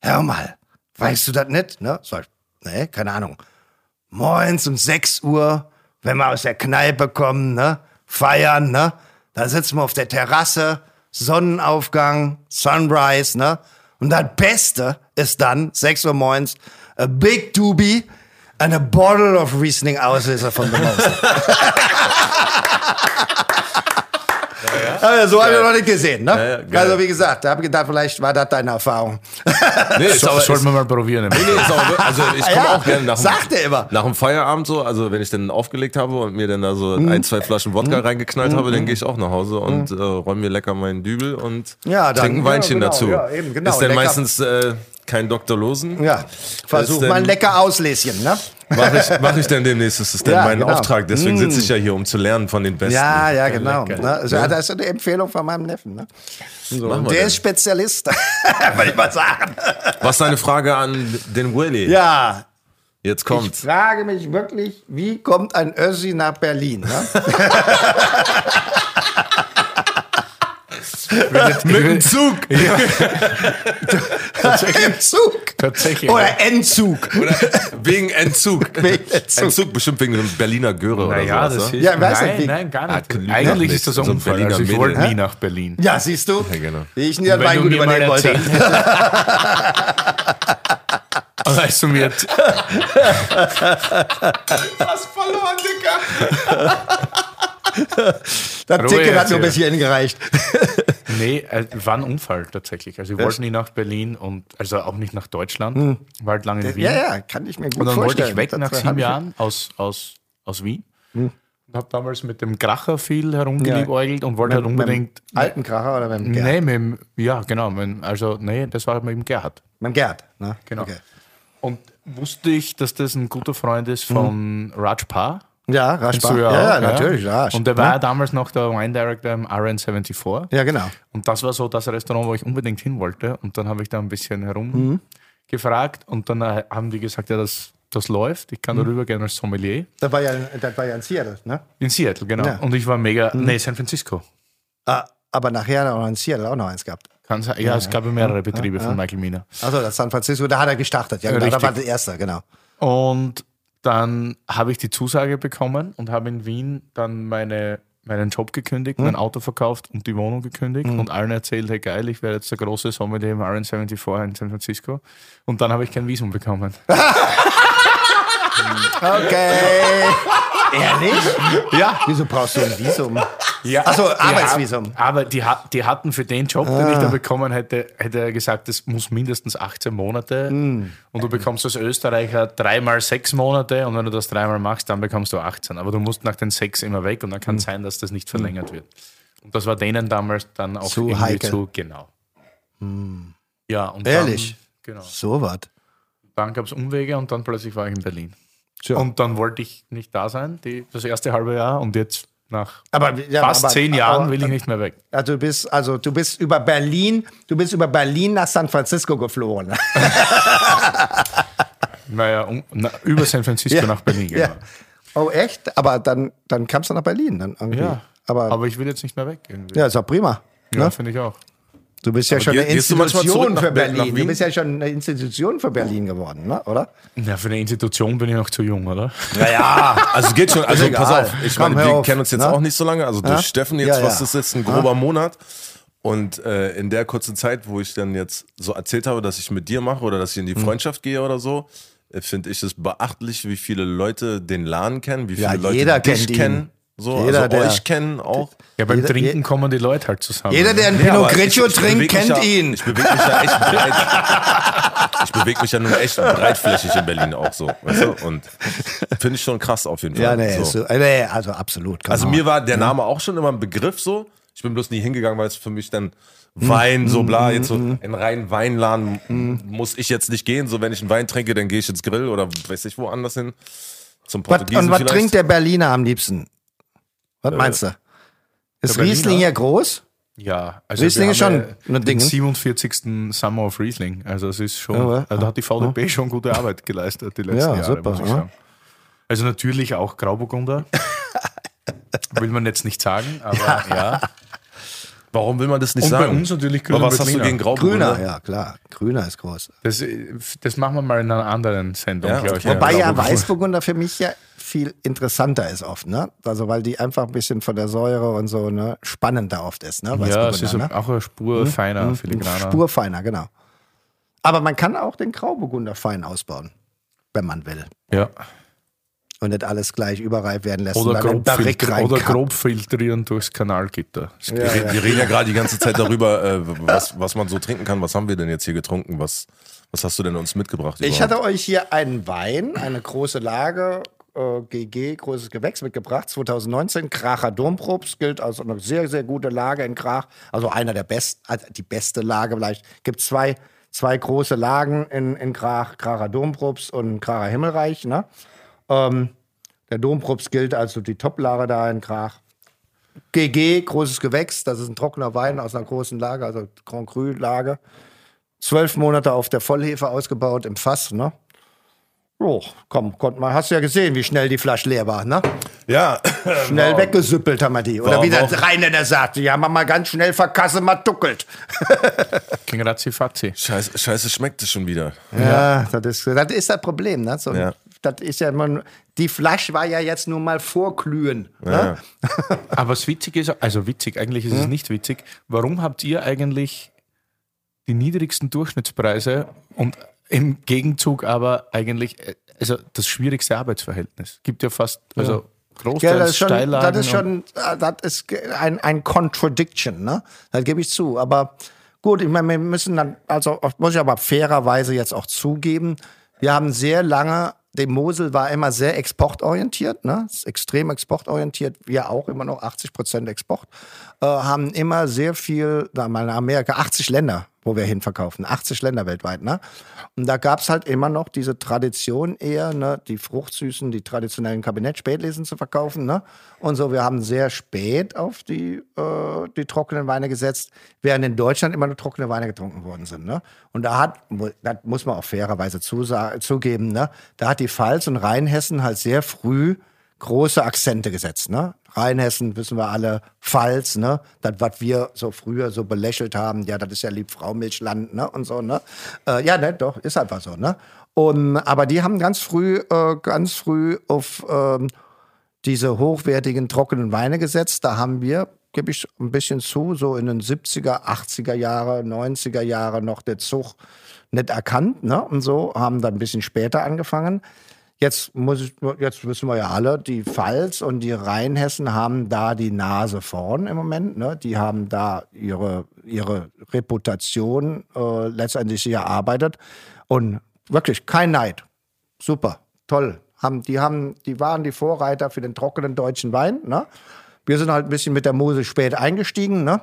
hör mal, weißt du das nicht? Ne? So, nee, keine Ahnung. Morgens um 6 Uhr, wenn wir aus der Kneipe kommen, ne? Feiern, ne? Da sitzen wir auf der Terrasse, Sonnenaufgang, Sunrise, ne? Und das Beste ist dann, 6 Uhr morgens, a big doobie and a bottle of Riesling Auslöser von The Most. Aber so habe ich noch nicht gesehen, ne? Ja, ja, also wie gesagt, da habe ich gedacht, vielleicht war das deine Erfahrung. Nee, ist So, aber, sollten ist, wir mal probieren. nee, ist auch, also ich komme Ja, auch gerne nach dem, sagt er immer. nach dem Feierabend so, also wenn ich dann aufgelegt habe und mir dann da so Mhm. ein, zwei Flaschen Wodka reingeknallt habe, dann gehe ich auch nach Hause und äh, räume mir lecker meinen Dübel und Ja, dann- trinke ein Weinchen ja, genau, dazu. ja, eben, genau, ist dann lecker. meistens äh, kein Dr. Losen. Ja, versuch denn- mal ein lecker Ausläschen, ne? Mache ich, mach ich dann demnächst. Das ist dann Ja, mein genau. Auftrag. Deswegen sitze ich ja hier, um zu lernen von den Besten. Ja, ja, genau. Ne? Also, Das ist eine Empfehlung von meinem Neffen. Ne? So, wir der denn. ist Spezialist, würde ich mal sagen. Was ist deine Frage an den Willy? Ja, Jetzt ich kommt. frage mich wirklich, wie kommt ein Össi nach Berlin? Ne? Mit dem Zug. Im Zug. Tatsächlich. Oder Entzug. Oder wegen Entzug. Wegen Entzug. Entzug bestimmt wegen einem Berliner Göre Naja, oder sowas. das ne? ist. Ja, weiß nein, nicht, nein, gar Ah, nicht. lügt Eigentlich nicht. ist das So ein. Berliner Also ich wollte Hä? nie nach Berlin. Ja, siehst du? Ja, genau. Ich nie du Weingut übernehmen wollte. weißt du mir, Hast verloren, Dicker. Das Ruhe Ticket hat nur bis hierhin gereicht. nee, äh, war ein Unfall tatsächlich. Also ich wollte nie nach Berlin und also auch nicht nach Deutschland. War halt lange in Wien. Ja, ja, kann ich mir gut Und dann vorstellen. wollte ich weg nach sieben Jahren aus, aus, aus Wien. Und habe damals mit dem Kracher viel herumgeliebäugelt und wollte halt Mit dem unbedingt. Alten Kracher oder mit dem Gerd? Nee, mit dem, ja, genau. Mit, also, nee, das war mit dem Gerhard. Mit dem Gerd, ne? Genau. Okay. Und wusste ich, dass das ein guter Freund ist von Raj Paar. Ja, Raschbach. Ja, ja, ja, natürlich, ja. Und der war ja damals noch der Wine Director im RN74. Ja, genau. Und das war so das Restaurant, wo ich unbedingt hin wollte. Und dann habe ich da ein bisschen Mhm. herumgefragt und dann äh, haben die gesagt, ja, das, das läuft. Ich Mhm. kann darüber gerne als Sommelier. Das war ja, das war ja in Seattle, ne? In Seattle, genau. Ja. Mhm. Und ich war mega, nee, San Francisco. Ah, aber nachher hat er auch in Seattle auch noch eins gehabt. Kann sein, ja, es gab ja mehrere Betriebe von Michael Mina. Also das San Francisco, da hat er gestartet. Ja, genau. Da war der erste, genau. Und dann habe ich die Zusage bekommen und habe in Wien dann meine, meinen Job gekündigt, Hm. mein Auto verkauft und die Wohnung gekündigt und allen erzählt, hey geil, ich werde jetzt der große Sommelier im RN74 in San Francisco. Und dann habe ich kein Visum bekommen. Okay. Ehrlich? ja, Wieso brauchst du ein Visum? Ja, Ach so, die Arbeitsvisum. hat- aber die, die hatten für den Job, den ich da bekommen hätte, hätte er gesagt, das muss mindestens 18 Monate. Und du bekommst als Österreicher dreimal sechs Monate und wenn du das dreimal machst, dann bekommst du 18. Aber du musst nach den sechs immer weg und dann kann sein, dass das nicht verlängert wird. Und das war denen damals dann auch Zu irgendwie heikel. zu, genau. Ja, und Ehrlich? Dann, genau. So was. Dann gab es Umwege und dann plötzlich war ich in Berlin. Tja. Und dann wollte ich nicht da sein, die, das erste halbe Jahr und jetzt nach Aber, ja, fast aber, zehn Jahren aber- will ich nicht mehr weg. Also du bist, also du bist über Berlin, du bist über Berlin nach San Francisco geflogen. Naja, um, na, über San Francisco nach Berlin Ja. gegangen. Oh, echt? Aber dann, dann kamst du nach Berlin. Dann irgendwie. Ja. Aber, Aber ich will jetzt nicht mehr weg. Irgendwie. ja, ist auch prima. Ja, Ne? finde ich auch. Du bist ja schon geh- eine Institution für Be- nach Berlin. Du bist ja schon eine Institution für Berlin geworden, ne? oder? Ja, für eine Institution bin ich noch zu jung, oder? Naja. Also geht schon, also pass auf, ich Komm, meine, wir auf, kennen uns jetzt ne? auch nicht so lange, also durch? Steffen jetzt, Ja, ja. was ist jetzt, ein grober Monat. Und äh, in der kurzen Zeit, wo ich dann jetzt so erzählt habe, dass ich mit dir mache oder dass ich in die Freundschaft gehe oder so, äh, finde ich es beachtlich, wie viele Leute den Laden kennen, wie viele Ja, Leute jeder dich kennt ihn. kennen. So, Jeder, also der- euch kennen auch. Ja, beim Jeder- Trinken je- kommen die Leute halt zusammen. Jeder, der ein Nee, Pinot Grigio ich- trinkt, kennt ja, ihn. Ich bewege mich ja echt breit. Ich bewege mich ja nun echt breitflächig in Berlin auch so. Weißt du? Und finde ich schon krass auf jeden Fall. Ja, nee, so. äh, nee also absolut. Also mir war der Name auch schon immer ein Begriff so. Ich bin bloß nie hingegangen, weil es für mich dann Wein, so bla, jetzt so in reinen Weinladen muss ich jetzt nicht gehen. So, wenn ich einen Wein trinke, dann gehe ich ins Grill oder weiß ich woanders hin. Zum Was, Portugiesen und was vielleicht. trinkt der Berliner am liebsten? Was meinst du? Ist? Riesling ja groß? Ja, also Riesling wir ist schon ja ein den Ding, ne? 47. Summer of Riesling. Also es ist schon, Ja, aber- also da hat die VDB schon gute Arbeit geleistet die letzten Ja, Jahre, super, muss ich ja. sagen. Also natürlich auch Grauburgunder. Will man jetzt nicht sagen, aber ja. Warum will man das nicht Und bei sagen? uns natürlich Aber Grüner was hast du gegen Grauburgunder? Grüner, ja klar. Grüner ist groß. Das, das machen wir mal in einer anderen Sendung, Ja, glaube ich. Wobei ja. Weißburgunder für mich ja viel interessanter ist oft, ne? Also weil die einfach ein bisschen von der Säure und so ne, spannender oft ist, ne? Ja, Weißburgunder, es ist ne? auch eine Spur feiner, filigraner. Spurfeiner, genau. Aber man kann auch den Grauburgunder fein ausbauen, wenn man will. Ja. und nicht alles gleich überreif werden lässt. Oder grob, filtri oder grob filtrieren durchs Kanalgitter. Wir, reden- wir reden ja gerade die ganze Zeit darüber, äh, was, was man so trinken kann. Was haben wir denn jetzt hier getrunken? Was, was hast du denn uns mitgebracht? Ich überhaupt? hatte euch hier einen Wein, eine große Lage, äh, GG, großes Gewächs mitgebracht, 2019. Kracher Domprobst gilt als eine sehr, sehr gute Lage in Krach. Also einer der besten, also die beste Lage vielleicht. Gibt zwei, zwei große Lagen in, in Krach, Kracher Domprobst und Kracher Himmelreich. Ne? Ähm, der Domprobst gilt als so die Top-Lage da in Krach. GG, großes Gewächs, das ist ein trockener Wein aus einer großen Lage, also Grand Cru-Lage. Zwölf Monate auf der Vollhefe ausgebaut im Fass, ne? Oh, komm, konnte man, hast du ja gesehen, wie schnell die Flasche leer war, ne? Ja, Schnell weggesüppelt haben wir die. Oder War wie der auch- Rheinländer sagte, ja, man mal ganz schnell verkasse, mal duckelt. Ging ratzi fatzi. scheiße, scheiße schmeckt es schon wieder. Ja, das ist das, ist das Problem, ne? So, Ja. Das ist ja immer, die Flasche war ja jetzt nur mal vorglühen. Ne? Aber das Witzige ist, also witzig, eigentlich ist es nicht witzig. Warum habt ihr eigentlich die niedrigsten Durchschnittspreise und im Gegenzug aber eigentlich äh, also das schwierigste Arbeitsverhältnis? Gibt ja fast, also großteils Ja, das ist schon, das ist, schon äh, das ist ein, ein Contradiction, ne? Das gebe ich zu. Aber gut, ich meine, wir müssen dann, also muss ich aber fairerweise jetzt auch zugeben, wir haben sehr lange, die Mosel war immer sehr exportorientiert, ne? Ist extrem exportorientiert, wir auch immer noch 80 Prozent Export, äh, haben immer sehr viel, da mal in Amerika, 80 Länder, wo wir hinverkaufen, 80 Länder weltweit, ne? Und da gab's halt immer noch diese Tradition eher, ne, die fruchtsüßen, die traditionellen Kabinett-Spätlesen zu verkaufen, ne? Und so, wir haben sehr spät auf die, äh, die trockenen Weine gesetzt, während in Deutschland immer nur trockene Weine getrunken worden sind, ne? Und da hat, das muss man auch fairerweise zugeben, ne? Da hat die Pfalz und Rheinhessen halt sehr früh große Akzente gesetzt, ne? Rheinhessen, wissen wir alle, Pfalz, ne? Das, was wir so früher so belächelt haben, ja, das ist ja Liebfraumilchland, ne? Und so, ne? Äh, ja, ne, doch, ist einfach so, ne? Und, aber die haben ganz früh, äh, ganz früh auf ähm, diese hochwertigen, trockenen Weine gesetzt. Da haben wir, gebe ich ein bisschen zu, so in den 70er, 80er Jahre, 90er Jahre noch der Zug nicht erkannt, ne? Und so, haben dann ein bisschen später angefangen. Jetzt muss ich, jetzt wissen wir ja alle, die Pfalz und die Rheinhessen haben da die Nase vorn im Moment. Ne? Die haben da ihre, ihre Reputation äh, letztendlich sich erarbeitet. Und wirklich kein Neid. Super, toll. Haben, die, haben, die waren die Vorreiter für den trockenen deutschen Wein. Ne? Wir sind halt ein bisschen mit der Mosel spät eingestiegen ne?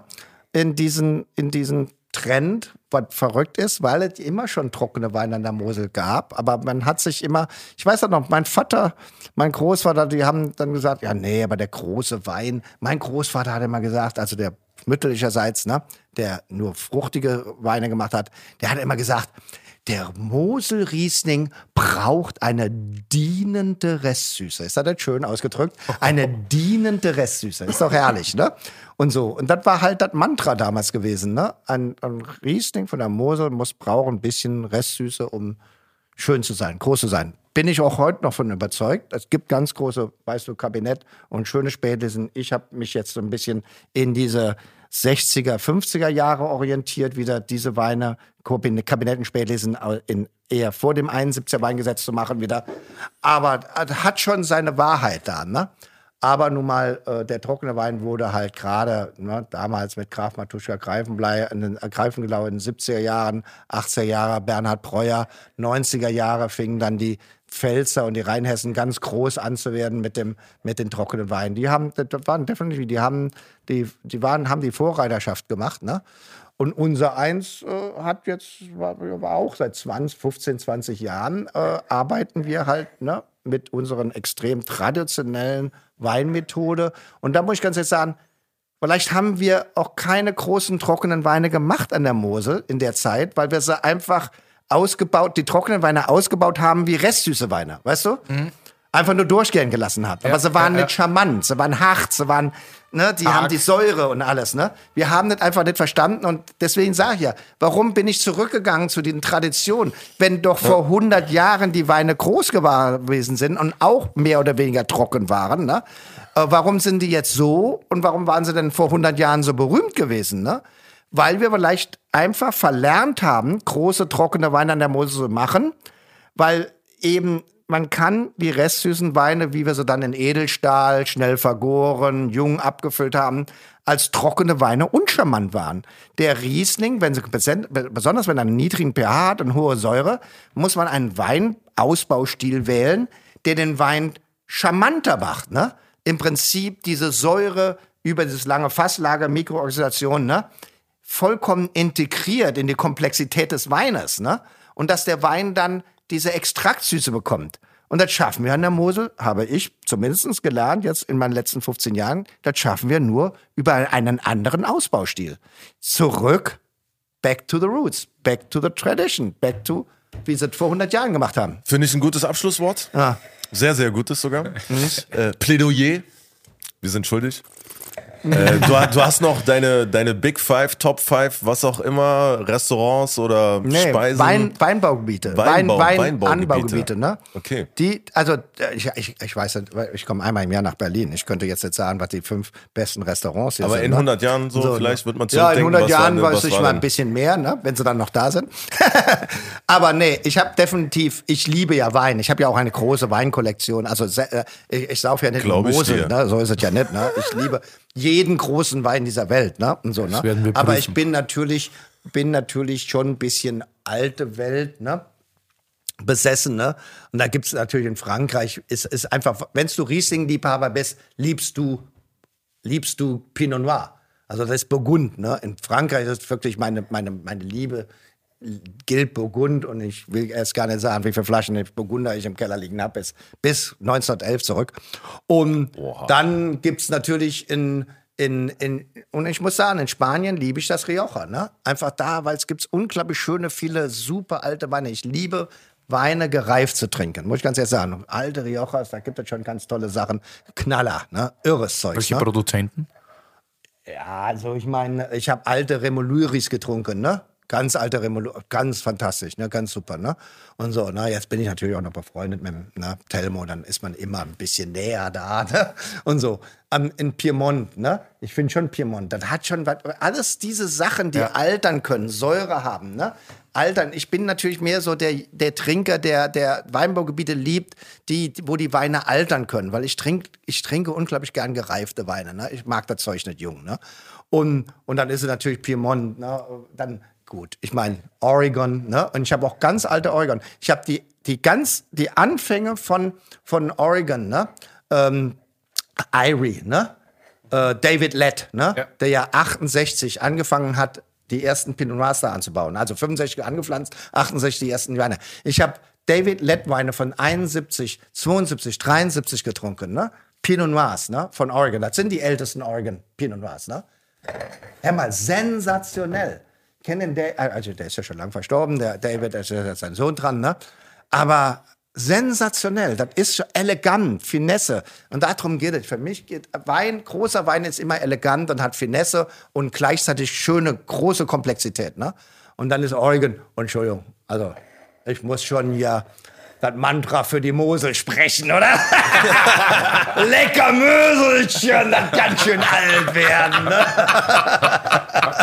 in, diesen, in diesen Trend, was verrückt ist, weil es immer schon trockene Weine an der Mosel gab. Aber man hat sich immer, ich weiß auch noch, mein Vater, mein Großvater, die haben dann gesagt, ja, nee, aber der große Wein, mein Großvater hat immer gesagt, also der mütterlicherseits, ne, der nur fruchtige Weine gemacht hat, der hat immer gesagt, der Mosel-Riesling braucht eine dienende Restsüße. Ist das nicht schön ausgedrückt? Eine dienende Restsüße. Ist doch herrlich, ne? Und so. Und das war halt das Mantra damals gewesen, ne? Ein, ein Riesling von der Mosel muss brauchen ein bisschen Restsüße, um schön zu sein, groß zu sein. Bin ich auch heute noch von überzeugt. Es gibt ganz große, weißt du, Kabinett und schöne Spätlesen. Ich habe mich jetzt so ein bisschen in diese 60er, 50er Jahre orientiert, wieder diese Weine, Kabinetten Spätlesen in eher vor dem 71er Weingesetz zu machen wieder. Aber es hat schon seine Wahrheit da, ne? Aber nun mal, äh, der trockene Wein wurde halt gerade ne, damals mit Graf Matuschka Greifenblei, in den, äh, Greifengelau in den 70er Jahren, 80er Jahre, Bernhard Breuer, 90er Jahre fingen dann die Pfälzer und die Rheinhessen ganz groß anzuwerden mit dem mit den trockenen Weinen. Die haben, das waren definitiv, die haben die, die waren, haben die Vorreiterschaft gemacht, ne? Und unser Eins äh, hat jetzt, war, war auch seit 20, 15, 20 Jahren, äh, arbeiten wir halt ne, mit unseren extrem traditionellen Weinmethode. Und da muss ich ganz ehrlich sagen, vielleicht haben wir auch keine großen trockenen Weine gemacht an der Mosel in der Zeit, weil wir sie einfach ausgebaut, die trockenen Weine ausgebaut haben wie restsüße Weine, weißt du? Einfach nur durchgehen gelassen haben. Aber sie waren ja, ja. nicht charmant, sie waren hart, sie waren, ne, die haben die Säure und alles, ne? Wir haben das einfach nicht verstanden und deswegen sage ich ja, warum bin ich zurückgegangen zu den Traditionen, wenn doch vor 100 Jahren die Weine groß gewesen sind und auch mehr oder weniger trocken waren, ne? Äh, warum sind die jetzt so und warum waren sie denn vor 100 Jahren so berühmt gewesen, ne? Weil wir vielleicht einfach verlernt haben, große trockene Weine an der Mosel zu machen, weil eben man kann die restsüßen Weine, wie wir sie dann in Edelstahl, schnell vergoren, jung abgefüllt haben, als trockene Weine uncharmant waren. Der Riesling, wenn sie, besonders wenn er einen niedrigen pH hat und hohe Säure, muss man einen Weinausbaustil wählen, der den Wein charmanter macht. Ne? Im Prinzip diese Säure über dieses lange Fasslager, Mikrooxidation, ne? vollkommen integriert in die Komplexität des Weines. Ne? Und dass der Wein dann diese Extraktsüße bekommt. Und das schaffen wir an der Mosel, habe ich zumindest gelernt, jetzt in meinen letzten 15 Jahren, das schaffen wir nur über einen anderen Ausbaustil. Zurück, back to the roots, back to the tradition, back to, wie sie es vor 100 Jahren gemacht haben. Finde ich ein gutes Abschlusswort. Ja. Sehr, sehr gutes sogar. äh, Plädoyer. Wir sind schuldig. Äh, du, du, hast noch deine, deine Big Five, Top Five, was auch immer, Restaurants oder nee, Speisen. Wein, Weinbaugebiete. Weinbau, Wein, Wein Weinbaugebiete. Anbaugebiete, ne? Okay. Die, also äh, ich, ich, ich weiß nicht, ich komme einmal im Jahr nach Berlin. Ich könnte jetzt nicht sagen, was die fünf besten Restaurants hier Aber sind. in ne? 100 Jahren so, So, vielleicht wird man Ja, in zurückdenken, 100 was war Jahren weiß ich mal ein bisschen mehr, ne? wenn sie dann noch da sind. Aber nee, ich habe definitiv, ich liebe ja Wein. Ich habe ja auch eine große Weinkollektion. Also äh, ich, ich sauf ja nicht Glaub Mosel, ne? so ist es ja nicht. Ne? Ich liebe jeden großen Wein dieser Welt. Ne? Und so, ne? Aber ich bin natürlich, bin natürlich schon ein bisschen alte Welt. Ne? besessen, ne? Und da gibt's natürlich in Frankreich, ist, ist einfach, wenn du Riesling-Liebhaber bist, liebst du, liebst du Pinot Noir. Also das ist Burgund, ne? In Frankreich ist wirklich meine, meine, meine Liebe gilt Burgund und ich will erst gar nicht sagen, wie viele Flaschen Burgunder ich im Keller liegen habe, bis, bis 1911 zurück. Und dann gibt's natürlich in, in, in, und ich muss sagen, in Spanien liebe ich das Rioja. Ne? Einfach da, weil es gibt unglaublich schöne, viele super alte Weine. Ich liebe Weine gereift zu trinken, muss ich ganz ehrlich sagen. Alte Riojas, da gibt es schon ganz tolle Sachen. Knaller, ne? irres Zeug. Welche ne? Produzenten? Ja, also ich meine, ich habe alte Remoluris getrunken, ne? Ganz alte Remolu, ganz fantastisch, ne? Ganz super, ne? Und so, na, jetzt bin ich natürlich auch noch befreundet mit dem ne? Telmo, dann ist man immer ein bisschen näher da, ne? Und so. Am, in Piemont, ne? Ich finde schon Piemont, das hat schon was, alles diese Sachen, die altern können, Säure haben, ne? Altern. Ich bin natürlich mehr so der, der Trinker, der, der Weinbaugebiete liebt, die, wo die Weine altern können, weil ich trinke, ich trinke unglaublich gern gereifte Weine, ne? Ich mag das Zeug nicht jung, ne? Und, und dann ist es natürlich Piemont, ne? Dann, gut, ich meine, Oregon, ne? Und ich habe auch ganz alte Oregon. Ich habe die, die ganz, die Anfänge von, von Oregon, ne? Ähm, Irie, ne? Äh, David Lett, ne? Ja. Der ja 68 angefangen hat, die ersten Pinot Noirs da anzubauen. Also 65 angepflanzt, 68 die ersten Weine. Ich habe David Lett Weine von 71, 72, 73 getrunken, ne? Pinot Noirs, ne? Von Oregon. Das sind die ältesten Oregon Pinot Noirs, ne? Hör mal, sensationell. Kennen der, also der ist ja schon lang verstorben, der David, da ist ja sein Sohn dran, ne? Aber sensationell, das ist schon elegant, Finesse. Und darum geht es. Für mich geht Wein, großer Wein ist immer elegant und hat Finesse und gleichzeitig schöne, große Komplexität, ne? Und dann ist Eugen, Entschuldigung, also ich muss schon hier das Mantra für die Mosel sprechen, oder? Lecker Möselchen, das kann schön alt werden. Ne?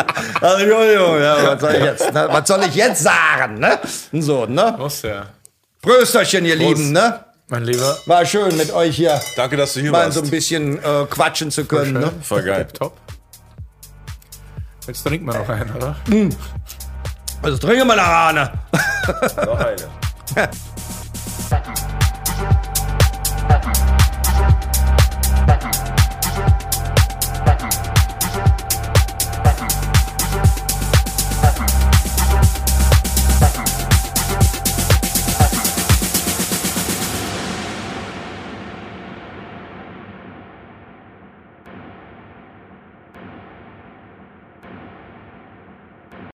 also, Entschuldigung, ja, was soll ich jetzt, ne? was soll ich jetzt sagen? Ne? So, ne? Was ja. Prösterchen, ihr Lieben, ne? Mein Lieber. War schön mit euch hier Danke, dass du hier mal warst. so ein bisschen äh, quatschen zu können. Ne? Voll geil. Top. Jetzt trinken wir noch einen, oder? Also trinke mal eine Rane. Noch eine.